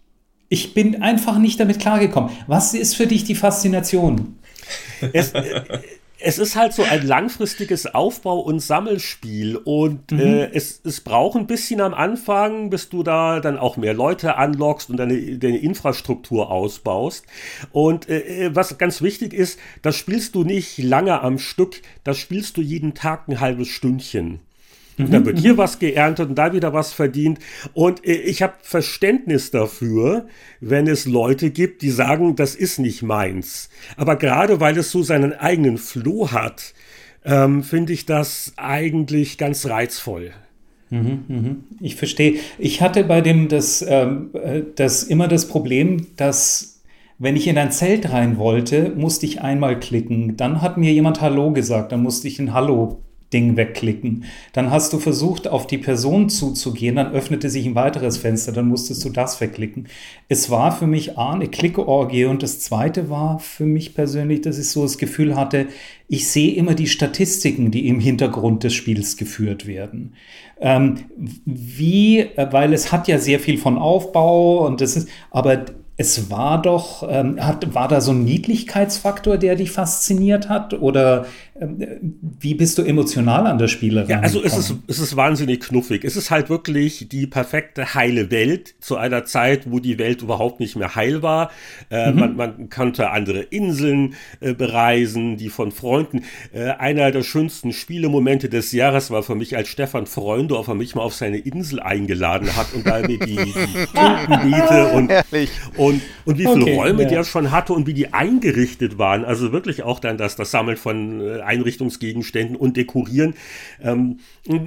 Ich bin einfach nicht damit klargekommen. Was ist für dich die Faszination? Es, es ist halt so ein langfristiges Aufbau- und Sammelspiel und mhm. äh, es, es braucht ein bisschen am Anfang, bis du da dann auch mehr Leute anlockst und deine, deine Infrastruktur ausbaust. Und äh, äh was ganz wichtig ist, das spielst du nicht lange am Stück, das spielst du jeden Tag ein halbes Stündchen. Und dann wird hier mhm. was geerntet und da wieder was verdient. Und äh, ich habe Verständnis dafür, wenn es Leute gibt, die sagen, das ist nicht meins. Aber gerade weil es so seinen eigenen Floh hat, ähm, finde ich das eigentlich ganz reizvoll. Mhm, mhm. Ich verstehe. Ich hatte bei dem das, ähm, äh, das immer das Problem, dass wenn ich in ein Zelt rein wollte, musste ich einmal klicken. Dann hat mir jemand Hallo gesagt, dann musste ich ein Hallo Ding wegklicken. Dann hast du versucht, auf die Person zuzugehen, dann öffnete sich ein weiteres Fenster, dann musstest du das wegklicken. Es war für mich A, eine Klickeorgie und das zweite war für mich persönlich, dass ich so das Gefühl hatte, ich sehe immer die Statistiken, die im Hintergrund des Spiels geführt werden. Ähm, wie, weil es hat ja sehr viel von Aufbau und das ist, aber es war doch, ähm, hat, war da so ein Niedlichkeitsfaktor, der dich fasziniert hat? Oder wie bist du emotional an das Spiel Ja, also es ist, es ist wahnsinnig knuffig. Es ist halt wirklich die perfekte heile Welt zu einer Zeit, wo die Welt überhaupt nicht mehr heil war. Äh, mhm. man, man konnte andere Inseln äh, bereisen, die von Freunden. Äh, einer der schönsten Spielemomente des Jahres war für mich, als Stefan Freundorfer mich mal auf seine Insel eingeladen hat und da mir die, die Tintenbeete und, und, und wie viele okay, Räume ja. der schon hatte und wie die eingerichtet waren. Also wirklich auch dann das, das Sammeln von äh, Einrichtungsgegenständen und Dekorieren. Ähm,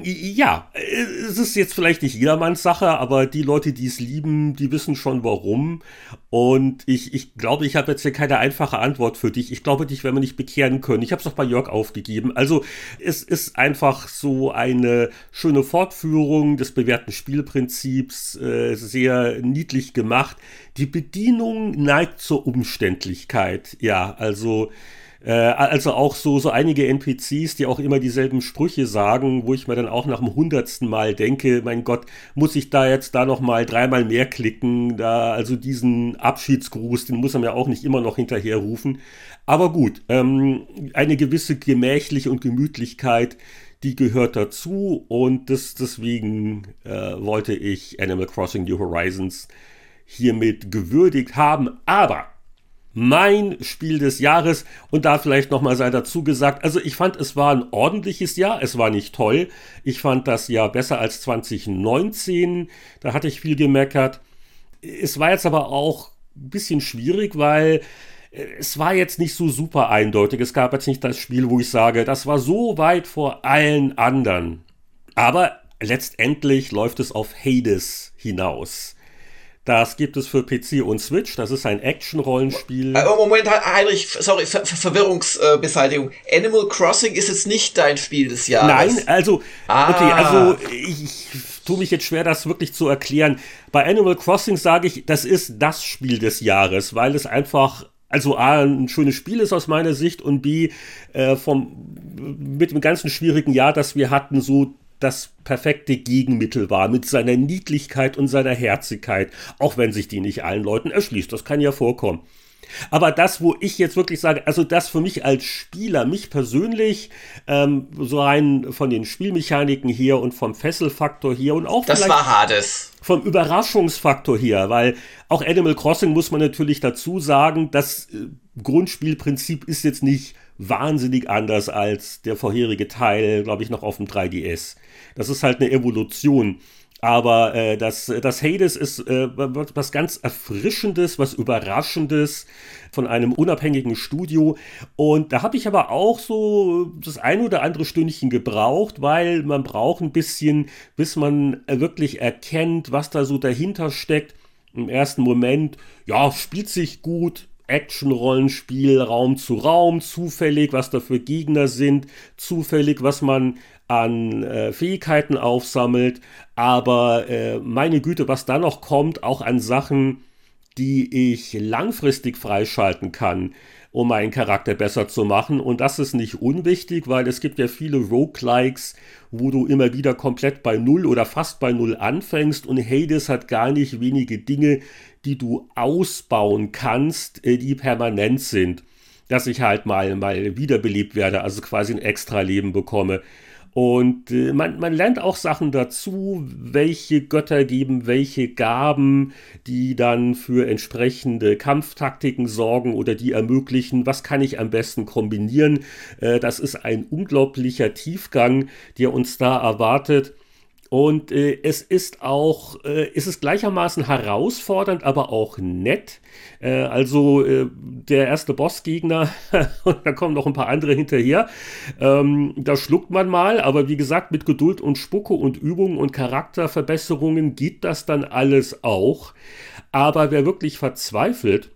ja, es ist jetzt vielleicht nicht jedermanns Sache, aber die Leute, die es lieben, die wissen schon warum. Und ich, ich glaube, ich habe jetzt hier keine einfache Antwort für dich. Ich glaube, dich werden wir nicht bekehren können. Ich habe es auch bei Jörg aufgegeben. Also es ist einfach so eine schöne Fortführung des bewährten Spielprinzips, äh, sehr niedlich gemacht. Die Bedienung neigt zur Umständlichkeit. Ja, also äh, also auch so, so einige NPCs, die auch immer dieselben Sprüche sagen, wo ich mir dann auch nach dem hundertsten Mal denke, mein Gott, muss ich da jetzt da noch mal dreimal mehr klicken? Da, also diesen Abschiedsgruß, den muss er mir auch nicht immer noch hinterher rufen. Aber gut, ähm, eine gewisse Gemächliche und Gemütlichkeit, die gehört dazu und das, deswegen äh, wollte ich Animal Crossing New Horizons hiermit gewürdigt haben. Aber mein Spiel des Jahres und da vielleicht nochmal sei dazu gesagt, also ich fand, es war ein ordentliches Jahr, es war nicht toll. Ich fand das Jahr besser als 2019, da hatte ich viel gemeckert. Es war jetzt aber auch ein bisschen schwierig, weil äh, es war jetzt nicht so super eindeutig. Es gab jetzt nicht das Spiel, wo ich sage, das war so weit vor allen anderen. Aber letztendlich läuft es auf Hades hinaus. Das gibt es für PC und Switch. Das ist ein Action-Rollenspiel. Äh, Moment, Heinrich, sorry, Ver Verwirrungsbeseitigung. Animal Crossing ist jetzt nicht dein Spiel des Jahres. Nein, also, ah. okay, also ich, ich tue mich jetzt schwer, das wirklich zu erklären. Bei Animal Crossing sage ich, das ist das Spiel des Jahres, weil es einfach also A, ein schönes Spiel ist aus meiner Sicht und B, äh, vom, mit dem ganzen schwierigen Jahr, das wir hatten, so das perfekte Gegenmittel war, mit seiner Niedlichkeit und seiner Herzigkeit, auch wenn sich die nicht allen Leuten erschließt. Das kann ja vorkommen. Aber das, wo ich jetzt wirklich sage, also das für mich als Spieler, mich persönlich, ähm, so rein von den Spielmechaniken hier und vom Fesselfaktor hier und auch das war Hades. vom Überraschungsfaktor hier, weil auch Animal Crossing muss man natürlich dazu sagen, das äh, Grundspielprinzip ist jetzt nicht wahnsinnig anders als der vorherige Teil, glaube ich, noch auf dem 3DS. Das ist halt eine Evolution. Aber äh, das, das Hades ist äh, was ganz Erfrischendes, was Überraschendes von einem unabhängigen Studio. Und da habe ich aber auch so das ein oder andere Stündchen gebraucht, weil man braucht ein bisschen, bis man wirklich erkennt, was da so dahinter steckt. Im ersten Moment, ja, spielt sich gut, Action-Rollenspiel Raum zu Raum, zufällig, was da für Gegner sind, zufällig, was man an äh, Fähigkeiten aufsammelt, aber äh, meine Güte, was da noch kommt, auch an Sachen, die ich langfristig freischalten kann, um meinen Charakter besser zu machen. Und das ist nicht unwichtig, weil es gibt ja viele Roguelikes, wo du immer wieder komplett bei Null oder fast bei Null anfängst und Hades hat gar nicht wenige Dinge, die du ausbauen kannst, äh, die permanent sind. Dass ich halt mal, mal wiederbelebt werde, also quasi ein extra Leben bekomme. Und äh, man, man lernt auch Sachen dazu, welche Götter geben welche Gaben, die dann für entsprechende Kampftaktiken sorgen oder die ermöglichen, was kann ich am besten kombinieren. Äh, das ist ein unglaublicher Tiefgang, der uns da erwartet. Und äh, es ist auch, äh, es ist gleichermaßen herausfordernd, aber auch nett. Äh, also äh, der erste Bossgegner, und da kommen noch ein paar andere hinterher, ähm, da schluckt man mal, aber wie gesagt, mit Geduld und Spucke und Übungen und Charakterverbesserungen geht das dann alles auch. Aber wer wirklich verzweifelt,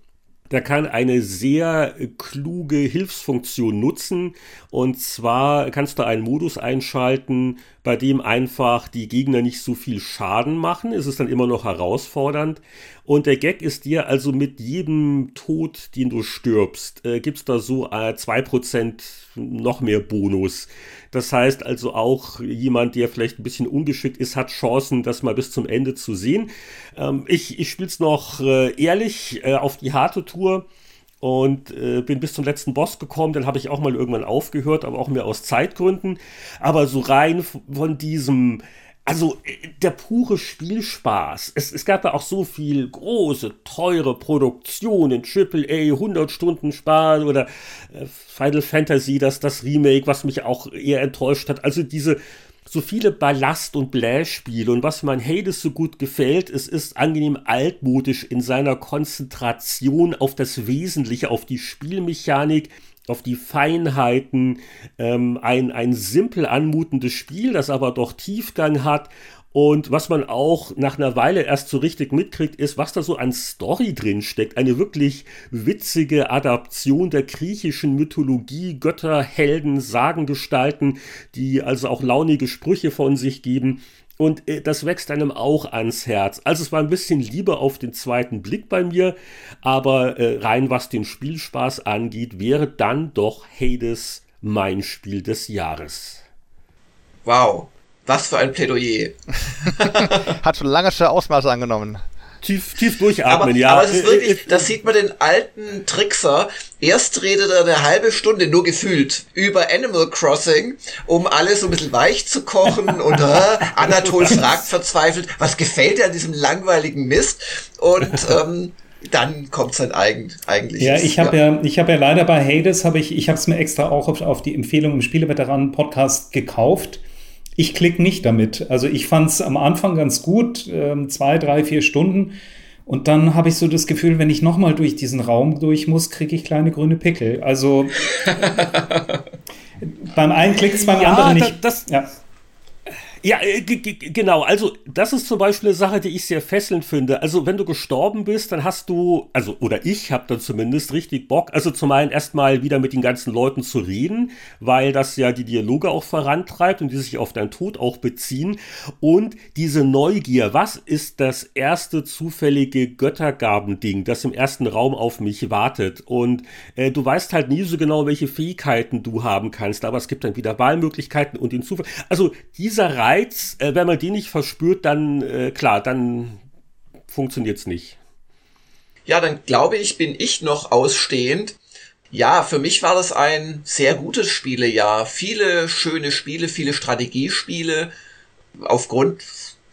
der kann eine sehr kluge Hilfsfunktion nutzen. Und zwar kannst du einen Modus einschalten, bei dem einfach die Gegner nicht so viel Schaden machen. Es ist dann immer noch herausfordernd. Und der Gag ist dir also mit jedem Tod, den du stirbst, äh, es da so äh, 2% noch mehr Bonus. Das heißt also auch jemand, der vielleicht ein bisschen ungeschickt ist, hat Chancen, das mal bis zum Ende zu sehen. Ähm, ich ich spiele es noch äh, ehrlich äh, auf die harte Tour und äh, bin bis zum letzten Boss gekommen. Dann habe ich auch mal irgendwann aufgehört, aber auch mehr aus Zeitgründen. Aber so rein von diesem also äh, der pure Spielspaß. Es, es gab ja auch so viel große, teure Produktionen, AAA, 100 Stunden Spaß oder äh, Final Fantasy, das, das Remake, was mich auch eher enttäuscht hat. Also diese so viele Ballast- und Blähspiele und was mir an Hades so gut gefällt, es ist angenehm altmodisch in seiner Konzentration auf das Wesentliche, auf die Spielmechanik, auf die Feinheiten, ähm, ein, ein simpel anmutendes Spiel, das aber doch Tiefgang hat. Und was man auch nach einer Weile erst so richtig mitkriegt, ist, was da so an Story drin steckt. Eine wirklich witzige Adaption der griechischen Mythologie, Götter, Helden, Sagengestalten, die also auch launige Sprüche von sich geben. Und äh, das wächst einem auch ans Herz. Also es war ein bisschen Liebe auf den zweiten Blick bei mir, aber äh, rein was den Spielspaß angeht, wäre dann doch Hades mein Spiel des Jahres. Wow, was für ein Plädoyer. Hat schon lange Ausmaße angenommen tief, tief durchatmen, aber, ja. Aber es ist wirklich, das sieht man den alten Trickser. Erst redet er eine halbe Stunde, nur gefühlt, über Animal Crossing, um alles so ein bisschen weich zu kochen und äh, Anatol fragt verzweifelt, was gefällt dir an diesem langweiligen Mist? Und ähm, dann kommt sein eigen, eigentlich. Ja, ich habe ja. ja, ich habe ja leider bei Hades habe ich, ich habe es mir extra auch auf, auf die Empfehlung im Spieleveteranen Podcast gekauft. Ich klicke nicht damit. Also ich fand es am Anfang ganz gut, äh, zwei, drei, vier Stunden. Und dann habe ich so das Gefühl, wenn ich nochmal durch diesen Raum durch muss, kriege ich kleine grüne Pickel. Also beim einen klickt es beim ja, anderen nicht. Das, ja. Ja, äh, genau. Also, das ist zum Beispiel eine Sache, die ich sehr fesselnd finde. Also, wenn du gestorben bist, dann hast du, also, oder ich habe dann zumindest richtig Bock, also zum einen erstmal wieder mit den ganzen Leuten zu reden, weil das ja die Dialoge auch vorantreibt und die sich auf deinen Tod auch beziehen. Und diese Neugier, was ist das erste zufällige Göttergabending, das im ersten Raum auf mich wartet? Und äh, du weißt halt nie so genau, welche Fähigkeiten du haben kannst, aber es gibt dann wieder Wahlmöglichkeiten und den Zufall. Also, dieser Reiz Reiz, äh, wenn man die nicht verspürt, dann äh, klar, dann funktioniert es nicht. Ja, dann glaube ich, bin ich noch ausstehend. Ja, für mich war das ein sehr gutes Spielejahr. Viele schöne Spiele, viele Strategiespiele. Aufgrund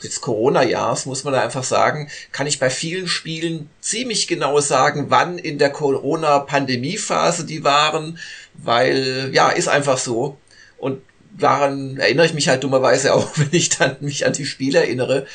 des Corona-Jahres, muss man da einfach sagen, kann ich bei vielen Spielen ziemlich genau sagen, wann in der Corona-Pandemie-Phase die waren, weil, ja, ist einfach so. Und daran erinnere ich mich halt dummerweise auch, wenn ich dann mich an die Spiele erinnere.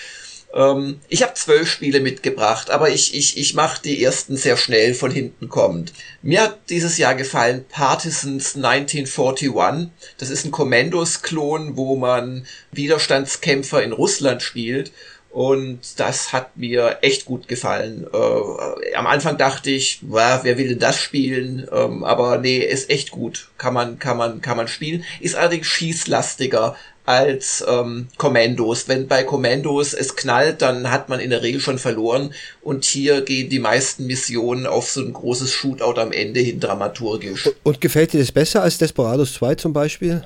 Ähm, ich habe zwölf Spiele mitgebracht, aber ich, ich, ich mache die ersten sehr schnell von hinten kommend. Mir hat dieses Jahr gefallen Partisans 1941. Das ist ein Commandos-Klon, wo man Widerstandskämpfer in Russland spielt. Und das hat mir echt gut gefallen. Äh, am Anfang dachte ich, wow, wer will denn das spielen? Ähm, aber nee, ist echt gut. Kann man, kann man, kann man spielen. Ist allerdings schießlastiger als ähm, Kommandos. Wenn bei Kommandos es knallt, dann hat man in der Regel schon verloren. Und hier gehen die meisten Missionen auf so ein großes Shootout am Ende hin dramaturgisch. Und gefällt dir das besser als Desperados 2 zum Beispiel?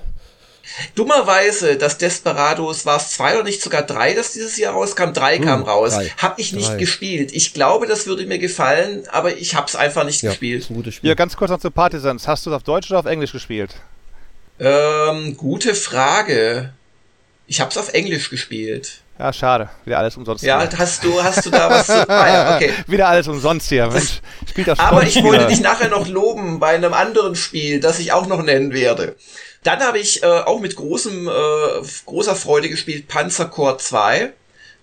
Dummerweise, das Desperados war es zwei oder nicht sogar drei, das dieses Jahr rauskam. Drei hm, kam raus. Drei. Hab ich nicht drei. gespielt. Ich glaube, das würde mir gefallen, aber ich hab's einfach nicht ja, gespielt. Ist ein gutes Spiel. Ja, ganz kurz noch zu Partisans. Hast du es auf Deutsch oder auf Englisch gespielt? Ähm, gute Frage. Ich hab's auf Englisch gespielt. Ja, schade. Wieder alles umsonst. Ja, hier. hast du, hast du da was zu. Ah, ja, okay. Wieder alles umsonst hier. Mensch, spielt das Aber ich wollte dich nachher noch loben bei einem anderen Spiel, das ich auch noch nennen werde. Dann habe ich äh, auch mit großem, äh, großer Freude gespielt Panzercore 2.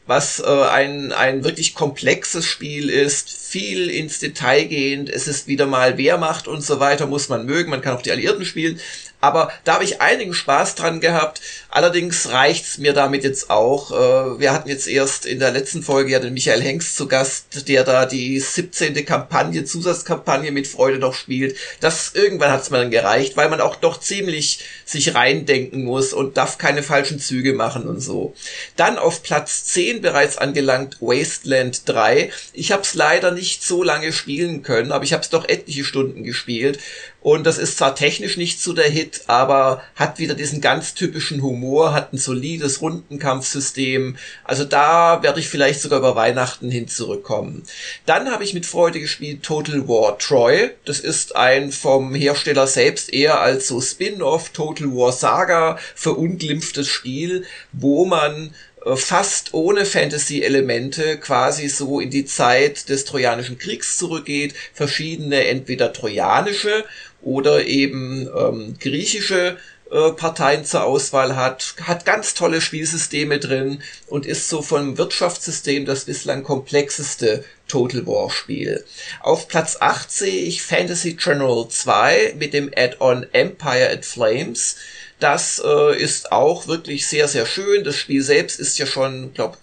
was äh, ein, ein wirklich komplexes Spiel ist, viel ins Detail gehend. Es ist wieder mal Wehrmacht und so weiter, muss man mögen. Man kann auch die Alliierten spielen. Aber da habe ich einigen Spaß dran gehabt. Allerdings reicht's mir damit jetzt auch. Äh, wir hatten jetzt erst in der letzten Folge ja den Michael Hengst zu Gast, der da die 17. Kampagne, Zusatzkampagne mit Freude noch spielt. Das irgendwann hat's mir dann gereicht, weil man auch doch ziemlich sich reindenken muss und darf keine falschen Züge machen und so. Dann auf Platz 10 bereits angelangt Wasteland 3. Ich habe es leider nicht so lange spielen können, aber ich habe es doch etliche Stunden gespielt und das ist zwar technisch nicht so der Hit, aber hat wieder diesen ganz typischen Humor, hat ein solides Rundenkampfsystem. Also da werde ich vielleicht sogar über Weihnachten hin zurückkommen. Dann habe ich mit Freude gespielt Total War Troy. Das ist ein vom Hersteller selbst eher als so Spin-off Total War Saga verunglimpftes Spiel, wo man äh, fast ohne Fantasy-Elemente quasi so in die Zeit des Trojanischen Kriegs zurückgeht, verschiedene entweder trojanische oder eben ähm, griechische äh, Parteien zur Auswahl hat, hat ganz tolle Spielsysteme drin und ist so vom Wirtschaftssystem das bislang komplexeste Total War Spiel. Auf Platz 8 sehe ich Fantasy General 2 mit dem Add-on Empire at Flames. Das äh, ist auch wirklich sehr, sehr schön. Das Spiel selbst ist ja schon, glaube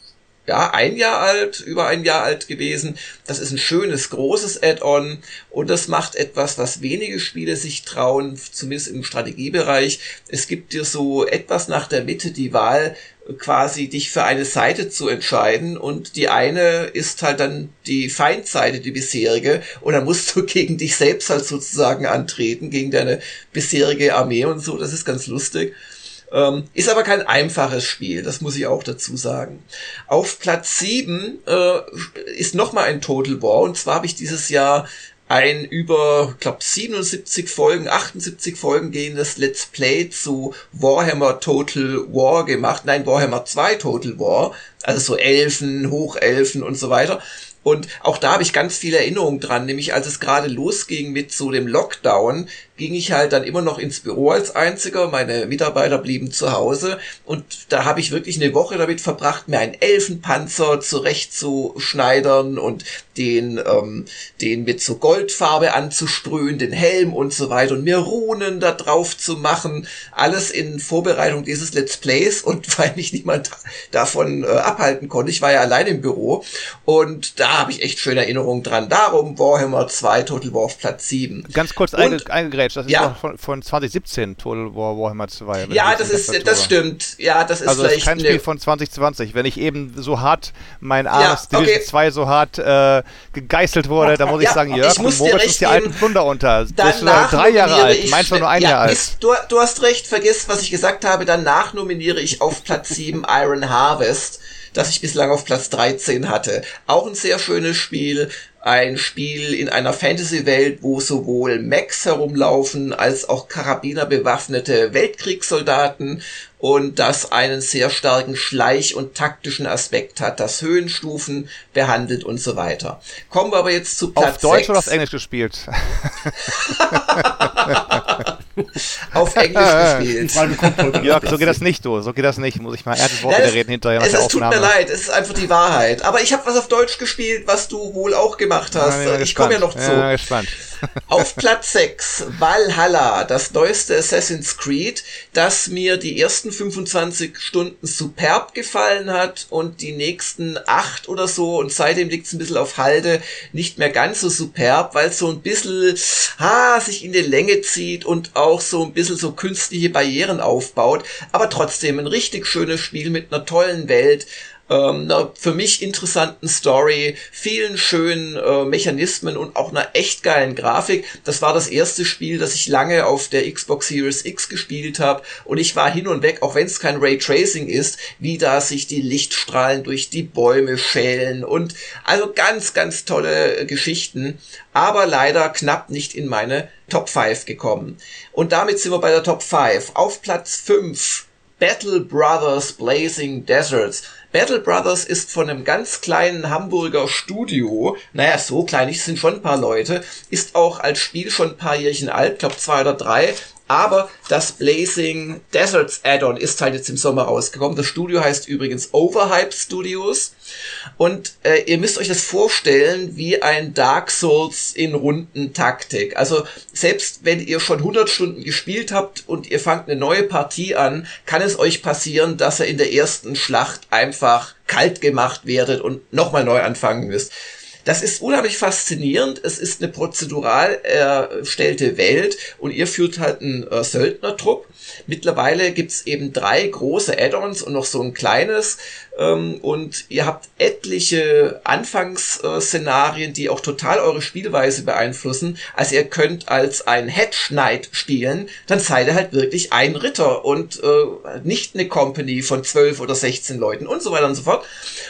ja, ein Jahr alt, über ein Jahr alt gewesen. Das ist ein schönes, großes Add-on und das macht etwas, was wenige Spiele sich trauen, zumindest im Strategiebereich. Es gibt dir so etwas nach der Mitte die Wahl, quasi dich für eine Seite zu entscheiden und die eine ist halt dann die Feindseite, die bisherige und dann musst du gegen dich selbst halt sozusagen antreten, gegen deine bisherige Armee und so, das ist ganz lustig. Ähm, ist aber kein einfaches Spiel, das muss ich auch dazu sagen. Auf Platz 7 äh, ist nochmal ein Total War und zwar habe ich dieses Jahr ein über, glaube 77 Folgen, 78 Folgen gehendes Let's Play zu Warhammer Total War gemacht. Nein, Warhammer 2 Total War. Also so Elfen, Hochelfen und so weiter. Und auch da habe ich ganz viele Erinnerungen dran, nämlich als es gerade losging mit so dem Lockdown, ging ich halt dann immer noch ins Büro als einziger, meine Mitarbeiter blieben zu Hause. Und da habe ich wirklich eine Woche damit verbracht, mir einen Elfenpanzer zurechtzuschneidern und den, ähm, den mit so Goldfarbe anzusprühen, den Helm und so weiter und mir Runen da drauf zu machen, alles in Vorbereitung dieses Let's Plays und weil mich niemand davon äh, abhalten konnte, ich war ja allein im Büro und da habe ich echt schöne Erinnerungen dran. Darum Warhammer 2 Total War auf Platz 7. Ganz kurz eingegrätscht Rage, das ist ja. von, von 2017, Total War Warhammer 2. Ja, das ist, das stimmt. Ja, das ist also vielleicht. Also kein Spiel von 2020. Wenn ich eben so hart, mein armes ja, okay. Division 2 so hart äh, gegeißelt wurde, dann muss ich sagen, Jörg, du mogelst die alten Plunder unter. Das ist äh, drei Jahre alt, meins war nur ein Jahr alt. Ist, du, du hast recht, vergiss, was ich gesagt habe. Danach nominiere ich auf Platz 7 Iron Harvest das ich bislang auf Platz 13 hatte. Auch ein sehr schönes Spiel, ein Spiel in einer Fantasy-Welt, wo sowohl Mechs herumlaufen als auch Karabiner bewaffnete Weltkriegssoldaten und das einen sehr starken Schleich- und taktischen Aspekt hat, das Höhenstufen behandelt und so weiter. Kommen wir aber jetzt zu Platz Auf Deutsch 6. oder auf Englisch gespielt? auf Englisch gespielt. Jörg, so geht das nicht, du. So geht das nicht. Muss ich mal ernstes Wort wieder reden hinterher es, es tut mir leid, es ist einfach die Wahrheit. Aber ich habe was auf Deutsch gespielt, was du wohl auch gemacht hast. Ja, ich komme ja noch zu. Ja, gespannt. Auf Platz 6 Valhalla, das neueste Assassin's Creed, das mir die ersten 25 Stunden superb gefallen hat und die nächsten 8 oder so und seitdem liegt es ein bisschen auf Halde, nicht mehr ganz so superb, weil es so ein bisschen ah, sich in die Länge zieht und auch so ein bisschen so künstliche Barrieren aufbaut, aber trotzdem ein richtig schönes Spiel mit einer tollen Welt ähm, einer für mich interessanten Story, vielen schönen äh, Mechanismen und auch einer echt geilen Grafik. Das war das erste Spiel, das ich lange auf der Xbox Series X gespielt habe und ich war hin und weg, auch wenn es kein Raytracing ist, wie da sich die Lichtstrahlen durch die Bäume schälen und also ganz, ganz tolle äh, Geschichten, aber leider knapp nicht in meine Top 5 gekommen. Und damit sind wir bei der Top 5. Auf Platz 5 Battle Brothers Blazing Deserts. Battle Brothers ist von einem ganz kleinen Hamburger Studio, naja, so klein, ich sind schon ein paar Leute, ist auch als Spiel schon ein paar Jährchen alt, glaube zwei oder drei, Aber das Blazing Deserts Add-on ist halt jetzt im Sommer rausgekommen. Das Studio heißt übrigens Overhype Studios. Und äh, ihr müsst euch das vorstellen wie ein Dark Souls in Rundentaktik. Also selbst wenn ihr schon 100 Stunden gespielt habt und ihr fangt eine neue Partie an, kann es euch passieren, dass ihr in der ersten Schlacht einfach kalt gemacht werdet und nochmal neu anfangen müsst. Das ist unheimlich faszinierend. Es ist eine prozedural erstellte Welt und ihr führt halt einen äh, Söldnertrupp. Mittlerweile gibt's eben drei große Add-ons und noch so ein kleines. Ähm, und ihr habt etliche Anfangsszenarien, die auch total eure Spielweise beeinflussen. Also ihr könnt als ein Hedge Knight spielen, dann seid ihr halt wirklich ein Ritter und äh, nicht eine Company von zwölf oder sechzehn Leuten und so weiter und so fort.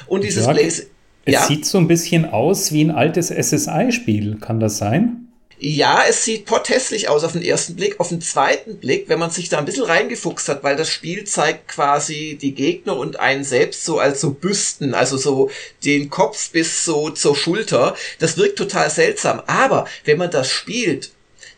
Und dieses Blaze es ja. sieht so ein bisschen aus wie ein altes SSI-Spiel. Kann das sein? Ja, es sieht potthässlich aus auf den ersten Blick. Auf den zweiten Blick, wenn man sich da ein bisschen reingefuchst hat, weil das Spiel zeigt quasi die Gegner und einen selbst so als so Büsten, also so den Kopf bis so zur Schulter. Das wirkt total seltsam. Aber wenn man das spielt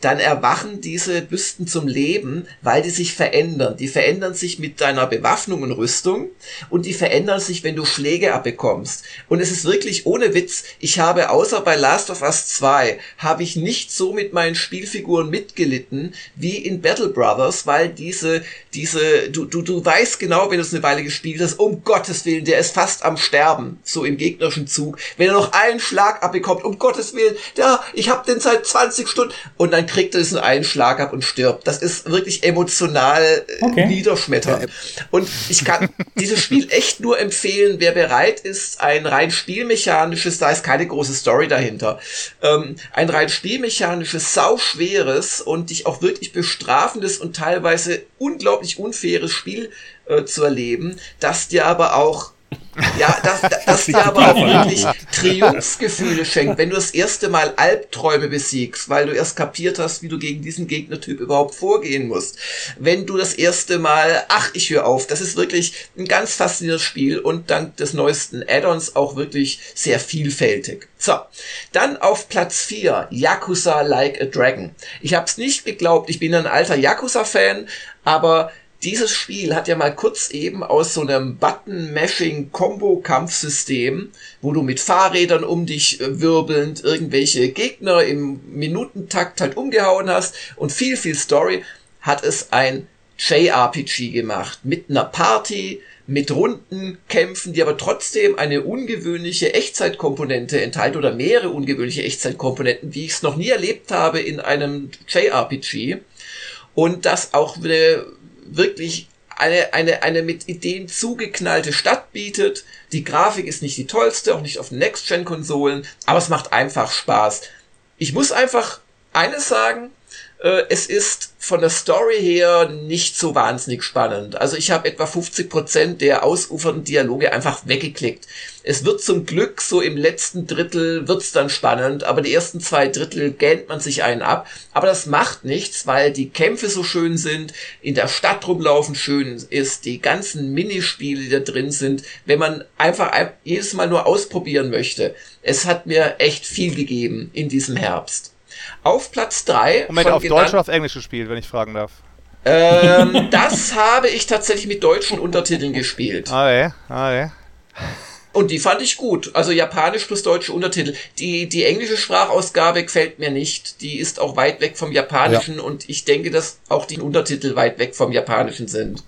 dann erwachen diese Büsten zum Leben, weil die sich verändern. Die verändern sich mit deiner Bewaffnung und Rüstung und die verändern sich, wenn du Schläge abbekommst. Und es ist wirklich ohne Witz, ich habe außer bei Last of Us 2, habe ich nicht so mit meinen Spielfiguren mitgelitten wie in Battle Brothers, weil diese, diese, du, du, du weißt genau, wenn du es eine Weile gespielt hast, um Gottes Willen, der ist fast am Sterben, so im gegnerischen Zug. Wenn er noch einen Schlag abbekommt, um Gottes Willen, ja, ich habe den seit 20 Stunden und dann kriegt er diesen einen Schlag ab und stirbt. Das ist wirklich emotional äh, okay. niederschmetternd. Und ich kann dieses Spiel echt nur empfehlen, wer bereit ist, ein rein spielmechanisches, da ist keine große Story dahinter, ähm, ein rein spielmechanisches, sauschweres und dich auch wirklich bestrafendes und teilweise unglaublich unfaires Spiel äh, zu erleben, das dir aber auch ja, das, das, das dir aber auch wirklich Triumphgefühle schenkt, wenn du das erste Mal Albträume besiegst, weil du erst kapiert hast, wie du gegen diesen Gegnertyp überhaupt vorgehen musst. Wenn du das erste Mal, ach, ich höre auf, das ist wirklich ein ganz faszinierendes Spiel und dank des neuesten Add-ons auch wirklich sehr vielfältig. So, dann auf Platz 4, Yakuza Like a Dragon. Ich hab's nicht geglaubt, ich bin ein alter Yakuza-Fan, aber dieses Spiel hat ja mal kurz eben aus so einem Button-Mashing-Combo-Kampfsystem, wo du mit Fahrrädern um dich äh, wirbelnd irgendwelche Gegner im Minutentakt halt umgehauen hast und viel, viel Story, hat es ein JRPG gemacht mit einer Party, mit runden Kämpfen, die aber trotzdem eine ungewöhnliche Echtzeitkomponente enthalten oder mehrere ungewöhnliche Echtzeitkomponenten, wie ich es noch nie erlebt habe in einem JRPG. Und das auch eine wirklich eine, eine, eine mit Ideen zugeknallte Stadt bietet. Die Grafik ist nicht die tollste, auch nicht auf Next-Gen-Konsolen, aber es macht einfach Spaß. Ich muss einfach eines sagen, äh, es ist von der Story her nicht so wahnsinnig spannend. Also ich habe etwa 50 Prozent der ausufernden Dialoge einfach weggeklickt. Es wird zum Glück so im letzten Drittel wird's dann spannend, aber die ersten zwei Drittel gähnt man sich einen ab. Aber das macht nichts, weil die Kämpfe so schön sind, in der Stadt rumlaufen schön ist, die ganzen Minispiele, die da drin sind, wenn man einfach jedes Mal nur ausprobieren möchte. Es hat mir echt viel gegeben in diesem Herbst. Auf Platz 3. Moment, auf Deutsch oder auf Englisch gespielt, wenn ich fragen darf? Ähm, das habe ich tatsächlich mit deutschen Untertiteln gespielt. Ah, ja, ah, ja. Und die fand ich gut. Also japanisch plus deutsche Untertitel. Die, die englische Sprachausgabe gefällt mir nicht. Die ist auch weit weg vom Japanischen ja. und ich denke, dass auch die Untertitel weit weg vom Japanischen sind.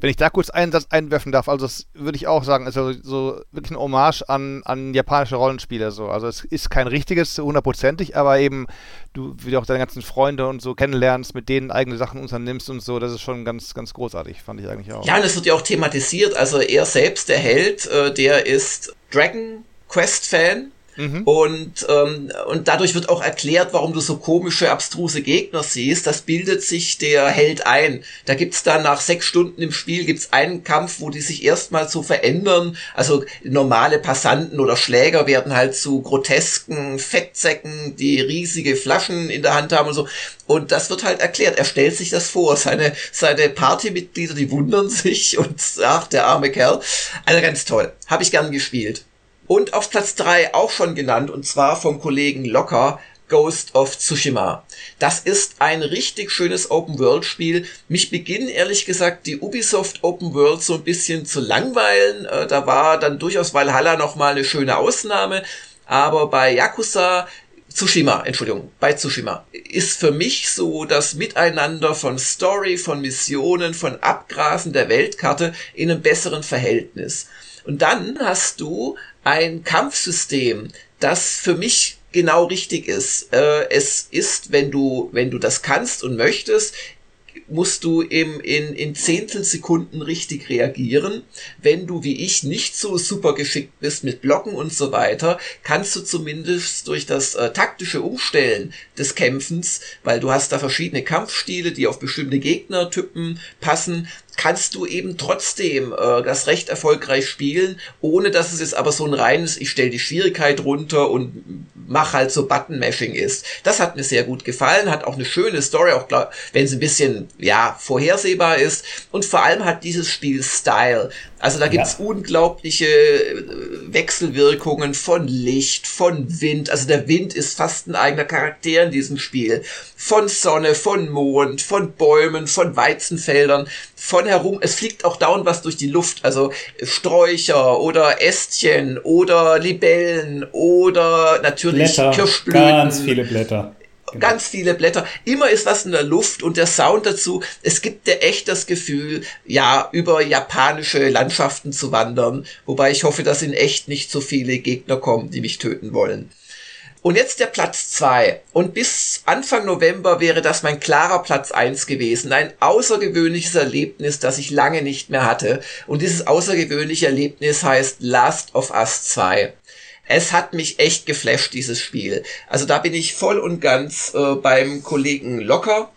Wenn ich da kurz einen Satz einwerfen darf, also das würde ich auch sagen, also so wirklich ein Hommage an, an japanische Rollenspiele. So. Also es ist kein richtiges, hundertprozentig, aber eben du, wie du auch deine ganzen Freunde und so kennenlernst, mit denen eigene Sachen unternimmst und so, das ist schon ganz, ganz großartig, fand ich eigentlich auch. Ja, und es wird ja auch thematisiert. Also er selbst, der Held, äh, der ist Dragon Quest Fan Mhm. Und, ähm, und dadurch wird auch erklärt, warum du so komische, abstruse Gegner siehst. Das bildet sich der Held ein. Da gibt's dann nach sechs Stunden im Spiel gibt's einen Kampf, wo die sich erstmal so verändern. Also normale Passanten oder Schläger werden halt zu grotesken Fettsäcken, die riesige Flaschen in der Hand haben und so. Und das wird halt erklärt. Er stellt sich das vor. Seine, seine Partymitglieder, die wundern sich und ach, der arme Kerl. Also ganz toll. Habe ich gern gespielt. Und auf Platz drei auch schon genannt, und zwar vom Kollegen Locker, Ghost of Tsushima. Das ist ein richtig schönes Open-World-Spiel. Mich beginnen ehrlich gesagt die Ubisoft Open World so ein bisschen zu langweilen. Äh, da war dann durchaus Valhalla nochmal eine schöne Ausnahme. Aber bei Yakuza Tsushima, Entschuldigung, bei Tsushima ist für mich so das Miteinander von Story, von Missionen, von Abgrasen der Weltkarte in einem besseren Verhältnis. Und dann hast du ein Kampfsystem, das für mich genau richtig ist. Äh, es ist, wenn du, wenn du das kannst und möchtest, musst du im, in, in Zehntelsekunden richtig reagieren. Wenn du wie ich nicht so super geschickt bist mit Blocken und so weiter, kannst du zumindest durch das äh, taktische Umstellen des Kämpfens, weil du hast da verschiedene Kampfstile, die auf bestimmte Gegnertypen passen, kannst du eben trotzdem äh, das recht erfolgreich spielen, ohne dass es jetzt aber so ein reines, ich stelle die Schwierigkeit runter und mach halt so Button-Mashing ist. Das hat mir sehr gut gefallen, hat auch eine schöne Story, auch wenn es ein bisschen, ja, vorhersehbar ist. Und vor allem hat dieses Spiel Style. Also da gibt's ja. unglaubliche äh, Wechselwirkungen von Licht, von Wind. Also der Wind ist fast ein eigener Charakter in diesem Spiel. Von Sonne, von Mond, von Bäumen, von Weizenfeldern, von herum. Es fliegt auch dauernd was durch die Luft. Also Sträucher oder Ästchen oder Libellen oder natürlich Blätter, Kirschblüten. Ganz viele Blätter. Genau. Ganz viele Blätter. Immer ist was in der Luft und der Sound dazu. Es gibt dir echt das Gefühl, ja, über japanische Landschaften zu wandern. Wobei ich hoffe, dass in echt nicht so viele Gegner kommen, die mich töten wollen. Und jetzt der Platz zwei Und bis Anfang November wäre das mein klarer Platz eins gewesen. Ein außergewöhnliches Erlebnis, das ich lange nicht mehr hatte. Und dieses außergewöhnliche Erlebnis heißt Last of Us 2 es hat mich echt geflasht, dieses Spiel. Also da bin ich voll und ganz äh, beim Kollegen Locker,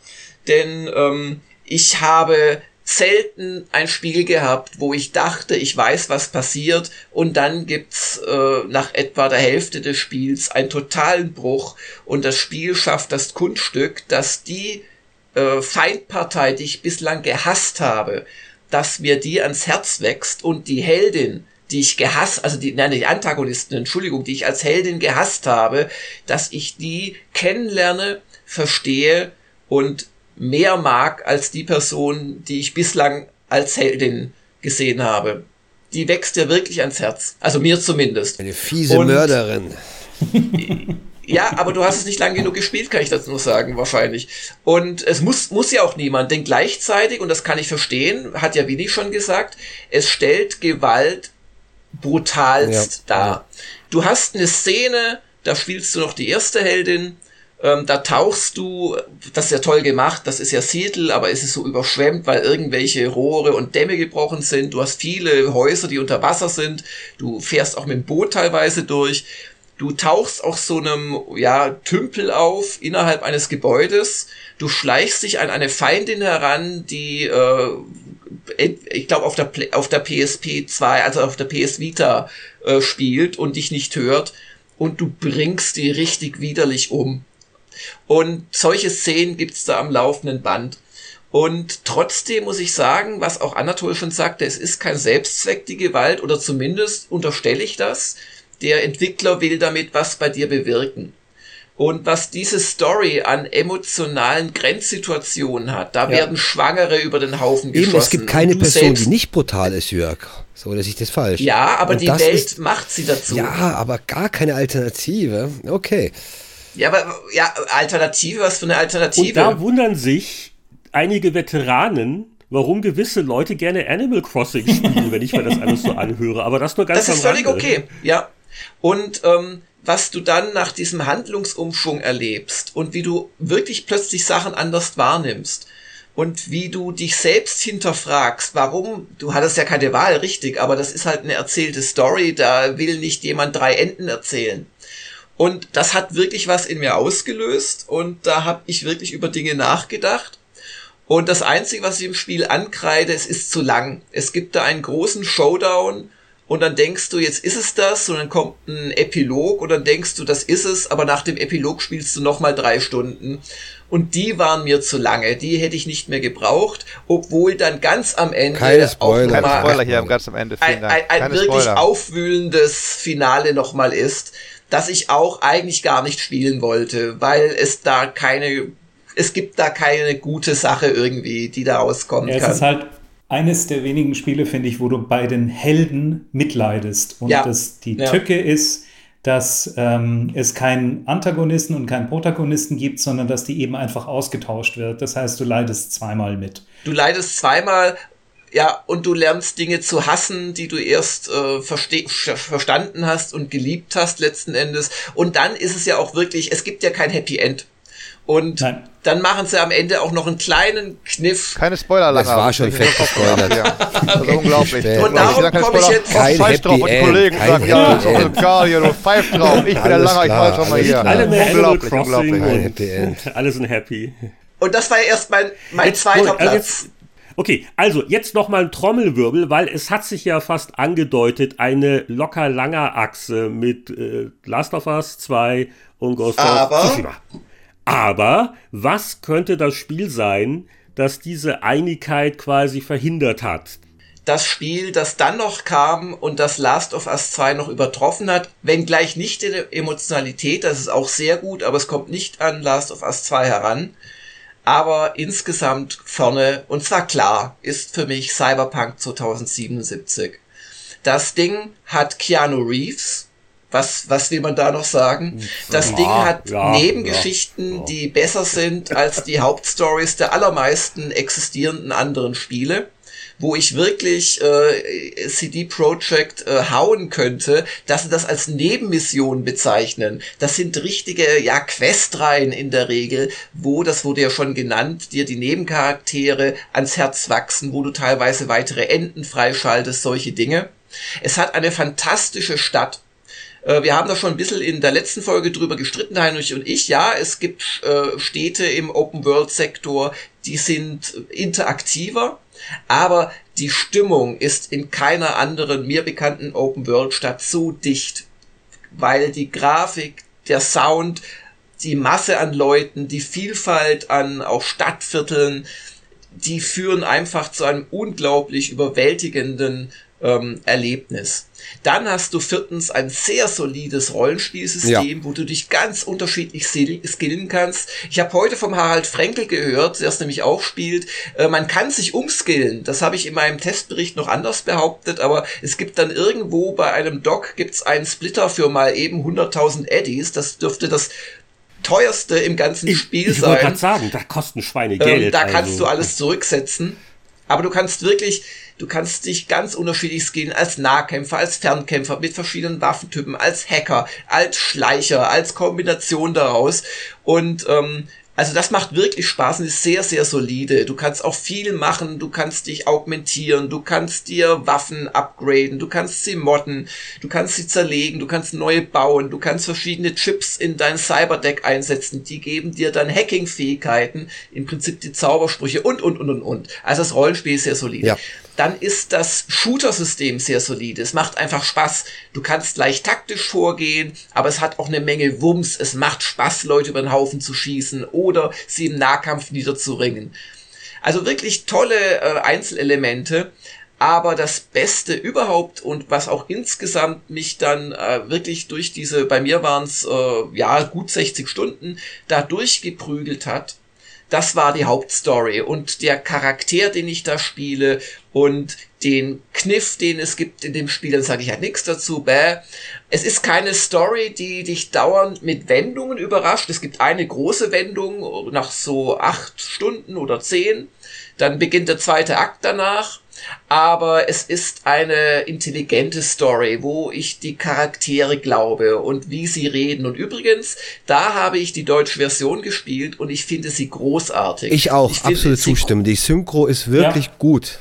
denn ähm, ich habe selten ein Spiel gehabt, wo ich dachte, ich weiß, was passiert. Und dann gibt's äh, nach etwa der Hälfte des Spiels einen totalen Bruch. Und das Spiel schafft das Kunststück, dass die äh, Feindpartei, die ich bislang gehasst habe, dass mir die ans Herz wächst. Und die Heldin, die ich gehasst, also die, nein, die Antagonisten, Entschuldigung, die ich als Heldin gehasst habe, dass ich die kennenlerne, verstehe und mehr mag als die Person, die ich bislang als Heldin gesehen habe. Die wächst ja wirklich ans Herz. Also mir zumindest. Eine fiese und, Mörderin. Ja, aber du hast es nicht lang genug gespielt, kann ich dazu nur sagen, wahrscheinlich. Und es muss, muss ja auch niemand, denn gleichzeitig, und das kann ich verstehen, hat ja Winnie schon gesagt, es stellt Gewalt brutalst ja. da. Du hast eine Szene, da spielst du noch die erste Heldin, ähm, da tauchst du, das ist ja toll gemacht, das ist ja Seattle, aber es ist so überschwemmt, weil irgendwelche Rohre und Dämme gebrochen sind. Du hast viele Häuser, die unter Wasser sind. Du fährst auch mit dem Boot teilweise durch. Du tauchst auch so einem, ja, Tümpel auf innerhalb eines Gebäudes. Du schleichst dich an eine Feindin heran, die äh, ich glaube, auf der, auf der PSP 2, also auf der PS Vita äh, spielt und dich nicht hört und du bringst die richtig widerlich um. Und solche Szenen gibt's da am laufenden Band. Und trotzdem muss ich sagen, was auch Anatol schon sagte, es ist kein Selbstzweck, die Gewalt, oder zumindest unterstelle ich das. Der Entwickler will damit was bei dir bewirken. Und was diese Story an emotionalen Grenzsituationen hat, da ja. werden Schwangere über den Haufen geschossen. Eben, es gibt keine Person, die nicht brutal ist, Jörg. So, oder ich das falsch? Ja, aber Und die Welt ist, macht sie dazu. Ja, aber gar keine Alternative. Okay. Ja, aber ja, Alternative, was für eine Alternative? Und da wundern sich einige Veteranen, warum gewisse Leute gerne Animal Crossing spielen, wenn ich mir das alles so anhöre. Aber das nur ganz Das ist völlig Rande. okay, ja. Und ähm, was du dann nach diesem Handlungsumschwung erlebst und wie du wirklich plötzlich Sachen anders wahrnimmst und wie du dich selbst hinterfragst, warum, du hattest ja keine Wahl, richtig, aber das ist halt eine erzählte Story, da will nicht jemand drei Enden erzählen. Und das hat wirklich was in mir ausgelöst und da habe ich wirklich über Dinge nachgedacht. Und das Einzige, was ich im Spiel ankreide, es ist zu lang. Es gibt da einen großen Showdown und dann denkst du, jetzt ist es das und dann kommt ein Epilog und dann denkst du, das ist es, aber nach dem Epilog spielst du nochmal drei Stunden und die waren mir zu lange, die hätte ich nicht mehr gebraucht, obwohl dann ganz am Ende Keine Spoiler. Keine Spoiler hier ganz am Ende, ein, ein, ein wirklich Spoiler. aufwühlendes Finale nochmal ist, das ich auch eigentlich gar nicht spielen wollte, weil es da keine, es gibt da keine gute Sache irgendwie, die da auskommen ja, kann. Es ist halt eines der wenigen Spiele, finde ich, wo du bei den Helden mitleidest. Und ja. das, die ja. Tücke ist, dass ähm, es keinen Antagonisten und keinen Protagonisten gibt, sondern dass die eben einfach ausgetauscht wird. Das heißt, du leidest zweimal mit. Du leidest zweimal ja, und du lernst Dinge zu hassen, die du erst äh, verstanden hast und geliebt hast letzten Endes. Und dann ist es ja auch wirklich, es gibt ja kein Happy End. Und Nein. dann machen sie am Ende auch noch einen kleinen Kniff. Keine Spoiler. Das war schon fest gespoilert. Ja. Also unglaublich. Und darum komme ich jetzt kein Pfeif drauf und die Kollegen sagen, ja, auch egal hier, du pfeif drauf. Ich bin der Langer, ich war schon mal hier. Alle mehr unglaublich, unglaublich. Happy End. Alle sind happy. Und das war ja erst mein, mein jetzt, zweiter Platz. Jetzt, Okay, also jetzt nochmal ein Trommelwirbel, weil es hat sich ja fast angedeutet, eine locker langer Achse mit äh, Last of Us 2 und Ghost of Tsushima. Aber was könnte das Spiel sein, das diese Einigkeit quasi verhindert hat? Das Spiel, das dann noch kam und das Last of Us 2 noch übertroffen hat, wenngleich nicht in der Emotionalität, das ist auch sehr gut, aber es kommt nicht an Last of Us 2 heran. Aber insgesamt vorne, und zwar klar, ist für mich Cyberpunk 2077. Das Ding hat Keanu Reeves, was, was will man da noch sagen? Das ja, Ding hat ja, Nebengeschichten, ja, die besser sind als die Hauptstories der allermeisten existierenden anderen Spiele wo ich wirklich äh, CD Projekt äh, hauen könnte, dass sie das als Nebenmission bezeichnen. Das sind richtige, ja, Questreihen in der Regel, wo, das wurde ja schon genannt, dir die Nebencharaktere ans Herz wachsen, wo du teilweise weitere Enden freischaltest, solche Dinge. Es hat eine fantastische Stadt äh, wir haben da schon ein bisschen in der letzten Folge drüber gestritten, Heinrich und ich. Ja, es gibt äh, Städte im Open-World-Sektor, die sind interaktiver, aber die Stimmung ist in keiner anderen mir bekannten Open-World-Stadt so dicht, weil die Grafik, der Sound, die Masse an Leuten, die Vielfalt an auch Stadtvierteln, die führen einfach zu einem unglaublich überwältigenden ähm, Erlebnis. Dann hast du viertens ein sehr solides Rollenspielsystem, ja. wo du dich ganz unterschiedlich skillen kannst. Ich habe heute vom Harald Frenkel gehört, der es nämlich auch spielt, äh, man kann sich umskillen. Das habe ich in meinem Testbericht noch anders behauptet, aber es gibt dann irgendwo bei einem Doc gibt's einen Splitter für mal eben 100.000 Eddies. Das dürfte das teuerste im ganzen ich, Spiel ich sein. Ich wollte gerade sagen, da kosten Schweine Geld. Ähm, da kannst also. du alles zurücksetzen. Aber du kannst wirklich, du kannst dich ganz unterschiedlich skillen als Nahkämpfer, als Fernkämpfer mit verschiedenen Waffentypen, als Hacker, als Schleicher, als Kombination daraus. Und ähm, also das macht wirklich Spaß und ist sehr, sehr solide. Du kannst auch viel machen, du kannst dich augmentieren, du kannst dir Waffen upgraden, du kannst sie modden, du kannst sie zerlegen, du kannst neue bauen, du kannst verschiedene Chips in dein Cyberdeck einsetzen, die geben dir dann Hacking-Fähigkeiten, im Prinzip die Zaubersprüche und, und, und, und, und. Also das Rollenspiel ist sehr solide. Ja dann ist das Shooter-System sehr solide. Es macht einfach Spaß. Du kannst leicht taktisch vorgehen, aber es hat auch eine Menge Wumms. Es macht Spaß, Leute über den Haufen zu schießen oder sie im Nahkampf niederzuringen. Also wirklich tolle äh, Einzelelemente. Aber das Beste überhaupt und was auch insgesamt mich dann äh, wirklich durch diese, bei mir waren es äh, ja gut 60 Stunden, da durchgeprügelt hat, das war die Hauptstory und der Charakter, den ich da spiele und den Kniff, den es gibt in dem Spiel, dann sage ich halt nichts dazu. Bäh. Es ist keine Story, die dich dauernd mit Wendungen überrascht. Es gibt eine große Wendung nach so acht Stunden oder zehn. Dann beginnt der zweite Akt danach aber es ist eine intelligente Story, wo ich die Charaktere glaube und wie sie reden. Und übrigens, da habe ich die deutsche Version gespielt und ich finde sie großartig. Ich auch, ich absolut zustimmen. Die Synchro ist wirklich ja. gut.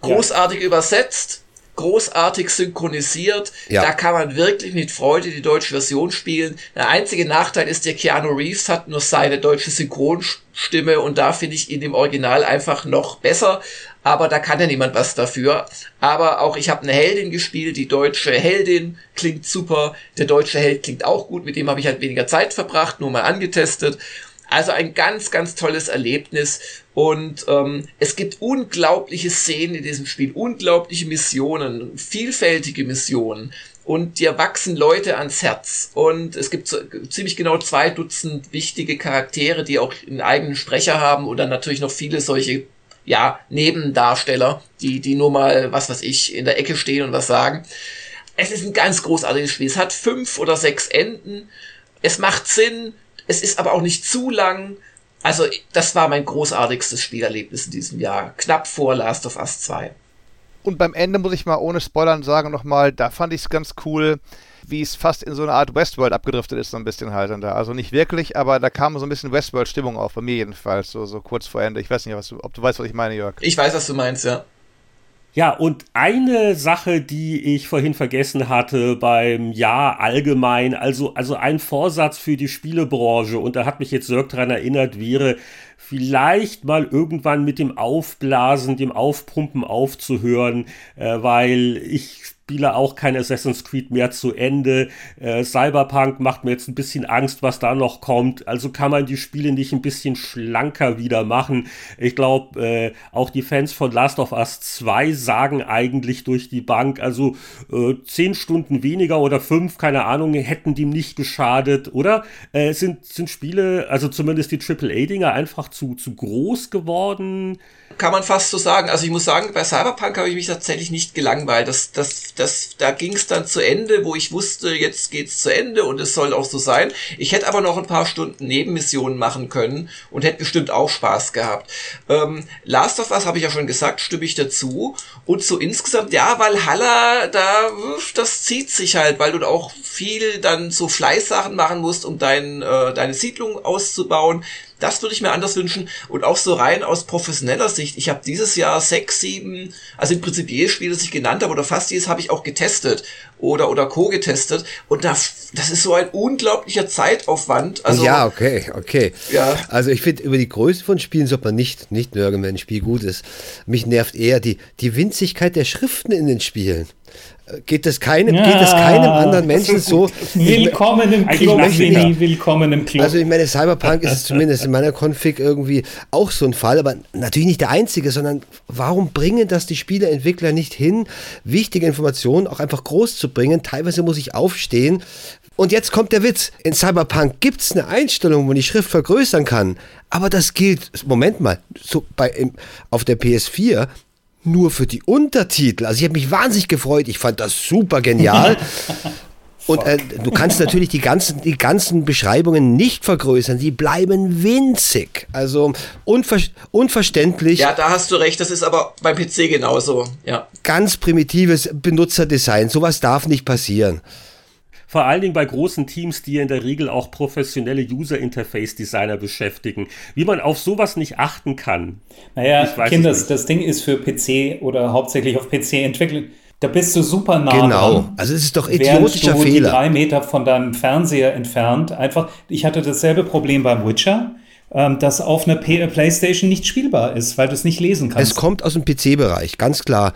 Großartig ja. übersetzt großartig synchronisiert. Ja. Da kann man wirklich mit Freude die deutsche Version spielen. Der einzige Nachteil ist, der Keanu Reeves hat nur seine deutsche Synchronstimme und da finde ich ihn im Original einfach noch besser aber da kann ja niemand was dafür. Aber auch ich habe eine Heldin gespielt, die deutsche Heldin klingt super, der deutsche Held klingt auch gut, mit dem habe ich halt weniger Zeit verbracht, nur mal angetestet. Also ein ganz, ganz tolles Erlebnis und ähm, es gibt unglaubliche Szenen in diesem Spiel, unglaubliche Missionen, vielfältige Missionen. und dir wachsen Leute ans Herz. Und es gibt ziemlich genau zwei Dutzend wichtige Charaktere, die auch einen eigenen Sprecher haben und dann natürlich noch viele solche ja, Nebendarsteller, die, die nur mal, was weiß ich, in der Ecke stehen und was sagen. Es ist ein ganz großartiges Spiel. Es hat fünf oder sechs Enden. Es macht Sinn. Es ist aber auch nicht zu lang. Also, das war mein großartigstes Spielerlebnis in diesem Jahr. Knapp vor Last of Us 2. Und beim Ende muss ich mal ohne Spoilern sagen nochmal, da fand ich es ganz cool, wie es fast in so eine Art Westworld abgedriftet ist, so ein bisschen halt. da. Also nicht wirklich, aber da kam so ein bisschen Westworld-Stimmung auf, bei mir jedenfalls, so, so kurz vor Ende. Ich weiß nicht, was du, ob du weißt, was ich meine, Jörg. Ich weiß, was du meinst, ja. Ja, und eine Sache, die ich vorhin vergessen hatte beim Jahr allgemein, also, also ein Vorsatz für die Spielebranche, und da hat mich jetzt Sörg daran erinnert, wäre, vielleicht mal irgendwann mit dem Aufblasen, dem Aufpumpen aufzuhören, äh, weil ich spiele auch kein Assassin's Creed mehr zu Ende. Äh, Cyberpunk macht mir jetzt ein bisschen Angst, was da noch kommt. Also kann man die Spiele nicht ein bisschen schlanker wieder machen. Ich glaube, äh, auch die Fans von Last of Us 2 sagen eigentlich durch die Bank, also äh, zehn Stunden weniger oder fünf, keine Ahnung, hätten dem nicht geschadet, oder? Äh, sind, sind Spiele, also zumindest die AAA-Dinger, einfach zu, zu groß geworden? Kann man fast so sagen. Also ich muss sagen, bei Cyberpunk habe ich mich tatsächlich nicht gelangweilt. Das, das, das, da ging es dann zu Ende, wo ich wusste, jetzt geht's zu Ende und es soll auch so sein. Ich hätte aber noch ein paar Stunden Nebenmissionen machen können und hätte bestimmt auch Spaß gehabt. Ähm, Last of Us habe ich ja schon gesagt, stimme ich dazu. Und so insgesamt, ja, Valhalla, da, das zieht sich halt, weil du auch viel dann so Fleißsachen machen musst, um dein, äh, deine Siedlung auszubauen. Das würde ich mir anders wünschen. Und auch so rein aus professioneller Sicht. Ich habe dieses Jahr sechs, sieben, also im Prinzip jedes Spiel, das ich genannt habe, oder fast jedes habe ich auch getestet oder, oder co-getestet. Und da, das ist so ein unglaublicher Zeitaufwand. Also, ja, okay, okay. Ja. Also ich finde, über die Größe von Spielen sollte man nicht, nicht nörgeln, wenn ein Spiel gut ist. Mich nervt eher die, die Winzigkeit der Schriften in den Spielen geht es keinem, ja, geht es keinem anderen Menschen so. Willkommen im Club, Winnie, willkommen im Club. Also ich meine, Cyberpunk ist es zumindest in meiner Config irgendwie auch so ein Fall, aber natürlich nicht der einzige, sondern warum bringen das die Spieleentwickler nicht hin, wichtige Informationen auch einfach groß zu bringen? Teilweise muss ich aufstehen. Und jetzt kommt der Witz. In Cyberpunk gibt es eine Einstellung, wo man die Schrift vergrößern kann. Aber das gilt, Moment mal, so bei, im, auf der PS4 nur für die Untertitel. Also ich habe mich wahnsinnig gefreut. Ich fand das super genial. Und äh, du kannst natürlich die ganzen, die ganzen Beschreibungen nicht vergrößern. Die bleiben winzig. Also unver unverständlich. Ja, da hast du recht. Das ist aber beim PC genauso. Ja. Ganz primitives Benutzerdesign. Sowas darf nicht passieren vor allen Dingen bei großen Teams, die in der Regel auch professionelle User-Interface-Designer beschäftigen, wie man auf sowas nicht achten kann. Naja, Kinder, das Ding ist für PC oder hauptsächlich auf PC entwickelt. Da bist du super nah. Genau. Dran, also es ist doch idiotischer du Fehler. Die drei Meter von deinem Fernseher entfernt. Einfach, ich hatte dasselbe Problem beim Witcher ähm, das auf einer PlayStation nicht spielbar ist, weil du es nicht lesen kannst. Es kommt aus dem PC-Bereich, ganz klar.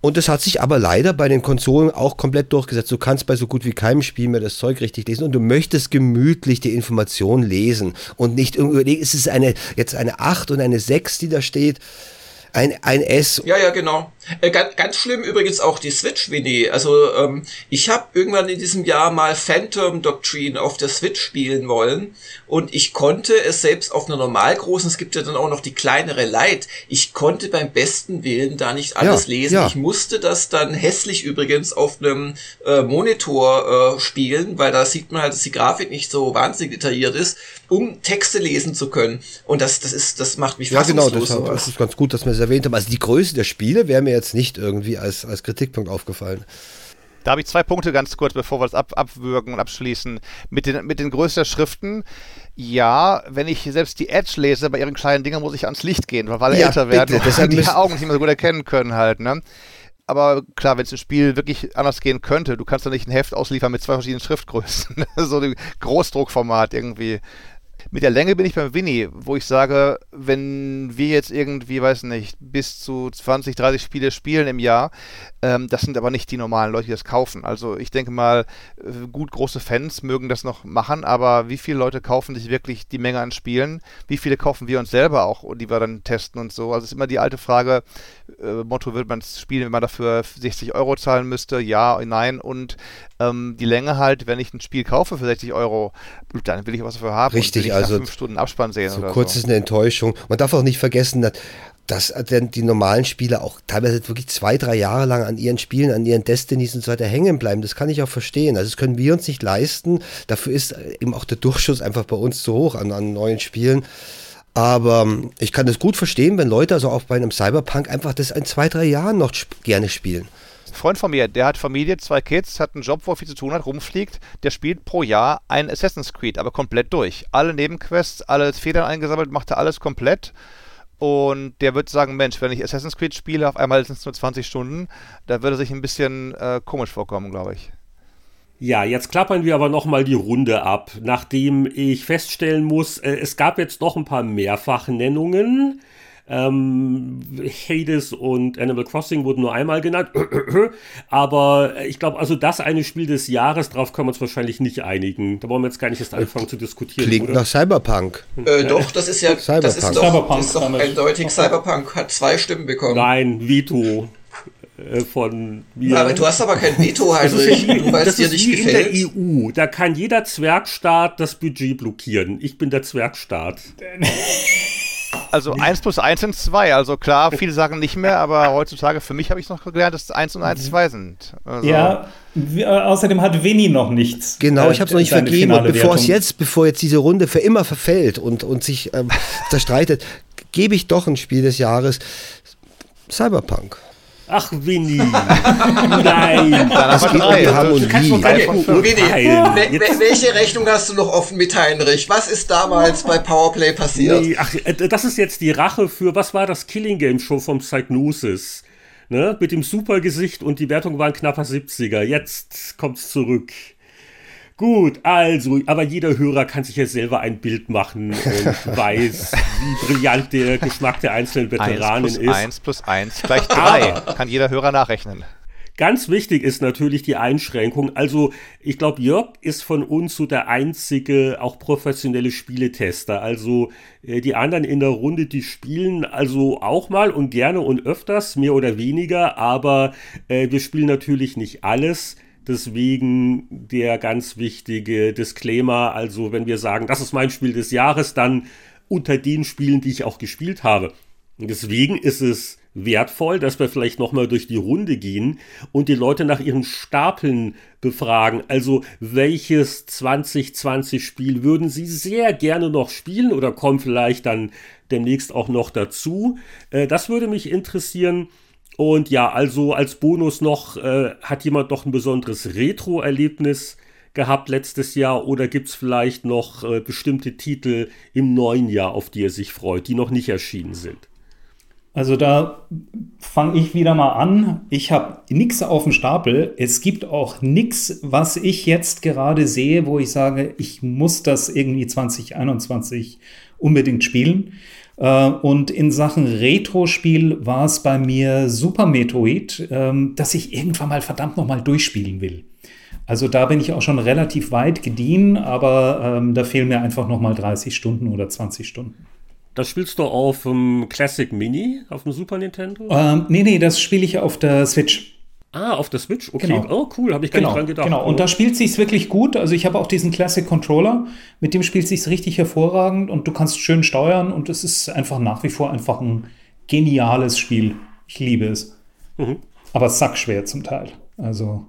Und das hat sich aber leider bei den Konsolen auch komplett durchgesetzt. Du kannst bei so gut wie keinem Spiel mehr das Zeug richtig lesen und du möchtest gemütlich die Information lesen und nicht irgendwie, ist es eine, jetzt eine 8 und eine 6, die da steht ein, ein S. Ja, ja, genau. Äh, ganz, ganz schlimm übrigens auch die Switch, Winnie. Also ähm, ich habe irgendwann in diesem Jahr mal Phantom Doctrine auf der Switch spielen wollen und ich konnte es selbst auf einer normal großen, es gibt ja dann auch noch die kleinere Lite, ich konnte beim besten Willen da nicht alles ja, lesen. Ja. Ich musste das dann hässlich übrigens auf einem äh, Monitor äh, spielen, weil da sieht man halt, dass die Grafik nicht so wahnsinnig detailliert ist, um Texte lesen zu können. Und das, das ist, das macht mich ja, genau, das, das ist ganz gut, dass wir es erwähnt haben. Also die Größe der Spiele wäre mir jetzt nicht irgendwie als, als Kritikpunkt aufgefallen. Da habe ich zwei Punkte ganz kurz, bevor wir das ab, abwürgen und abschließen. Mit den, mit den Größen der Schriften, ja, wenn ich selbst die Edge lese bei ihren kleinen Dingen, muss ich ans Licht gehen, weil alle ja, älter werden und die Augen nicht mehr so gut erkennen können halt, ne? Aber klar, wenn es im Spiel wirklich anders gehen könnte, du kannst doch nicht ein Heft ausliefern mit zwei verschiedenen Schriftgrößen. so ein Großdruckformat irgendwie. Mit der Länge bin ich beim Winnie, wo ich sage, wenn wir jetzt irgendwie, weiß nicht, bis zu 20, 30 Spiele spielen im Jahr, ähm, das sind aber nicht die normalen Leute, die das kaufen. Also ich denke mal, äh, gut große Fans mögen das noch machen, aber wie viele Leute kaufen sich wirklich die Menge an Spielen? Wie viele kaufen wir uns selber auch, die wir dann testen und so? Also es ist immer die alte Frage, äh, Motto, wird man es spielen, wenn man dafür 60 Euro zahlen müsste? Ja, nein. Und ähm, die Länge halt, wenn ich ein Spiel kaufe für 60 Euro, dann will ich was dafür haben. Richtig, also fünf Stunden Abspann sehen. So kurz so. ist eine Enttäuschung. Man darf auch nicht vergessen, dass dass die normalen Spieler auch teilweise wirklich zwei, drei Jahre lang an ihren Spielen, an ihren Destinies und so weiter hängen bleiben. Das kann ich auch verstehen. Also das können wir uns nicht leisten. Dafür ist eben auch der Durchschuss einfach bei uns zu hoch an, an neuen Spielen. Aber ähm, ich kann das gut verstehen, wenn Leute also auch bei einem Cyberpunk einfach das in zwei, drei Jahren noch gerne spielen. Freund von mir, der hat Familie, zwei Kids, hat einen Job, wo er viel zu tun hat, rumfliegt, der spielt pro Jahr ein Assassin's Creed, aber komplett durch. Alle Nebenquests, alle Federn eingesammelt, macht er alles komplett. Und der wird sagen, Mensch, wenn ich Assassin's Creed spiele, auf einmal sind es nur 20 Stunden, da würde sich ein bisschen äh, komisch vorkommen, glaube ich. Ja, jetzt klappern wir aber nochmal die Runde ab, nachdem ich feststellen muss, äh, es gab jetzt noch ein paar Mehrfachnennungen. Ähm, Hades und Animal Crossing wurden nur einmal genannt. Aber ich glaube, also das eine Spiel des Jahres, darauf können wir uns wahrscheinlich nicht einigen. Da wollen wir jetzt gar nicht erst anfangen zu diskutieren. Klingt oder? nach Cyberpunk. Äh, doch, das ist ja Cyberpunk. Das ist doch, Cyberpunk ist doch eindeutig. Cyberpunk hat zwei Stimmen bekommen. Nein, Veto äh, von mir. Aber du hast aber kein Veto, Heinrich, weil es dir nicht gefällt. in der EU. Da kann jeder Zwergstaat das Budget blockieren. Ich bin der Zwergstaat. Also 1 plus 1 sind 2. Also klar, viele sagen nicht mehr, aber heutzutage, für mich habe ich noch gelernt, dass 1 und 1 2 sind. Also ja, äh, außerdem hat Winnie noch nichts. Genau, ich habe es noch nicht vergeben. Und bevor es jetzt, bevor jetzt diese Runde für immer verfällt und, und sich ähm, zerstreitet, gebe ich doch ein Spiel des Jahres Cyberpunk. Ach, Winnie. Nein. Das geht um die Harmonie. Winnie, welche Rechnung hast du noch offen mit Heinrich? Was ist damals bei Powerplay passiert? Nee, ach, äh, das ist jetzt die Rache für, was war das Killing Game Show vom Psygnosis? Ne? Mit dem Supergesicht und die Wertung war ein knapper 70er. Jetzt kommt's zurück. Gut, also, aber jeder Hörer kann sich ja selber ein Bild machen und weiß, wie brillant der Geschmack der einzelnen Veteranen 1 plus ist. 1 plus 1 gleich 3. kann jeder Hörer nachrechnen. Ganz wichtig ist natürlich die Einschränkung. Also, ich glaube, Jörg ist von uns so der einzige auch professionelle Spieletester. Also, äh, die anderen in der Runde, die spielen also auch mal und gerne und öfters, mehr oder weniger, aber äh, wir spielen natürlich nicht alles. Deswegen der ganz wichtige Disclaimer. Also, wenn wir sagen, das ist mein Spiel des Jahres, dann unter den Spielen, die ich auch gespielt habe. Deswegen ist es wertvoll, dass wir vielleicht nochmal durch die Runde gehen und die Leute nach ihren Stapeln befragen. Also, welches 2020 Spiel würden sie sehr gerne noch spielen oder kommen vielleicht dann demnächst auch noch dazu? Äh, das würde mich interessieren. Und ja, also als Bonus noch, äh, hat jemand noch ein besonderes Retro-Erlebnis gehabt letztes Jahr oder gibt es vielleicht noch äh, bestimmte Titel im neuen Jahr, auf die er sich freut, die noch nicht erschienen sind? Also da fange ich wieder mal an. Ich habe nichts auf dem Stapel. Es gibt auch nichts, was ich jetzt gerade sehe, wo ich sage, ich muss das irgendwie 2021 unbedingt spielen. Äh, und in Sachen Retro-Spiel war es bei mir Super Metroid, ähm, dass ich irgendwann mal verdammt nochmal durchspielen will. Also da bin ich auch schon relativ weit gediehen, aber ähm, da fehlen mir einfach nochmal 30 Stunden oder 20 Stunden. Das spielst du auf dem Classic Mini, auf dem Super Nintendo? Ähm, nee, nee, das spiele ich auf der Switch. Ah, auf der Switch? Okay. Genau. Oh, cool, habe ich gar genau, nicht dran gedacht. Genau, und da spielt sich's wirklich gut. Also ich habe auch diesen Classic Controller, mit dem spielt sich's richtig hervorragend und du kannst schön steuern und es ist einfach nach wie vor einfach ein geniales Spiel. Ich liebe es. Mhm. Aber sackschwer zum Teil. Also.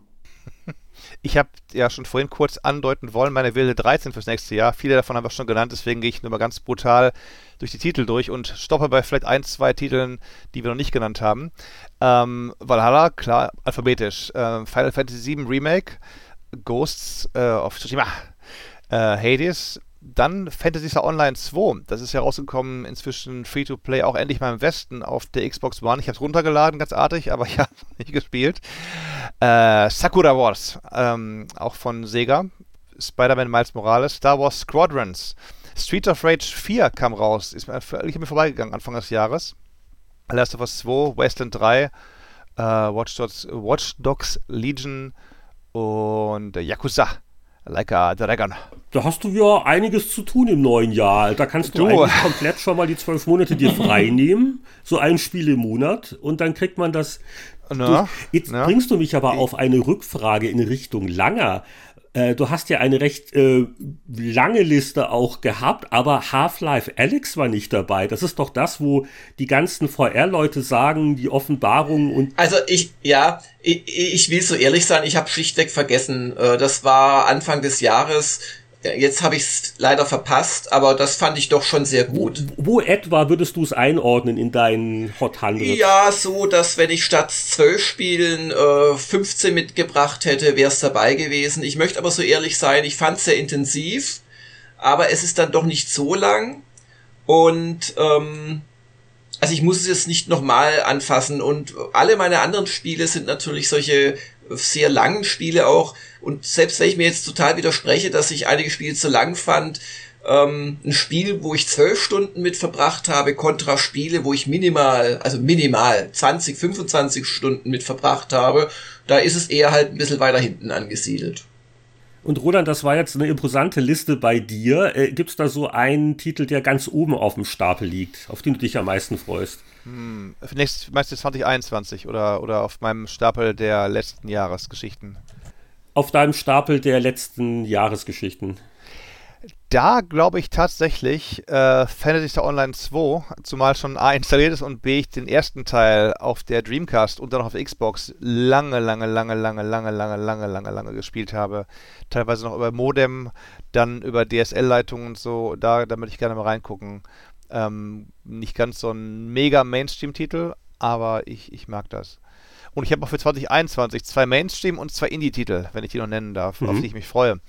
Ich habe ja schon vorhin kurz andeuten wollen, meine Wilde 13 fürs nächste Jahr. Viele davon haben wir schon genannt, deswegen gehe ich nur mal ganz brutal durch die Titel durch und stoppe bei vielleicht ein, zwei Titeln, die wir noch nicht genannt haben. Ähm, Valhalla, klar, alphabetisch. Äh, Final Fantasy VII Remake, Ghosts äh, of Tsushima, äh, Hades, dann Fantasy Star Online 2. Das ist ja rausgekommen, inzwischen Free-to-Play, auch endlich mal im Westen auf der Xbox One. Ich habe es runtergeladen, ganz artig, aber ich habe nicht gespielt. Äh, Sakura Wars, ähm, auch von Sega. Spider-Man Miles Morales. Star Wars Squadrons. Streets of Rage 4 kam raus, ist mir völlig mir vorbeigegangen Anfang des Jahres. Last of Us 2, Wasteland 3, äh, Watch, Dogs, Watch Dogs Legion und Yakuza. Like a Dragon. Da hast du ja einiges zu tun im neuen Jahr. Da kannst du, du. eigentlich komplett schon mal die zwölf Monate dir frei nehmen. So ein Spiel im Monat. Und dann kriegt man das. Na, Jetzt na. bringst du mich aber auf eine Rückfrage in Richtung Langer. Äh, du hast ja eine recht äh, lange Liste auch gehabt, aber Half-Life Alex war nicht dabei. Das ist doch das, wo die ganzen VR-Leute sagen, die Offenbarung und. Also ich, ja, ich, ich will so ehrlich sein, ich habe schlichtweg vergessen. Äh, das war Anfang des Jahres Jetzt habe ich es leider verpasst, aber das fand ich doch schon sehr gut. Wo, wo etwa würdest du es einordnen in deinen Hot 100? Ja, so, dass wenn ich statt 12 Spielen äh, 15 mitgebracht hätte, wäre es dabei gewesen. Ich möchte aber so ehrlich sein, ich fand es sehr intensiv, aber es ist dann doch nicht so lang. Und ähm, also ich muss es jetzt nicht nochmal anfassen. Und alle meine anderen Spiele sind natürlich solche sehr langen Spiele auch. Und selbst wenn ich mir jetzt total widerspreche, dass ich einige Spiele zu lang fand, ähm, ein Spiel, wo ich zwölf Stunden mit verbracht habe, kontra Spiele, wo ich minimal, also minimal 20, 25 Stunden mit verbracht habe, da ist es eher halt ein bisschen weiter hinten angesiedelt. Und Roland, das war jetzt eine imposante Liste bei dir. Äh, Gibt es da so einen Titel, der ganz oben auf dem Stapel liegt, auf den du dich am meisten freust? Hm, nächstes, meistens 2021 oder, oder auf meinem Stapel der letzten Jahresgeschichten. Auf deinem Stapel der letzten Jahresgeschichten. Da glaube ich tatsächlich äh, Fantasy Star Online 2, zumal schon A installiert ist und B ich den ersten Teil auf der Dreamcast und dann auf der Xbox lange, lange, lange, lange, lange, lange, lange, lange, lange gespielt habe. Teilweise noch über Modem, dann über DSL-Leitungen und so. Da, da möchte ich gerne mal reingucken. Ähm, nicht ganz so ein mega Mainstream-Titel, aber ich, ich mag das. Und ich habe auch für 2021 zwei Mainstream- und zwei Indie-Titel, wenn ich die noch nennen darf, mhm. auf die ich mich freue.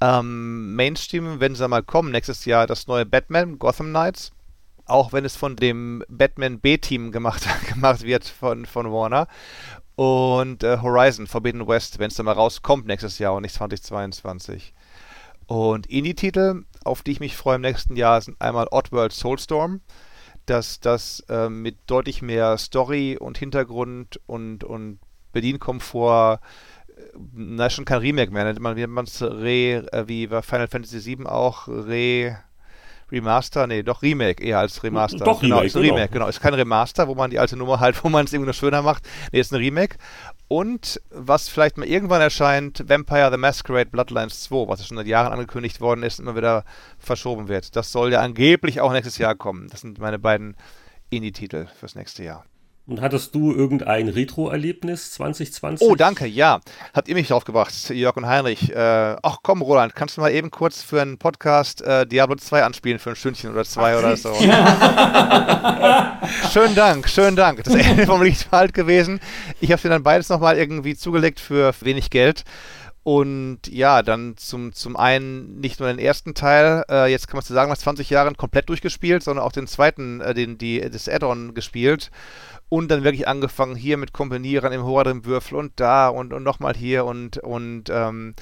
Ähm, Mainstream, wenn sie mal kommen, nächstes Jahr das neue Batman, Gotham Knights. Auch wenn es von dem Batman B-Team gemacht, gemacht wird von, von Warner. Und äh, Horizon, Forbidden West, wenn es dann mal rauskommt nächstes Jahr und nicht 2022. Und Indie-Titel, auf die ich mich freue im nächsten Jahr, sind einmal Oddworld Soulstorm, das, das äh, mit deutlich mehr Story und Hintergrund und, und Bedienkomfort, na, schon kein Remake mehr, nennt man, wie man es Re, äh, wie bei Final Fantasy VII auch, Re, Remaster, nee, doch Remake eher als Remaster. Doch, genau, Remake, ist ein genau. Remake, genau. Ist kein Remaster, wo man die alte Nummer halt, wo man es irgendwie noch schöner macht. Nee, ist ein Remake. Und was vielleicht mal irgendwann erscheint, Vampire the Masquerade Bloodlines 2, was schon seit Jahren angekündigt worden ist, immer wieder verschoben wird. Das soll ja angeblich auch nächstes Jahr kommen. Das sind meine beiden Indie-Titel fürs nächste Jahr. Und hattest du irgendein Retro-Erlebnis 2020? Oh, danke, ja. Habt ihr mich drauf gebracht, Jörg und Heinrich. Äh, ach komm, Roland, kannst du mal eben kurz für einen Podcast äh, Diablo 2 anspielen für ein Stündchen oder zwei ach, oder so? schönen Dank, schönen Dank. Das Ende vom Licht war halt gewesen. Ich habe dir dann beides nochmal irgendwie zugelegt für wenig Geld. Und ja, dann zum, zum einen nicht nur den ersten Teil, äh, jetzt kann man so sagen, nach 20 Jahren komplett durchgespielt, sondern auch den zweiten, äh, den, die, das Add-on gespielt und dann wirklich angefangen hier mit Kombinieren im hoheren Würfel und da und, und nochmal hier und, und ähm,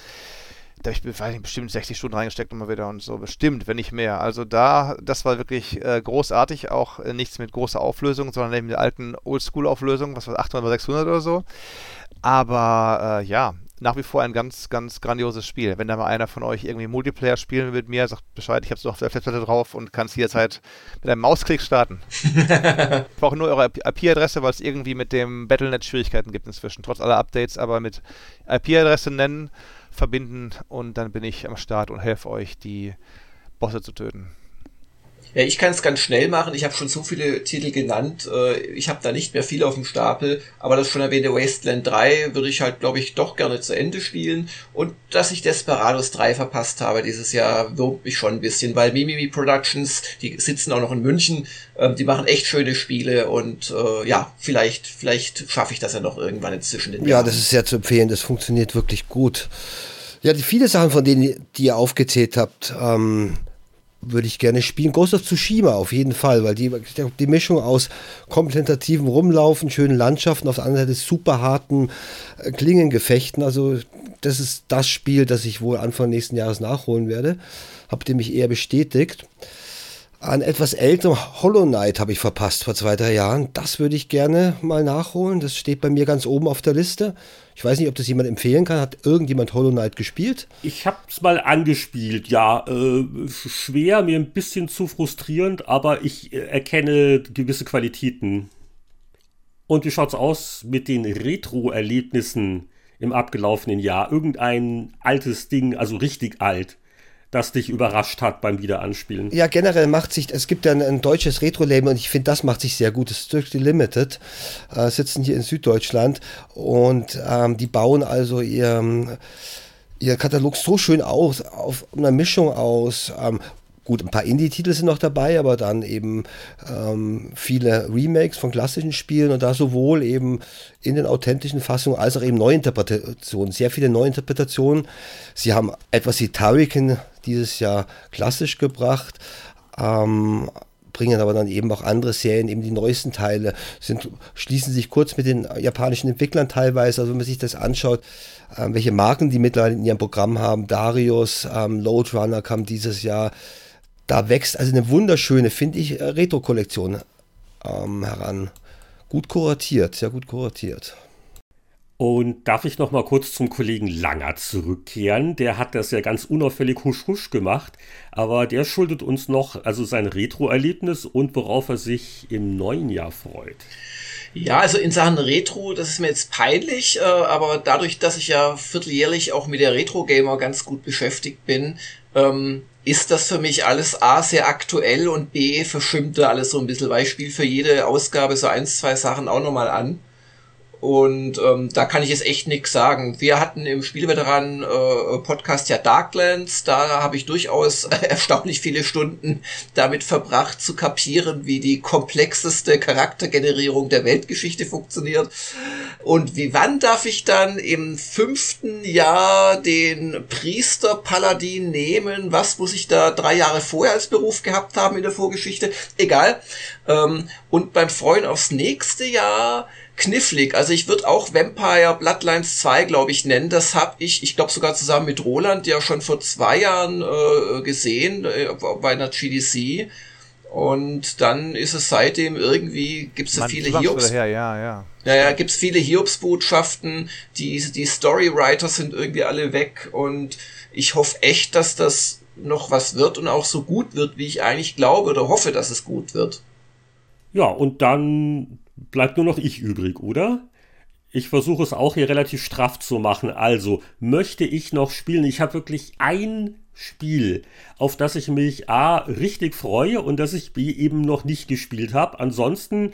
da habe ich weiß nicht, bestimmt 60 Stunden reingesteckt immer wieder und so, bestimmt, wenn nicht mehr. Also da, das war wirklich äh, großartig, auch äh, nichts mit großer Auflösung, sondern eben der alten Oldschool-Auflösung, was war 800 oder 600 oder so. Aber äh, ja, nach wie vor ein ganz, ganz grandioses Spiel. Wenn da mal einer von euch irgendwie Multiplayer spielen will mit mir, sagt Bescheid, ich habe es auf der Festplatte drauf und kann es jederzeit mit einem Mausklick starten. ich brauche nur eure IP-Adresse, weil es irgendwie mit dem Battlenet Schwierigkeiten gibt inzwischen, trotz aller Updates, aber mit IP-Adresse nennen, verbinden und dann bin ich am Start und helfe euch, die Bosse zu töten. Ja, ich kann es ganz schnell machen. Ich habe schon so viele Titel genannt. Äh, ich habe da nicht mehr viel auf dem Stapel. Aber das schon erwähnte Wasteland 3 würde ich halt, glaube ich, doch gerne zu Ende spielen. Und dass ich Desperados 3 verpasst habe dieses Jahr, wurmt mich schon ein bisschen, weil Mimimi Productions, die sitzen auch noch in München, ähm, die machen echt schöne Spiele und äh, ja, vielleicht, vielleicht schaffe ich das ja noch irgendwann inzwischen. Den ja, das ist sehr zu empfehlen. Das funktioniert wirklich gut. Ja, die viele Sachen, von denen die ihr aufgezählt habt, ähm, würde ich gerne spielen. Ghost of Tsushima auf jeden Fall, weil die, die Mischung aus kontemplativem Rumlaufen, schönen Landschaften, auf der anderen Seite super harten äh, Klingengefechten. Also das ist das Spiel, das ich wohl Anfang nächsten Jahres nachholen werde. Habt ihr mich eher bestätigt. Ein etwas älterem Hollow Knight habe ich verpasst vor zwei, drei Jahren. Das würde ich gerne mal nachholen. Das steht bei mir ganz oben auf der Liste. Ich weiß nicht, ob das jemand empfehlen kann. Hat irgendjemand Hollow Knight gespielt? Ich habe es mal angespielt, ja. Äh, schwer, mir ein bisschen zu frustrierend, aber ich äh, erkenne gewisse Qualitäten. Und wie schaut's aus mit den Retro-Erlebnissen im abgelaufenen Jahr? Irgendein altes Ding, also richtig alt das dich überrascht hat beim Wiederanspielen? Ja, generell macht sich, es gibt ja ein, ein deutsches Retro-Label und ich finde, das macht sich sehr gut. Das ist Strictly Limited, äh, sitzen hier in Süddeutschland und ähm, die bauen also ihr, ihr Katalog so schön aus, auf einer Mischung aus ähm, Gut, ein paar Indie-Titel sind noch dabei, aber dann eben ähm, viele Remakes von klassischen Spielen und da sowohl eben in den authentischen Fassungen als auch eben Neuinterpretationen, sehr viele Neuinterpretationen. Sie haben etwas wie Tariken dieses Jahr klassisch gebracht, ähm, bringen aber dann eben auch andere Serien, eben die neuesten Teile, sind, schließen sich kurz mit den japanischen Entwicklern teilweise, also wenn man sich das anschaut, ähm, welche Marken die mittlerweile in ihrem Programm haben, Darius, ähm, Loadrunner kam dieses Jahr, da wächst also eine wunderschöne, finde ich, äh, Retro-Kollektion ähm, heran. Gut kuratiert, sehr gut kuratiert. Und darf ich noch mal kurz zum Kollegen Langer zurückkehren? Der hat das ja ganz unauffällig husch husch gemacht, aber der schuldet uns noch also sein Retro-Erlebnis und worauf er sich im neuen Jahr freut. Ja, also in Sachen Retro, das ist mir jetzt peinlich, äh, aber dadurch, dass ich ja vierteljährlich auch mit der Retro-Gamer ganz gut beschäftigt bin, ähm, ist das für mich alles A sehr aktuell und B verschimmt da alles so ein bisschen, weil ich spiele für jede Ausgabe so eins, zwei Sachen auch nochmal an. Und ähm, da kann ich jetzt echt nichts sagen. Wir hatten im Spielveteranen-Podcast äh, ja Darklands. Da habe ich durchaus erstaunlich viele Stunden damit verbracht, zu kapieren, wie die komplexeste Charaktergenerierung der Weltgeschichte funktioniert. Und wie wann darf ich dann im fünften Jahr den Priester-Paladin nehmen? Was muss ich da drei Jahre vorher als Beruf gehabt haben in der Vorgeschichte? Egal. Ähm, und beim Freuen aufs nächste Jahr knifflig. Also ich würde auch Vampire Bloodlines 2, glaube ich, nennen. Das habe ich, ich glaube sogar zusammen mit Roland ja schon vor zwei Jahren äh, gesehen äh, bei einer GDC. Und dann ist es seitdem irgendwie, gibt es viele Hiobs. Ja, ja, ja. Naja, gibt es viele Hiobsbotschaften, die, die Storywriter sind irgendwie alle weg und ich hoffe echt, dass das noch was wird und auch so gut wird, wie ich eigentlich glaube oder hoffe, dass es gut wird. Ja, und dann bleibt nur noch ich übrig, oder? Ich versuche es auch hier relativ straff zu machen. Also, möchte ich noch spielen? Ich habe wirklich ein Spiel, auf das ich mich A richtig freue und das ich B eben noch nicht gespielt habe. Ansonsten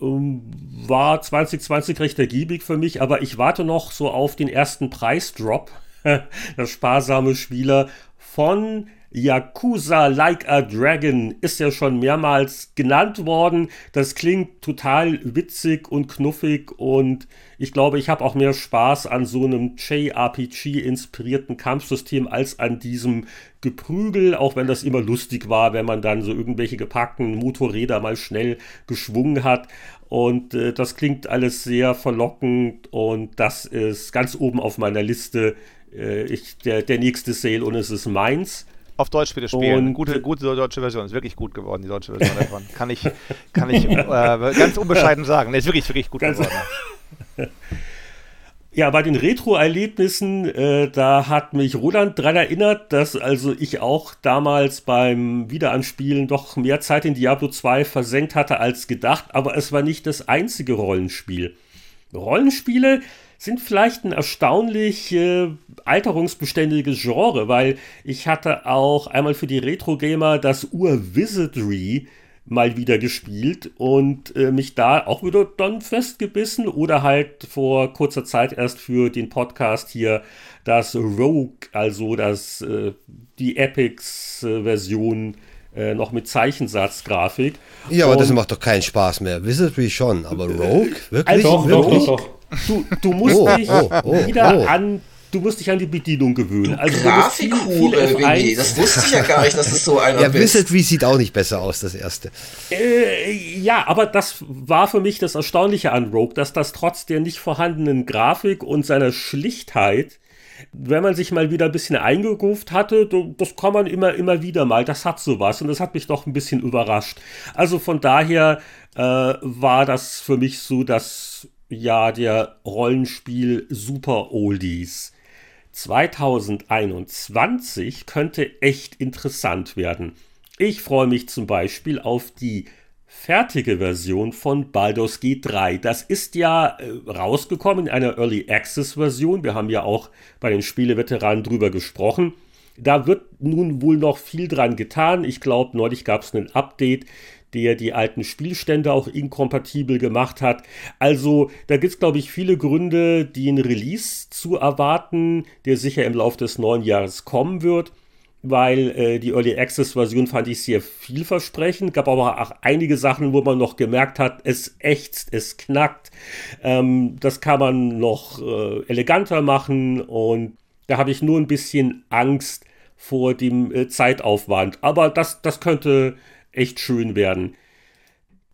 ähm, war 2020 recht ergiebig für mich, aber ich warte noch so auf den ersten Preisdrop. das sparsame Spieler von Yakuza Like a Dragon ist ja schon mehrmals genannt worden. Das klingt total witzig und knuffig und ich glaube, ich habe auch mehr Spaß an so einem JRPG-inspirierten Kampfsystem als an diesem Geprügel, auch wenn das immer lustig war, wenn man dann so irgendwelche gepackten Motorräder mal schnell geschwungen hat. Und äh, das klingt alles sehr verlockend und das ist ganz oben auf meiner Liste. Äh, ich, der, der nächste Sale und es ist meins auf Deutsch bitte spielen. Und gute, gute deutsche Version. Ist wirklich gut geworden, die deutsche Version davon. Kann ich, kann ich äh, ganz unbescheiden sagen. Ist wirklich, wirklich gut ganz geworden. Ja, bei den Retro-Erlebnissen, äh, da hat mich Roland dran erinnert, dass also ich auch damals beim Wiederanspielen doch mehr Zeit in Diablo 2 versenkt hatte als gedacht, aber es war nicht das einzige Rollenspiel. Rollenspiele sind vielleicht ein erstaunlich äh, alterungsbeständiges Genre, weil ich hatte auch einmal für die Retro-Gamer das Ur-Wizardry mal wieder gespielt und äh, mich da auch wieder dann festgebissen oder halt vor kurzer Zeit erst für den Podcast hier das Rogue, also das äh, die Epics-Version äh, noch mit Zeichensatzgrafik. Ja, aber und, das macht doch keinen Spaß mehr. Wizardry schon, aber Rogue? Wirklich? Also, doch, wirklich? Doch, doch, doch. Du, du musst oh, dich oh, oh, wieder oh. an du musst dich an die Bedienung gewöhnen. Also Grafikhure, Winnie, das wusste ich ja gar nicht, dass es so einer ja, Wizard wie sieht auch nicht besser aus, das erste. Äh, ja, aber das war für mich das Erstaunliche an Rogue, dass das trotz der nicht vorhandenen Grafik und seiner Schlichtheit wenn man sich mal wieder ein bisschen eingeruft hatte, das kann man immer, immer wieder mal, das hat sowas und das hat mich doch ein bisschen überrascht. Also von daher äh, war das für mich so das Jahr der Rollenspiel Super Oldies. 2021 könnte echt interessant werden. Ich freue mich zum Beispiel auf die fertige Version von Baldur's Gate 3. Das ist ja äh, rausgekommen in einer Early Access Version. Wir haben ja auch bei den Spieleveteranen drüber gesprochen. Da wird nun wohl noch viel dran getan. Ich glaube, neulich gab es ein Update, der die alten Spielstände auch inkompatibel gemacht hat. Also da gibt es, glaube ich, viele Gründe, den Release zu erwarten, der sicher im Laufe des neuen Jahres kommen wird weil äh, die Early Access Version fand ich sehr vielversprechend. Gab aber auch einige Sachen, wo man noch gemerkt hat, es ächzt, es knackt. Ähm, das kann man noch äh, eleganter machen und da habe ich nur ein bisschen Angst vor dem äh, Zeitaufwand. Aber das, das könnte echt schön werden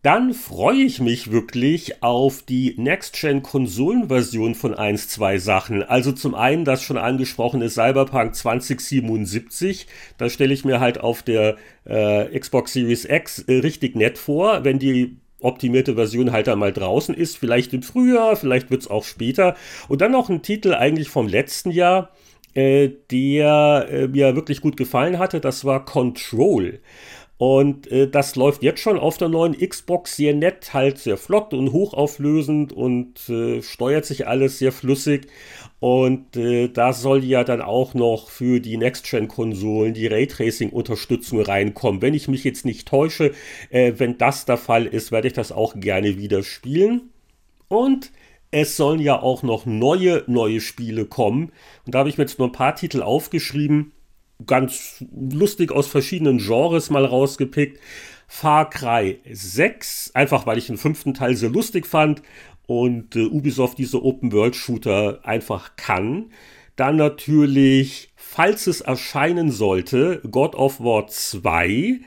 dann freue ich mich wirklich auf die Next-Gen-Konsolenversion von 1, 2 Sachen. Also zum einen das schon angesprochene Cyberpunk 2077. Da stelle ich mir halt auf der äh, Xbox Series X äh, richtig nett vor, wenn die optimierte Version halt einmal draußen ist. Vielleicht im Frühjahr, vielleicht wird es auch später. Und dann noch ein Titel eigentlich vom letzten Jahr, äh, der äh, mir wirklich gut gefallen hatte. Das war Control. Und äh, das läuft jetzt schon auf der neuen Xbox sehr nett, halt sehr flott und hochauflösend und äh, steuert sich alles sehr flüssig. Und äh, da soll ja dann auch noch für die Next-Gen-Konsolen die Raytracing-Unterstützung reinkommen. Wenn ich mich jetzt nicht täusche, äh, wenn das der Fall ist, werde ich das auch gerne wieder spielen. Und es sollen ja auch noch neue, neue Spiele kommen. Und da habe ich mir jetzt nur ein paar Titel aufgeschrieben ganz lustig aus verschiedenen Genres mal rausgepickt. Far Cry 6, einfach weil ich den fünften Teil sehr lustig fand und äh, Ubisoft diese Open-World-Shooter einfach kann. Dann natürlich, falls es erscheinen sollte, God of War 2.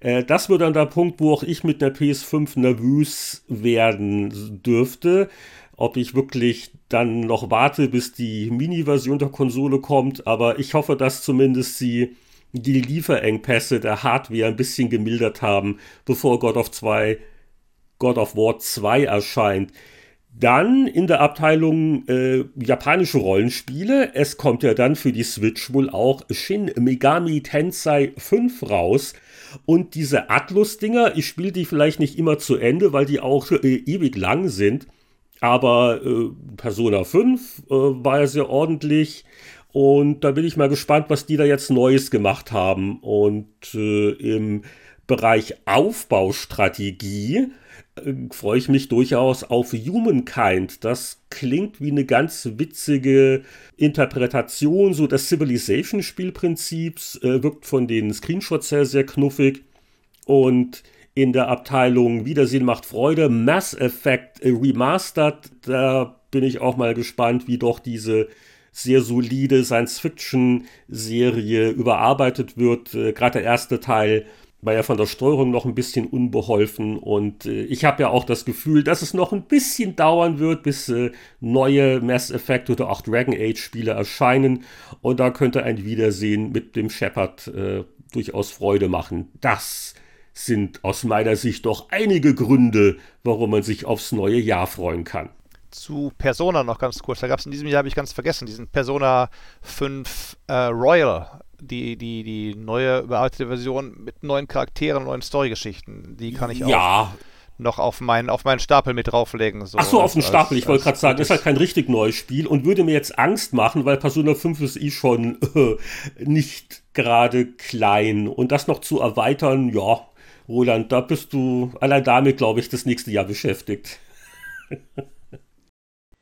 Äh, das wird dann der Punkt, wo auch ich mit der PS5 nervös werden dürfte ob ich wirklich dann noch warte, bis die Mini-Version der Konsole kommt, aber ich hoffe, dass zumindest sie die Lieferengpässe der Hardware ein bisschen gemildert haben, bevor God of 2 God of War 2 erscheint. Dann in der Abteilung äh, japanische Rollenspiele. Es kommt ja dann für die Switch wohl auch Shin Megami Tensei 5 raus. Und diese Atlus-Dinger, ich spiele die vielleicht nicht immer zu Ende, weil die auch äh, ewig lang sind. Aber äh, Persona 5 äh, war ja sehr ordentlich. Und da bin ich mal gespannt, was die da jetzt Neues gemacht haben. Und äh, im Bereich Aufbaustrategie äh, freue ich mich durchaus auf Humankind. Das klingt wie eine ganz witzige Interpretation so des Civilization-Spielprinzips, äh, wirkt von den Screenshots sehr, sehr knuffig. Und in der Abteilung Wiedersehen macht Freude, Mass Effect Remastered. Da bin ich auch mal gespannt, wie doch diese sehr solide Science-Fiction-Serie überarbeitet wird. Äh, Gerade der erste Teil war ja von der Steuerung noch ein bisschen unbeholfen und äh, ich habe ja auch das Gefühl, dass es noch ein bisschen dauern wird, bis äh, neue Mass Effect oder auch Dragon Age Spiele erscheinen und da könnte ein Wiedersehen mit dem Shepard äh, durchaus Freude machen. Das sind aus meiner Sicht doch einige Gründe, warum man sich aufs neue Jahr freuen kann. Zu Persona noch ganz kurz. Da gab es in diesem Jahr, habe ich ganz vergessen, diesen Persona 5 äh, Royal, die, die, die neue überarbeitete Version mit neuen Charakteren, neuen Storygeschichten. Die kann ich auch. Ja, noch auf meinen, auf meinen Stapel mit drauflegen. So Ach so, auf den Stapel. Ich wollte gerade sagen, das ist halt kein richtig neues Spiel und würde mir jetzt Angst machen, weil Persona 5 ist eh schon äh, nicht gerade klein. Und das noch zu erweitern, ja, Roland, da bist du allein damit, glaube ich, das nächste Jahr beschäftigt.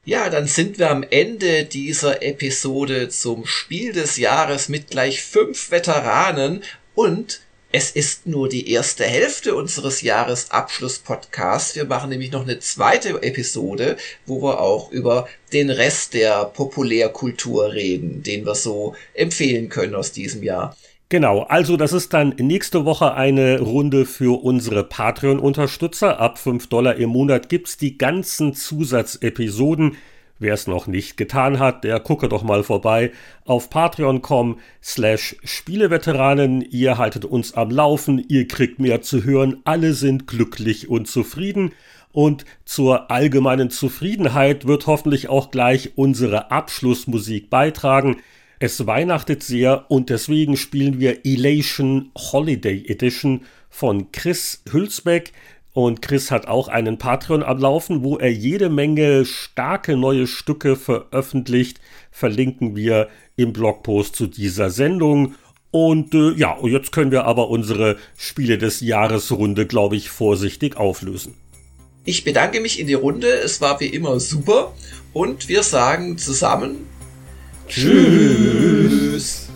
Ja, dann sind wir am Ende dieser Episode zum Spiel des Jahres mit gleich fünf Veteranen und Es ist nur die erste Hälfte unseres Jahresabschluss-Podcasts. Wir machen nämlich noch eine zweite Episode, wo wir auch über den Rest der Populärkultur reden, den wir so empfehlen können aus diesem Jahr. Genau, also das ist dann nächste Woche eine Runde für unsere Patreon-Unterstützer. Ab 5 Dollar im Monat gibt's die ganzen Zusatzepisoden Wer es noch nicht getan hat, der gucke doch mal vorbei auf patreon.com slash Spieleveteranen. Ihr haltet uns am Laufen, ihr kriegt mehr zu hören, alle sind glücklich und zufrieden. Und zur allgemeinen Zufriedenheit wird hoffentlich auch gleich unsere Abschlussmusik beitragen. Es weihnachtet sehr und deswegen spielen wir Elation Holiday Edition von Chris Hülsbeck. Und Chris hat auch einen Patreon am wo er jede Menge starke neue Stücke veröffentlicht. Verlinken wir im Blogpost zu dieser Sendung. Und äh, ja, jetzt können wir aber unsere Spiele des Jahresrunde, glaube ich, vorsichtig auflösen. Ich bedanke mich in die Runde. Es war wie immer super. Und wir sagen zusammen Tschüss.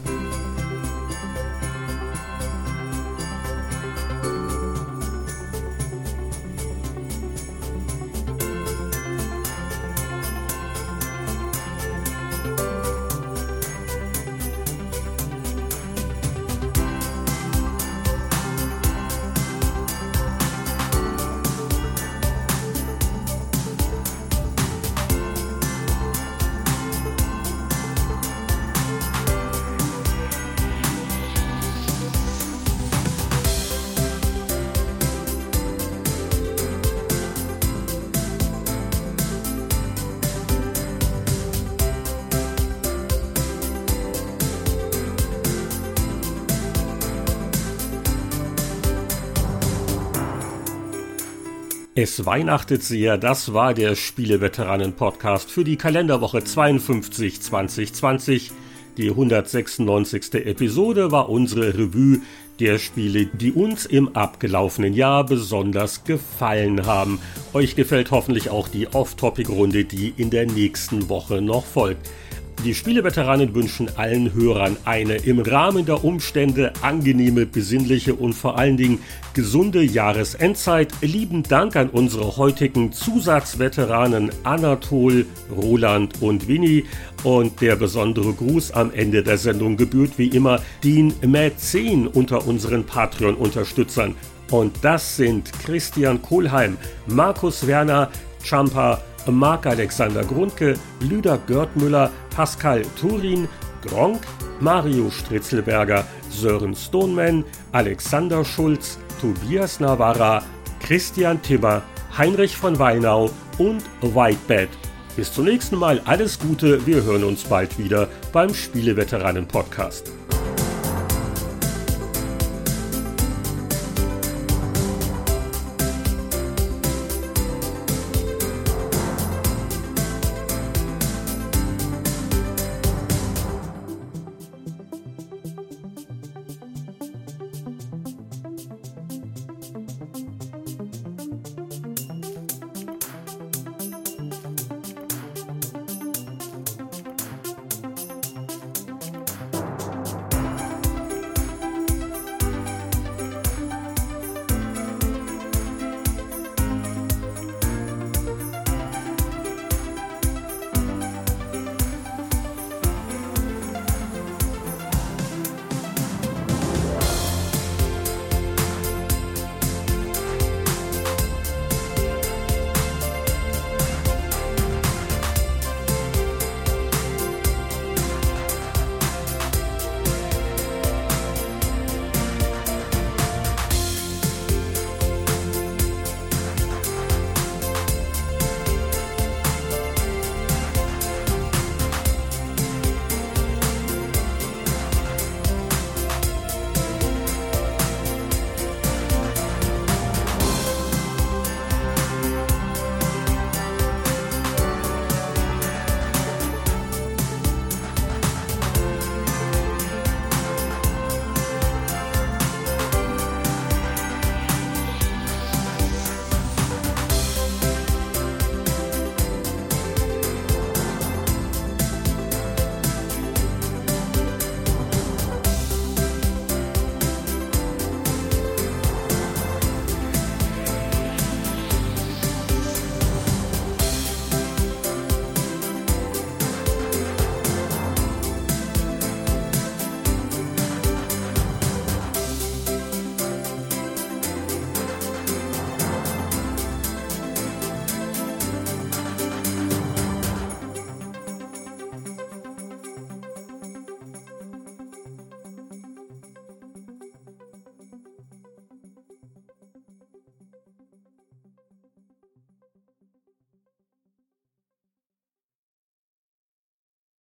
Es weihnachtet sehr, das war der Spieleveteranen-Podcast für die Kalenderwoche 52 2020. Die 196. Episode war unsere Revue der Spiele, die uns im abgelaufenen Jahr besonders gefallen haben. Euch gefällt hoffentlich auch die Off-Topic-Runde, die in der nächsten Woche noch folgt. Die Spieleveteranen wünschen allen Hörern eine im Rahmen der Umstände angenehme, besinnliche und vor allen Dingen gesunde Jahresendzeit. Lieben Dank an unsere heutigen Zusatzveteranen Anatol, Roland und Winnie. Und der besondere Gruß am Ende der Sendung gebührt wie immer den Mäzen unter unseren Patreon-Unterstützern. Und das sind Christian Kohlheim, Markus Werner, Champa, Marc-Alexander Grundke, Lüder Görtmüller, Pascal Turin, Gronk, Mario Stritzelberger, Sören Stoneman, Alexander Schulz, Tobias Navarra, Christian Timmer, Heinrich von Weinau und Whitebed. Bis zum nächsten Mal alles Gute, wir hören uns bald wieder beim Spieleveteranen Podcast.